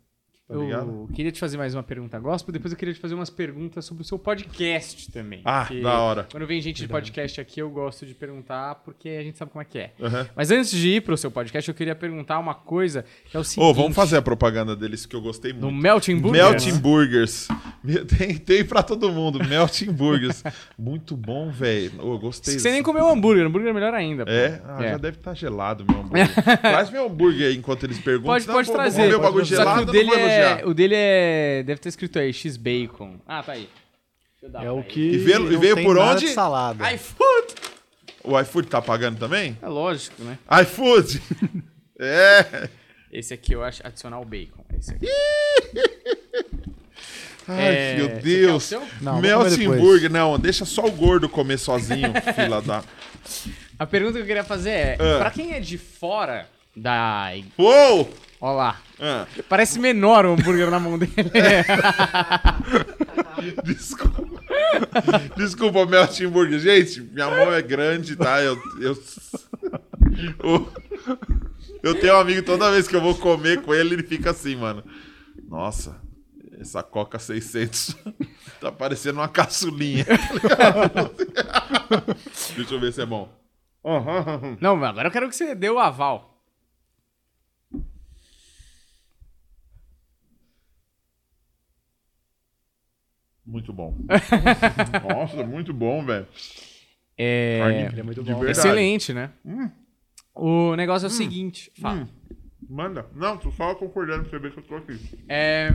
Tá eu queria te fazer mais uma pergunta gospel, depois eu queria te fazer umas perguntas sobre o seu podcast também. Ah, da hora. Quando vem gente de podcast aqui, eu gosto de perguntar, porque a gente sabe como é que é. Uhum. Mas antes de ir pro seu podcast, eu queria perguntar uma coisa, que é o seguinte... Ô, oh, vamos fazer a propaganda deles, que eu gostei muito. No Melting Burgers? Melting Burgers. Tem, tem pra todo mundo, Melting Burgers. muito bom, velho. Oh, eu gostei. Você nem comeu hambúrguer, hambúrguer é melhor ainda. É? Ah, é? já deve estar tá gelado meu hambúrguer. Traz meu hambúrger aí enquanto eles perguntam. Pode, pode trazer. Comer o bagulho gelado, o dele, é, o dele é Deve ter escrito aí, X-Bacon. Ah, tá aí. É o que. E veio, e veio por onde? Salada. iFood! O iFood tá pagando também? É lógico, né? iFood! é! Esse aqui eu acho adicional bacon. Esse aqui. Ai, É, meu Deus. o seu? Não, vou Melting depois. Burger, não, deixa só o gordo comer sozinho, fila da. A pergunta que eu queria fazer é: Ah. pra quem é de fora da. Uou! Ó lá. Ah, Parece menor o hambúrguer na mão dele. desculpa. Desculpa, Melting Burger. Gente, minha mão é grande, tá? Eu. Eu, o- eu tenho um amigo, toda vez que eu vou comer com ele, ele fica assim, mano. Nossa, essa Coca 600 tá parecendo uma caçulinha. Deixa eu ver se é bom. Não, mas agora eu quero que você dê o aval. Muito bom. Nossa, muito bom, velho. É. Carne é muito de bom. verdade. Excelente, né? O negócio é o seguinte. Fala. Hum. Manda. Não, tu só concordando pra você ver que eu tô aqui. É,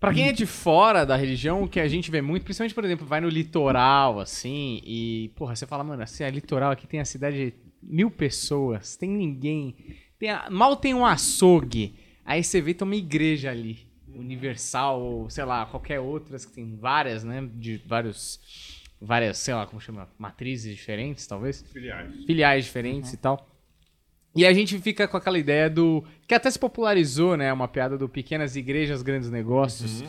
pra quem é de fora da religião, o que a gente vê muito, principalmente, por exemplo, vai no litoral, assim, e, porra, você fala, mano, assim, é litoral, aqui tem a cidade de mil pessoas, tem ninguém, tem a- mal tem um açougue, aí você vê, tem uma igreja ali, universal, ou, sei lá, qualquer outras, que tem várias, né, de vários, várias, sei lá, como chama, matrizes diferentes, talvez Filiais. filiais diferentes e tal. E a gente fica com aquela ideia do. que até se popularizou, né? Uma piada do pequenas igrejas, grandes negócios.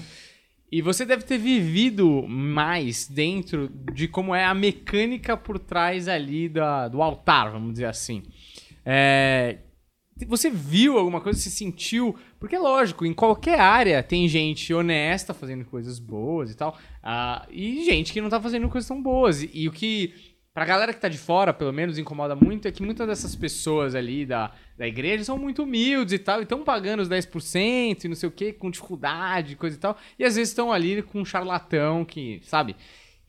E você deve ter vivido mais dentro de como é a mecânica por trás ali da, do altar, vamos dizer assim. É, você viu alguma coisa, se sentiu? Porque, lógico, em qualquer área tem gente honesta fazendo coisas boas e tal, ah, e gente que não tá fazendo coisas tão boas. E, e o que, pra galera que tá de fora, pelo menos, incomoda muito é que muitas dessas pessoas ali da, da igreja são muito humildes e tal, e estão pagando os 10% e não sei o que, com dificuldade, coisa e tal, e às vezes estão ali com um charlatão que, sabe?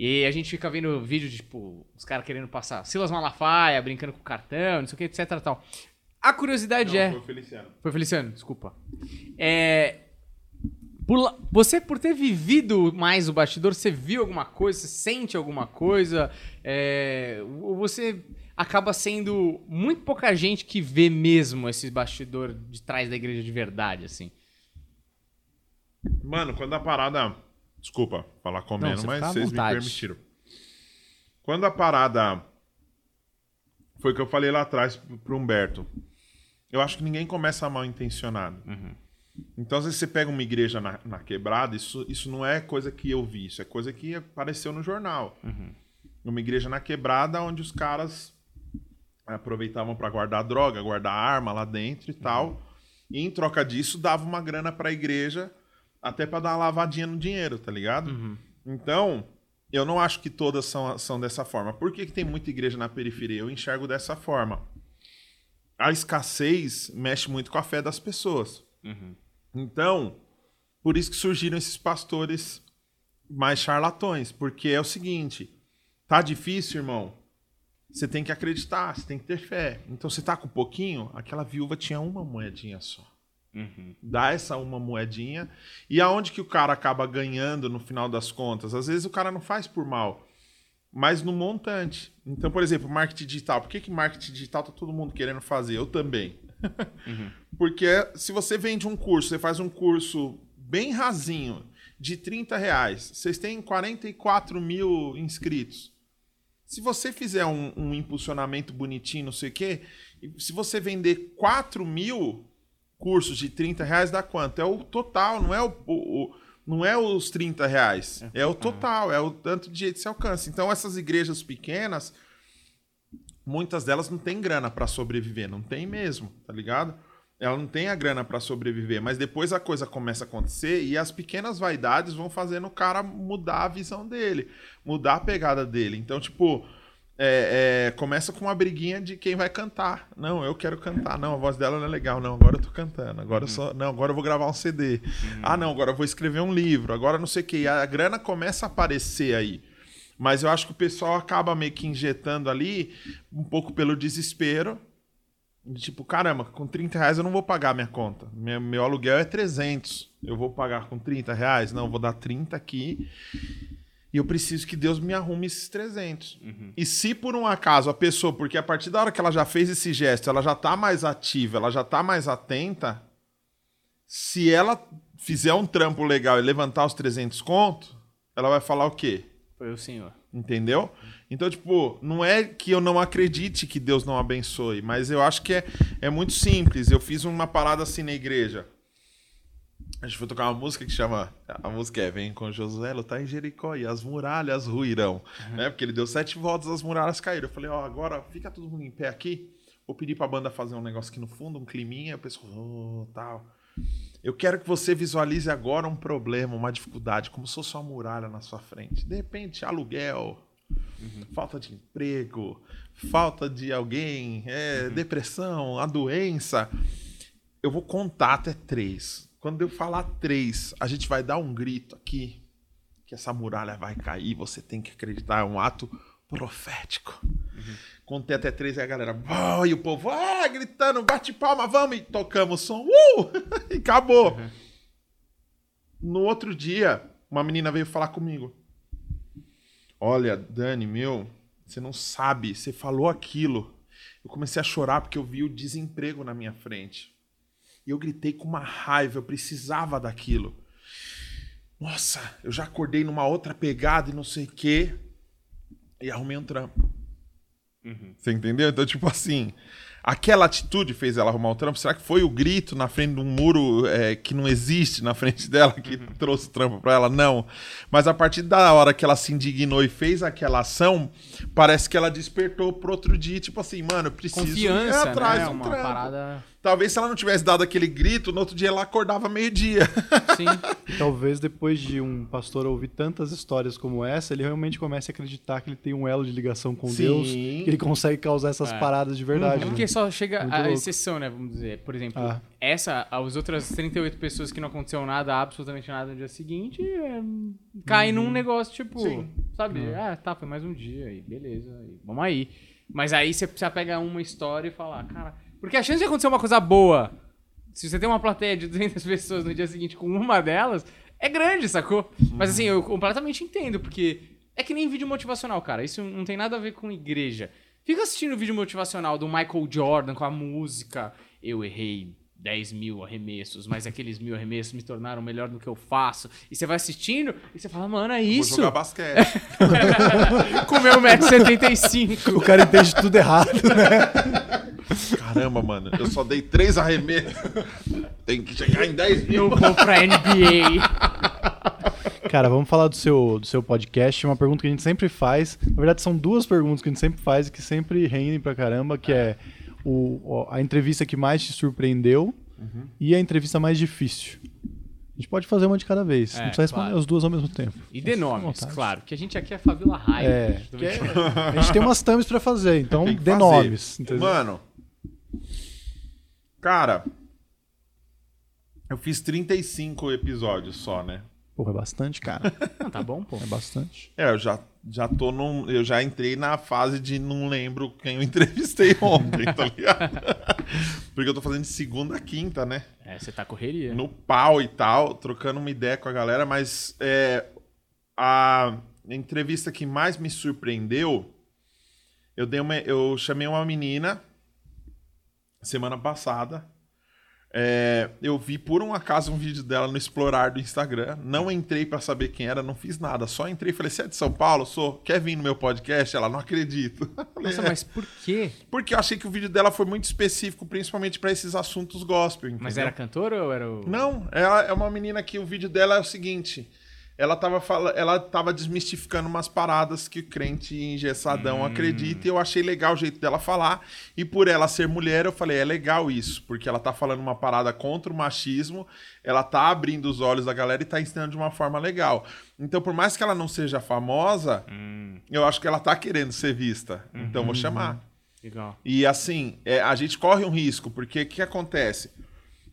E a gente fica vendo vídeo de, tipo, os caras querendo passar Silas Malafaia, brincando com cartão, não sei o que, etc tal. A curiosidade é. Foi o Feliciano. Foi Feliciano, desculpa. É. por você, por ter vivido mais o bastidor, você viu alguma coisa, você sente alguma coisa? É, ou você acaba sendo muito pouca gente que vê mesmo esse bastidor de trás da igreja de verdade, assim? Mano, quando a parada. Desculpa falar comendo, você mas vocês me vontade. permitiram. Quando a parada. Foi o que eu falei lá atrás pro Humberto. Eu acho que ninguém começa mal intencionado. Uhum. Então, às vezes você pega uma igreja na, na quebrada, isso, isso não é coisa que eu vi, isso é coisa que apareceu no jornal. Uhum. Uma igreja na quebrada onde os caras aproveitavam para guardar droga, guardar arma lá dentro e tal. E em troca disso, dava uma grana para a igreja até para dar uma lavadinha no dinheiro, tá ligado? Então, eu não acho que todas são, são dessa forma. Por que, que tem muita igreja na periferia? Eu enxergo dessa forma. A escassez mexe muito com a fé das pessoas. Então, por isso que surgiram esses pastores mais charlatões. Porque é o seguinte: tá difícil, irmão. Você tem que acreditar, você tem que ter fé. Então, você tá com pouquinho, aquela viúva tinha uma moedinha só. Dá essa uma moedinha. E aonde que o cara acaba ganhando no final das contas? Às vezes o cara não faz por mal, mas no montante. Então, por exemplo, marketing digital. Por que, que marketing digital tá todo mundo querendo fazer? Eu também. Porque se você vende um curso, você faz um curso bem rasinho, de 30 reais, vocês têm 44 mil inscritos. Se você fizer um, um impulsionamento bonitinho, não sei o quê, se você vender 4 mil cursos de 30 reais, dá quanto? É o total, não é, o, o- o- não é os 30 reais. É o total, é o tanto de jeito que você alcança. Então, essas igrejas pequenas, muitas delas não têm grana para sobreviver, não tem mesmo, tá ligado? Ela não tem a grana para sobreviver, mas depois a coisa começa a acontecer e as pequenas vaidades vão fazendo o cara mudar a visão dele, mudar a pegada dele. Então, tipo, é, é, começa com uma briguinha de quem vai cantar. Não, eu quero cantar. Não, a voz dela não é legal. Não, agora eu tô cantando. Agora eu só, não, agora eu vou gravar um CD. Ah, não, agora eu vou escrever um livro. Agora não sei o quê. E a grana começa a aparecer aí. Mas eu acho que o pessoal acaba meio que injetando ali um pouco pelo desespero. De Tipo, caramba, com 30 reais eu não vou pagar minha conta. Meu, meu aluguel é 300. Eu vou pagar com 30 reais? Não, eu vou dar 30 aqui. E eu preciso que Deus me arrume esses 300. E se por um acaso a pessoa, porque a partir da hora que ela já fez esse gesto, ela já tá mais ativa, ela já tá mais atenta, se ela fizer um trampo legal e levantar os 300 conto, ela vai falar o quê? Foi o senhor. Entendeu? Então, tipo, não é que eu não acredite que Deus não abençoe, mas eu acho que é, é muito simples. Eu fiz uma parada assim na igreja. A gente foi tocar uma música que chama. A música é Vem com Josué, tá em Jericó e as muralhas ruirão. Né? Porque ele deu sete voltas, as muralhas caíram. Eu falei, ó, agora fica todo mundo em pé aqui. Vou pedir pra banda fazer um negócio aqui no fundo, um climinha. O pessoal, oh, tal. Eu quero que você visualize agora um problema, uma dificuldade, como se fosse uma muralha na sua frente. De repente, aluguel, uhum. falta de emprego, falta de alguém, é, uhum. depressão, a doença. Eu vou contar até três. Quando eu falar três, a gente vai dar um grito aqui que essa muralha vai cair. Você tem que acreditar, é um ato profético. Uhum. Contei até três e a galera, oh, e o povo, ah, gritando, bate palma, vamos, e tocamos o som, uh! e acabou. Uhum. No outro dia, uma menina veio falar comigo. Olha, Dani, meu, você não sabe, você falou aquilo. Eu comecei a chorar porque eu vi o desemprego na minha frente. E eu gritei com uma raiva, eu precisava daquilo. Nossa, eu já acordei numa outra pegada e não sei o quê. E arrumei um trampo. Uhum. Você entendeu? Então, tipo assim, aquela atitude fez ela arrumar o trampo. Será que foi o grito na frente de um muro é, que não existe na frente dela que uhum. trouxe o trampo pra ela? Não. Mas a partir da hora que ela se indignou e fez aquela ação, parece que ela despertou pro outro dia, tipo assim, mano, eu preciso Confiança, ir atrás né? um Uma trampo. parada... Talvez se ela não tivesse dado aquele grito, no outro dia ela acordava meio-dia. Sim. Talvez depois de um pastor ouvir tantas histórias como essa, ele realmente comece a acreditar que ele tem um elo de ligação com Sim. Deus, que ele consegue causar essas É. paradas de verdade. Porque né? só chega Muito a louco. exceção, né? Vamos dizer. Por exemplo, Ah. essa, as outras 38 pessoas que não aconteceu nada, absolutamente nada no dia seguinte, é, caem num negócio tipo, Sim. sabe? Ah, tá, foi mais um dia e beleza, e vamos aí. Mas aí você precisa pegar uma história e falar, cara. Porque a chance de acontecer uma coisa boa, se você tem uma plateia de 200 pessoas no dia seguinte com uma delas, é grande, sacou? Mas assim, eu completamente entendo, porque é que nem vídeo motivacional, cara. Isso não tem nada a ver com igreja. Fica assistindo o vídeo motivacional do Michael Jordan com a música. Eu errei 10 mil arremessos, mas aqueles mil arremessos me tornaram melhor do que eu faço. E você vai assistindo e você fala, mano, é Vou isso. jogar basquete. Com o meu 1,75m. O cara entende tudo errado, né? Caramba, mano, eu só dei três arremessos. Tem que chegar em 10 mil. Eu vou pra NBA. Cara, vamos falar do seu, do seu podcast. Uma pergunta que a gente sempre faz. Na verdade, são duas perguntas que a gente sempre faz e que sempre rendem pra caramba, que é o, o- a entrevista que mais te surpreendeu e a entrevista mais difícil. A gente pode fazer uma de cada vez. É, não precisa responder claro. as duas ao mesmo tempo. E dê nomes, claro. Que a gente aqui é Fabiola Raiva. É, que é- a gente tem umas thumbs pra fazer, então dê fazer. nomes. entendeu? Mano, cara, eu fiz 35 episódios só, né? Porra, é bastante, cara. Ah, tá bom, pô. É bastante. É, eu já, já tô num. Eu já entrei na fase de não lembro quem eu entrevistei ontem, tá ligado? Porque eu tô fazendo de segunda a quinta, né? É, você tá correria. no pau e tal, trocando uma ideia com a galera, mas é, a entrevista que mais me surpreendeu, eu dei uma, eu chamei uma menina semana passada. É, eu vi por um acaso um vídeo dela no Explorar do Instagram. Não entrei pra saber quem era, não fiz nada. Só entrei e falei: Você é de São Paulo? Sou. Quer vir no meu podcast? Ela não acredito. Nossa, "É." mas por quê? Porque eu achei que o vídeo dela foi muito específico, principalmente pra esses assuntos gospel. Mas entendeu? era cantora ou era o. Não, ela é uma menina que o vídeo dela é o seguinte. Ela tava, fala, ela tava desmistificando umas paradas que o crente engessadão acredita e eu achei legal o jeito dela falar. E por ela ser mulher, eu falei, é legal isso, porque ela tá falando uma parada contra o machismo, ela tá abrindo os olhos da galera e tá ensinando de uma forma legal. Então, por mais que ela não seja famosa, eu acho que ela tá querendo ser vista. Então, vou chamar. Legal. E assim, é, a gente corre um risco, porque o que acontece?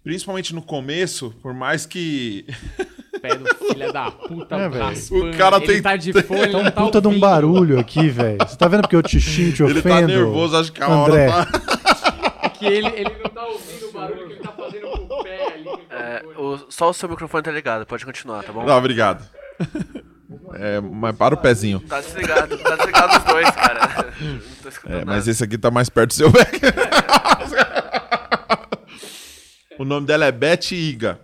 Principalmente no começo, por mais que. Pé do filho da puta, É, raspando. O cara ele tem- tá de fone, ele não tá Puta de um barulho aqui, velho. Você tá vendo porque eu te xingo, te ofendo? Ele tá nervoso, acho que a André. hora tá. É que ele, ele não tá ouvindo o barulho que ele tá fazendo com o pé ali. É, o- só o seu microfone tá ligado, pode continuar, tá bom? Não, obrigado. É, mas para o pezinho. Tá desligado, tá desligado os dois, cara. Não tô escutando É, nada. mas esse aqui tá mais perto do seu back. o nome dela é Beth Iga.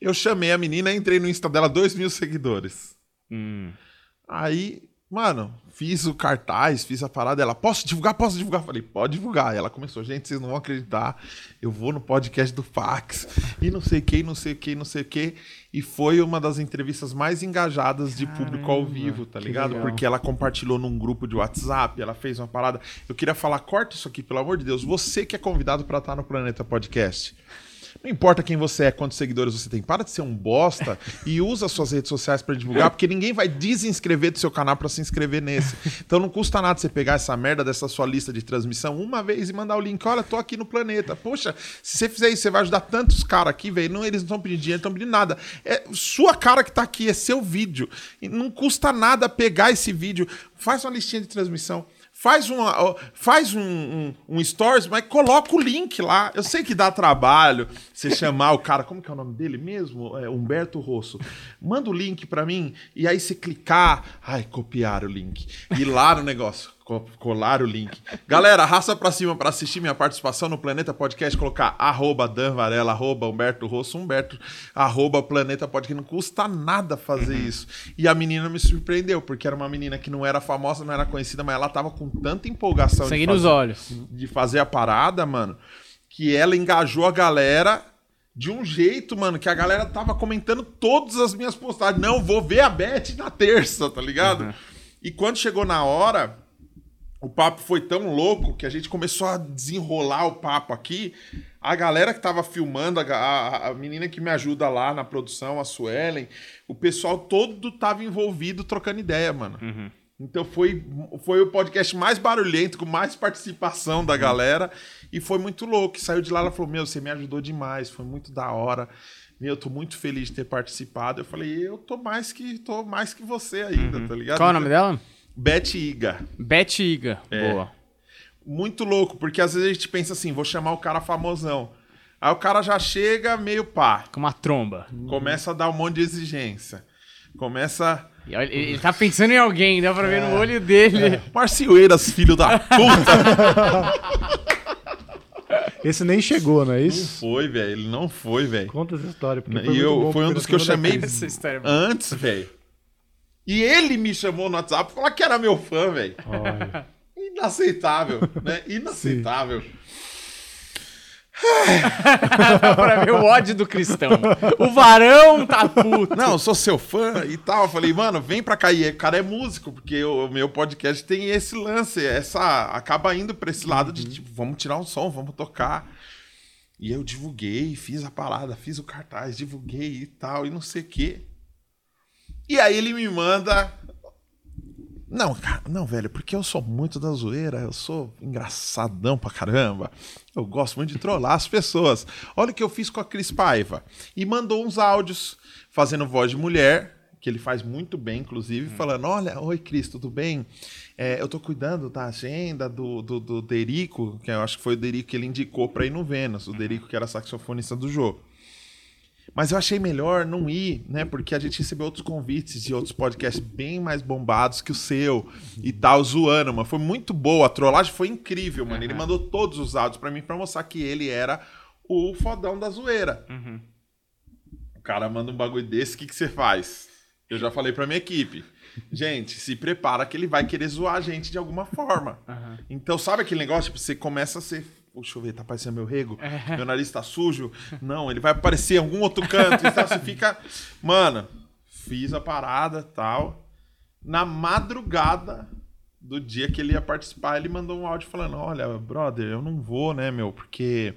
Eu chamei a menina, entrei no Insta dela, 2 mil seguidores. Hum. Aí, mano, fiz o cartaz, fiz a parada. Ela, posso divulgar? Posso divulgar? Falei, pode divulgar. E ela começou, gente, vocês não vão acreditar. Eu vou no podcast do Fax. E não sei o que, não sei o que, não sei o que. E foi uma das entrevistas mais engajadas de público ao vivo, tá ligado? legal. Porque ela compartilhou num grupo de WhatsApp, ela fez uma parada. Eu queria falar, corta isso aqui, pelo amor de Deus. Você que é convidado pra estar no Planeta Podcast. Não importa quem você é, quantos seguidores você tem, para de ser um bosta e usa suas redes sociais pra divulgar, porque ninguém vai desinscrever do seu canal pra se inscrever nesse. Então não custa nada você pegar essa merda dessa sua lista de transmissão uma vez e mandar o link. Olha, tô aqui no planeta. Poxa, se você fizer isso, você vai ajudar tantos caras aqui, velho. Não, eles não estão pedindo dinheiro, estão pedindo nada. É sua cara que tá aqui, é seu vídeo. E não custa nada pegar esse vídeo, faz uma listinha de transmissão. Faz, uma, faz um, um, um stories, mas coloca o link lá. Eu sei que dá trabalho você chamar o cara, como que é o nome dele mesmo? É Humberto Rosso. Manda o link pra mim e aí você clicar. Ai, copiar o link. Ir lá no negócio. Co- Colar o link. Galera, raça pra cima pra assistir minha participação no Planeta Podcast. Colocar arroba Dan Varela, arroba Humberto Rosso, Humberto, arroba Planeta Podcast. Não custa nada fazer isso. E a menina me surpreendeu, porque era uma menina que não era famosa, não era conhecida, mas ela tava com tanta empolgação de Sangue nos fazer- olhos. de fazer a parada, mano, que ela engajou a galera de um jeito, mano, que a galera tava comentando todas as minhas postagens. Não, vou ver a Beth na terça, tá ligado? E quando chegou na hora, o papo foi tão louco que a gente começou a desenrolar o papo aqui. A galera que tava filmando, a, a- a menina que me ajuda lá na produção, a Suelen, o pessoal todo tava envolvido trocando ideia, mano. Então foi, foi o podcast mais barulhento, com mais participação da galera. E foi muito louco. Saiu de lá, ela falou: Meu, você me ajudou demais, foi muito da hora. Meu, eu tô muito feliz de ter participado. Eu falei, eu tô mais que, tô mais que você ainda, tá ligado? Qual é o nome dela? Beth Iga. Beth Iga. É. Boa. Muito louco, porque às vezes a gente pensa assim, vou chamar o cara famosão. Aí o cara já chega meio pá, Com uma tromba. começa a dar um monte de exigência. Começa. Ele, ele tá pensando em alguém, dá pra ver no olho dele. Marcioeiras, filho da puta! Esse nem chegou, não é não isso? foi, velho. Ele não foi, velho. Conta essa história. porque E eu, foi um dos que eu chamei Essa história é antes, velho. E ele me chamou no WhatsApp pra falar que era meu fã, velho. Olha. Inaceitável, né? Inaceitável. pra ver o ódio do cristão. O varão tá puto. Não, eu sou seu fã e tal. Eu falei, mano, vem pra cá. E o cara é músico, porque o meu podcast tem esse lance, essa. Acaba indo pra esse lado de tipo, vamos tirar um som, vamos tocar. E eu divulguei, fiz a parada, fiz o cartaz, divulguei e tal, e não sei o quê. E aí ele me manda. Não, cara, não, velho, porque eu sou muito da zoeira, eu sou engraçadão pra caramba. Eu gosto muito de trollar as pessoas. Olha o que eu fiz com a Cris Paiva. E mandou uns áudios fazendo voz de mulher, que ele faz muito bem, inclusive, falando: Olha, oi, Cris, tudo bem? É, eu tô cuidando da agenda do, do, do Derico, que eu acho que foi o Derico que ele indicou pra ir no Vênus, o Derico que era saxofonista do jogo. Mas eu achei melhor não ir, né? Porque a gente recebeu outros convites de outros podcasts bem mais bombados que o seu e tal, zoando, mano. Foi muito boa. A trollagem foi incrível, mano. Ele mandou todos os áudios pra mim pra mostrar que ele era o fodão da zoeira. O cara manda um bagulho desse, o que, que você faz? Eu já falei pra minha equipe. Gente, se prepara que ele vai querer zoar a gente de alguma forma. Então, sabe aquele negócio? Tipo, você começa a ser. Deixa eu ver, tá parecendo meu rego? Meu nariz tá sujo? Não, ele vai aparecer em algum outro canto. Então você fica. Mano, fiz a parada tal. Na madrugada do dia que ele ia participar, ele mandou um áudio falando: Olha, brother, eu não vou, né, meu? Porque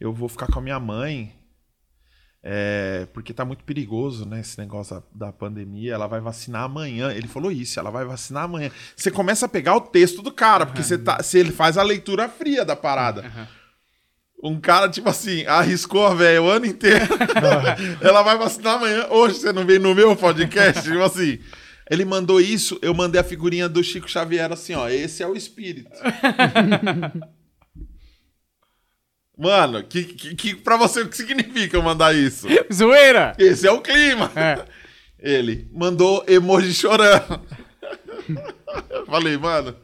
eu vou ficar com a minha mãe. É, porque tá muito perigoso, né? Esse negócio da, da pandemia. Ela vai vacinar amanhã. Ele falou isso, ela vai vacinar amanhã. Você começa a pegar o texto do cara, porque você tá, se ele faz a leitura fria da parada. Um cara, tipo assim, arriscou a velha o ano inteiro. ela vai vacinar amanhã. Hoje você não veio no meu podcast? tipo assim. Ele mandou isso, eu mandei a figurinha do Chico Xavier assim, ó. Esse é o espírito. Mano, que, que, que pra você o que significa eu mandar isso? Zoeira! Esse é o clima. É. Ele mandou emoji chorando. Eu falei, mano,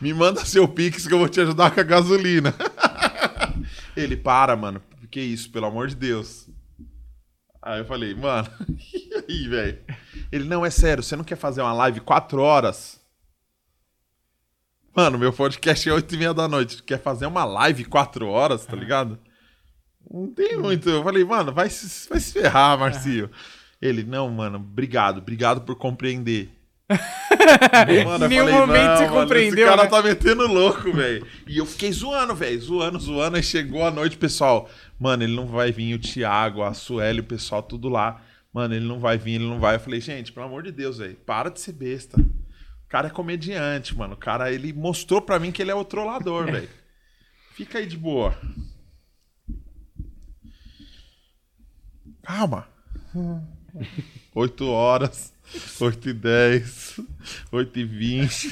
me manda seu pix que eu vou te ajudar com a gasolina. Ele, para, mano. Que isso, pelo amor de Deus. Aí eu falei, mano, e aí, velho? Ele, não, é sério, você não quer fazer uma live quatro horas? Mano, meu podcast é oito e meia da noite. Quer fazer uma live quatro horas, tá ligado? Não tem muito. Eu falei, mano, vai se, vai se ferrar, Marcio. Ele, não, mano, obrigado, obrigado por compreender. Mano, eu Nenhum momento você mano, compreendeu, Esse cara né? tá metendo louco, velho. E eu fiquei zoando, velho. Zoando, zoando. Aí chegou a noite, pessoal. Mano, ele não vai vir. O Thiago, a Sueli, o pessoal, tudo lá. Mano, ele não vai vir, ele não vai. Eu falei, gente, pelo amor de Deus, velho. Para de ser besta. O cara é comediante, mano. O cara, ele mostrou pra mim que ele é o trollador, velho. Fica aí de boa. Calma. 8 horas, 8 e 10, 8 e 20.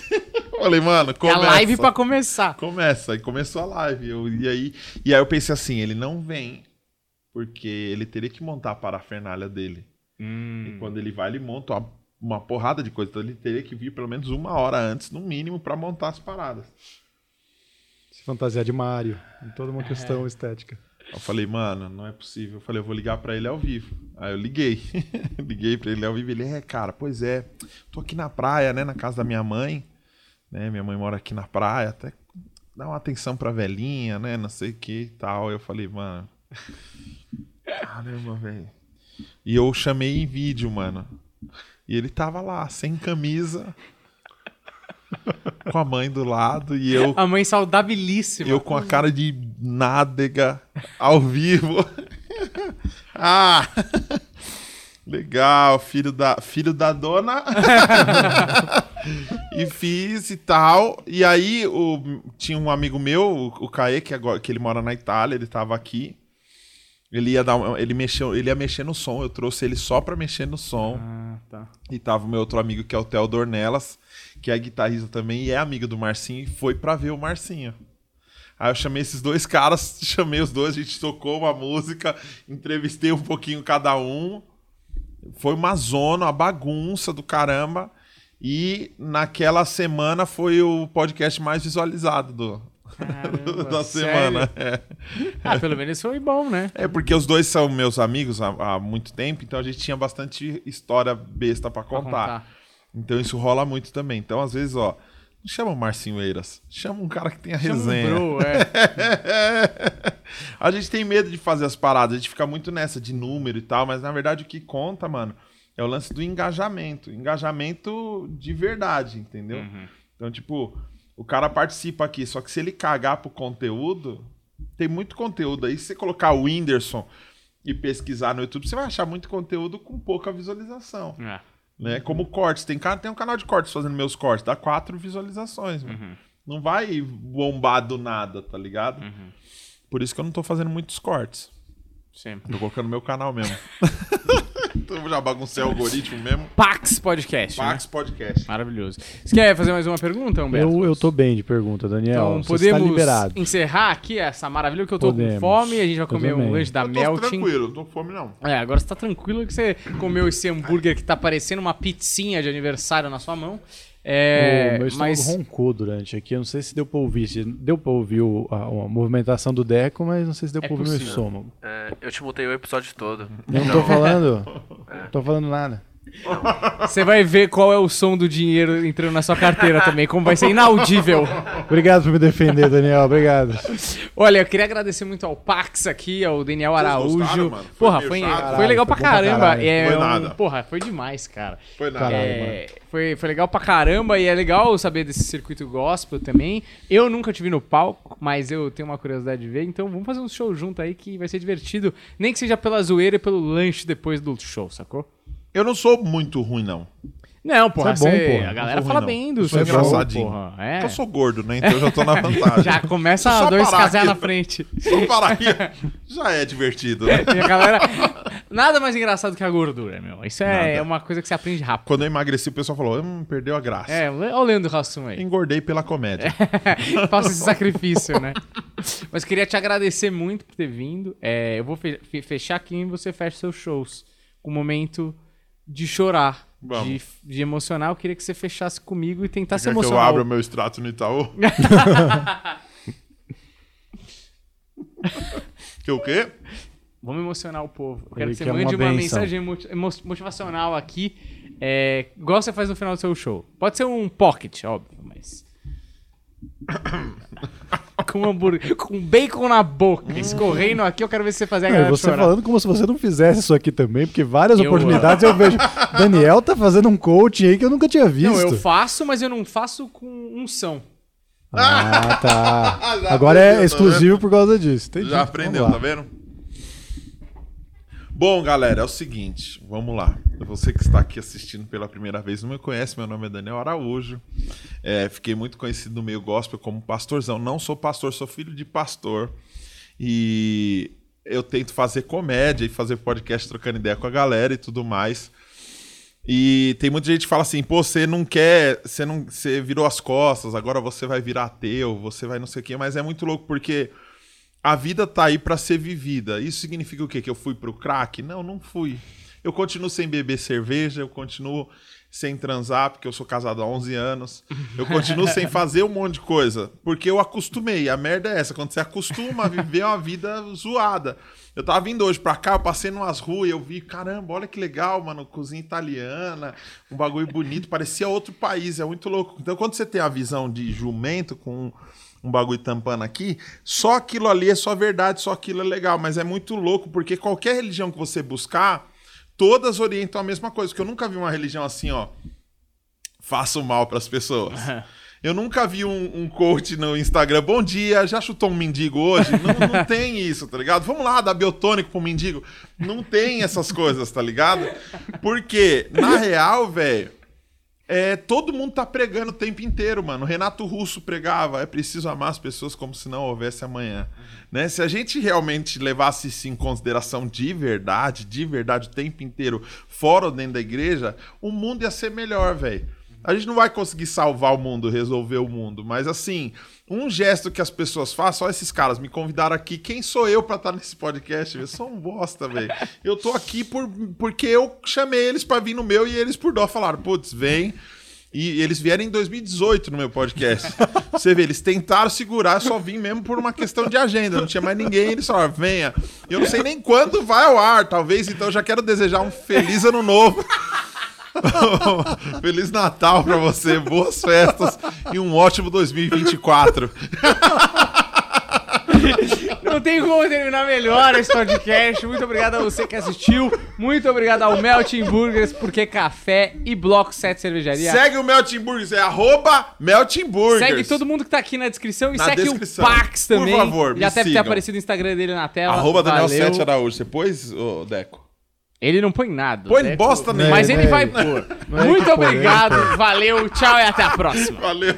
Falei, mano, É começa. a live pra começar. Começa, e começou a live. Eu, e, aí, e aí eu pensei assim, ele não vem, porque ele teria que montar a parafernália dele. E quando ele vai, ele monta uma, uma porrada de coisa. Então ele teria que vir pelo menos uma hora antes, no mínimo, pra montar as paradas. Se fantasiar de Mario. Em toda uma questão estética. Eu falei, mano, não é possível. Eu falei, eu vou ligar pra ele ao vivo. Aí eu liguei. liguei pra ele ao vivo. Ele, é, cara, pois é. Tô aqui na praia, né? Na casa da minha mãe. Né? Minha mãe mora aqui na praia. Até dá uma atenção pra velhinha, né? Não sei o que e tal. Eu falei, mano. Caramba, velho. E eu chamei em vídeo, mano. E ele tava lá, sem camisa. com a mãe do lado. E eu A mãe saudabilíssima. eu com a cara de nádega ao vivo. ah! Legal, filho da, filho da dona. e fiz e tal. E aí o, tinha um amigo meu, o, Caê, que, agora, que ele mora na Itália, ele tava aqui. Ele ia dar ele mexeu, ele ia mexer no som, eu trouxe ele só pra mexer no som. Ah, tá. E tava o meu outro amigo, que é o Theo Dornelas, que é guitarrista também e é amigo do Marcinho, e foi pra ver o Marcinho. Aí eu chamei esses dois caras, chamei os dois, a gente tocou uma música, entrevistei um pouquinho cada um. Foi uma zona, uma bagunça do caramba. E naquela semana foi o podcast mais visualizado do, Caramba, da semana. É. Ah, pelo menos foi bom, né? É porque os dois são meus amigos há, há muito tempo, então a gente tinha bastante história besta pra Pra contar. Então isso rola muito também. Então, às vezes, ó, não chama o Marcinho Eiras, chama um cara que tenha Chama um resenha. bro, é. a gente tem medo de fazer as paradas, a gente fica muito nessa de número e tal, mas na verdade o que conta, mano, é o lance do engajamento. Engajamento de verdade, entendeu? Então, tipo, o cara participa aqui, só que se ele cagar pro conteúdo, tem muito conteúdo aí. Se você colocar o Whindersson e pesquisar no YouTube, você vai achar muito conteúdo com pouca visualização. É. Né? Como cortes. Tem, cara, tem um canal de cortes fazendo meus cortes, dá quatro visualizações. mano. Não vai bombar do nada, tá ligado? Por isso que eu não tô fazendo muitos cortes. Sim. Tô colocando no meu canal mesmo. então eu já baguncei o algoritmo mesmo. Pax Podcast. né? Pax Podcast. Maravilhoso. Você quer fazer mais uma pergunta, Humberto? Eu, eu tô bem de pergunta, Daniel. Então podemos liberado. encerrar aqui essa maravilha que eu tô Podemos. com fome. A gente vai comer um lanche da Eu tô Melting. tranquilo, não tô com fome não. É, agora você tá tranquilo que você comeu esse hambúrguer que tá parecendo uma pizzinha de aniversário na sua mão. É, o meu estômago mas roncou durante aqui. Eu não sei se deu pra ouvir. Deu pra ouvir o- a, a movimentação do Deco, mas não sei se deu É pra ouvir meu possível. estômago. É, eu te mutei o episódio todo. Eu não tô falando. Não tô falando nada. Você vai ver qual é o som do dinheiro entrando na sua carteira também, como vai ser inaudível. Obrigado por me defender, Daniel. Obrigado. Olha, eu queria agradecer muito ao Pax aqui, ao Daniel Araújo. gostaram, mano? Foi porra, foi, chato? foi legal pra Foi pra caramba. É Foi um- nada. porra, foi demais, cara. Foi nada. Caralho. É, foi, foi legal pra caramba e é legal saber desse circuito gospel também. Eu nunca te vi no palco, mas eu tenho uma curiosidade de ver, então vamos fazer um show junto aí que vai ser divertido, nem que seja pela zoeira e pelo lanche depois do show, sacou? Eu não sou muito ruim, não. Não, porra, Isso é bom, você- porra. a galera Não sou fala ruim, bem do Eu sou seu show, engraçadinho. porra. É. Eu sou gordo, né? Então eu já tô na vantagem. Já começa Só dois parar casais aqui. na frente. Só parar aqui já é divertido, né? E a galera. Nada mais engraçado que a gordura, meu. Isso é Nada. uma coisa que você aprende rápido. Quando eu emagreci, o pessoal falou, hum, perdeu a graça. É, olha o Leandro Hassum aí. Engordei pela comédia. Faça esse sacrifício, né? Mas queria te agradecer muito por ter vindo. É, eu vou fe- fe- fechar aqui e você fecha seus shows. Com um momento de chorar, de, de emocionar. Eu queria que você fechasse comigo e tentasse Quer que eu emocionar. abra o- meu extrato no Itaú? que o quê? Vamos emocionar o povo. Eu quero Ele que você uma mande uma, benção. mensagem motivacional aqui, é, igual você faz no final do seu show. Pode ser um pocket, óbvio, mas. com hambúrguer, com bacon na boca, escorrendo aqui, eu quero ver se você fazer a Não, galera você chorar. falando como se você não fizesse isso aqui também, porque várias Eu- oportunidades eu vejo. Daniel tá fazendo um coaching aí que eu nunca tinha visto. Não, eu faço, mas eu não faço com unção. Ah, tá. Agora aprendeu, é exclusivo por causa disso. Entendi. Já aprendeu, tá vendo? Bom, galera, é o seguinte, vamos lá. Você que está aqui assistindo pela primeira vez não me conhece, meu nome é Daniel Araújo. É, fiquei muito conhecido no meio gospel como pastorzão. Não sou pastor, sou filho de pastor. E eu tento fazer comédia e fazer podcast trocando ideia com a galera e tudo mais. E tem muita gente que fala assim, pô, você não quer, você não, você virou as costas, agora você vai virar ateu, você vai não sei o quê, mas é muito louco porque a vida tá aí pra ser vivida. Isso significa o quê? Que eu fui pro crack? Não, não fui. Eu continuo sem beber cerveja, eu continuo sem transar, porque eu sou casado há 11 anos. Eu continuo sem fazer um monte de coisa, porque eu acostumei. A merda é essa, quando você acostuma a viver uma vida zoada. Eu tava vindo hoje pra cá, eu passei numas ruas e eu vi, caramba, olha que legal, mano, cozinha italiana, um bagulho bonito, parecia outro país, é muito louco. Então quando você tem a visão de jumento com um bagulho tampando aqui, só aquilo ali é só verdade, só aquilo é legal, mas é muito louco, porque qualquer religião que você buscar, todas orientam a mesma coisa, porque eu nunca vi uma religião assim, ó, faça o mal pras pessoas. Eu nunca vi um, um coach no Instagram, bom dia, já chutou um mendigo hoje? Não, não tem isso, tá ligado? Vamos lá, dar biotônico pro mendigo. Não tem essas coisas, tá ligado? Porque, na real, velho, é, todo mundo tá pregando o tempo inteiro, mano. O Renato Russo pregava, é preciso amar as pessoas como se não houvesse amanhã. Né? Se a gente realmente levasse isso em consideração de verdade, de verdade, o tempo inteiro, fora ou dentro da igreja, o mundo ia ser melhor, velho. A gente não vai conseguir salvar o mundo, resolver o mundo, mas assim, um gesto que as pessoas façam, olha esses caras me convidaram aqui, quem sou eu pra estar nesse podcast? Eu sou um bosta, velho. Eu tô aqui por, porque eu chamei eles pra vir no meu e eles por dó falaram, putz, vem. E eles vieram em 2018 no meu podcast. Você vê, eles tentaram segurar, só vim mesmo por uma questão de agenda. Não tinha mais ninguém, eles falaram, venha. Eu não sei nem quando vai ao ar, talvez, então eu já quero desejar um feliz ano novo. Feliz Natal pra você, boas festas e um ótimo 2024. Não tem como terminar melhor esse podcast. Muito obrigado a você que assistiu. Muito obrigado ao Melting Burgers, porque café e Bloco 7 Cervejaria. Segue o Melting Burgers, é arroba Melting Burgers. Segue todo mundo que tá aqui na descrição e Na segue descrição. o Pax Por também. favor, me Já deve ter sigam. aparecido o Instagram dele na tela. Arroba Daniel Valeu. 7 Araújo. Você pôs, Deco? Ele não põe nada. Põe né? bosta nenhuma. Mas ele É, vai é. pôr. É Muito obrigado, é põe. valeu, tchau e até a próxima. Valeu.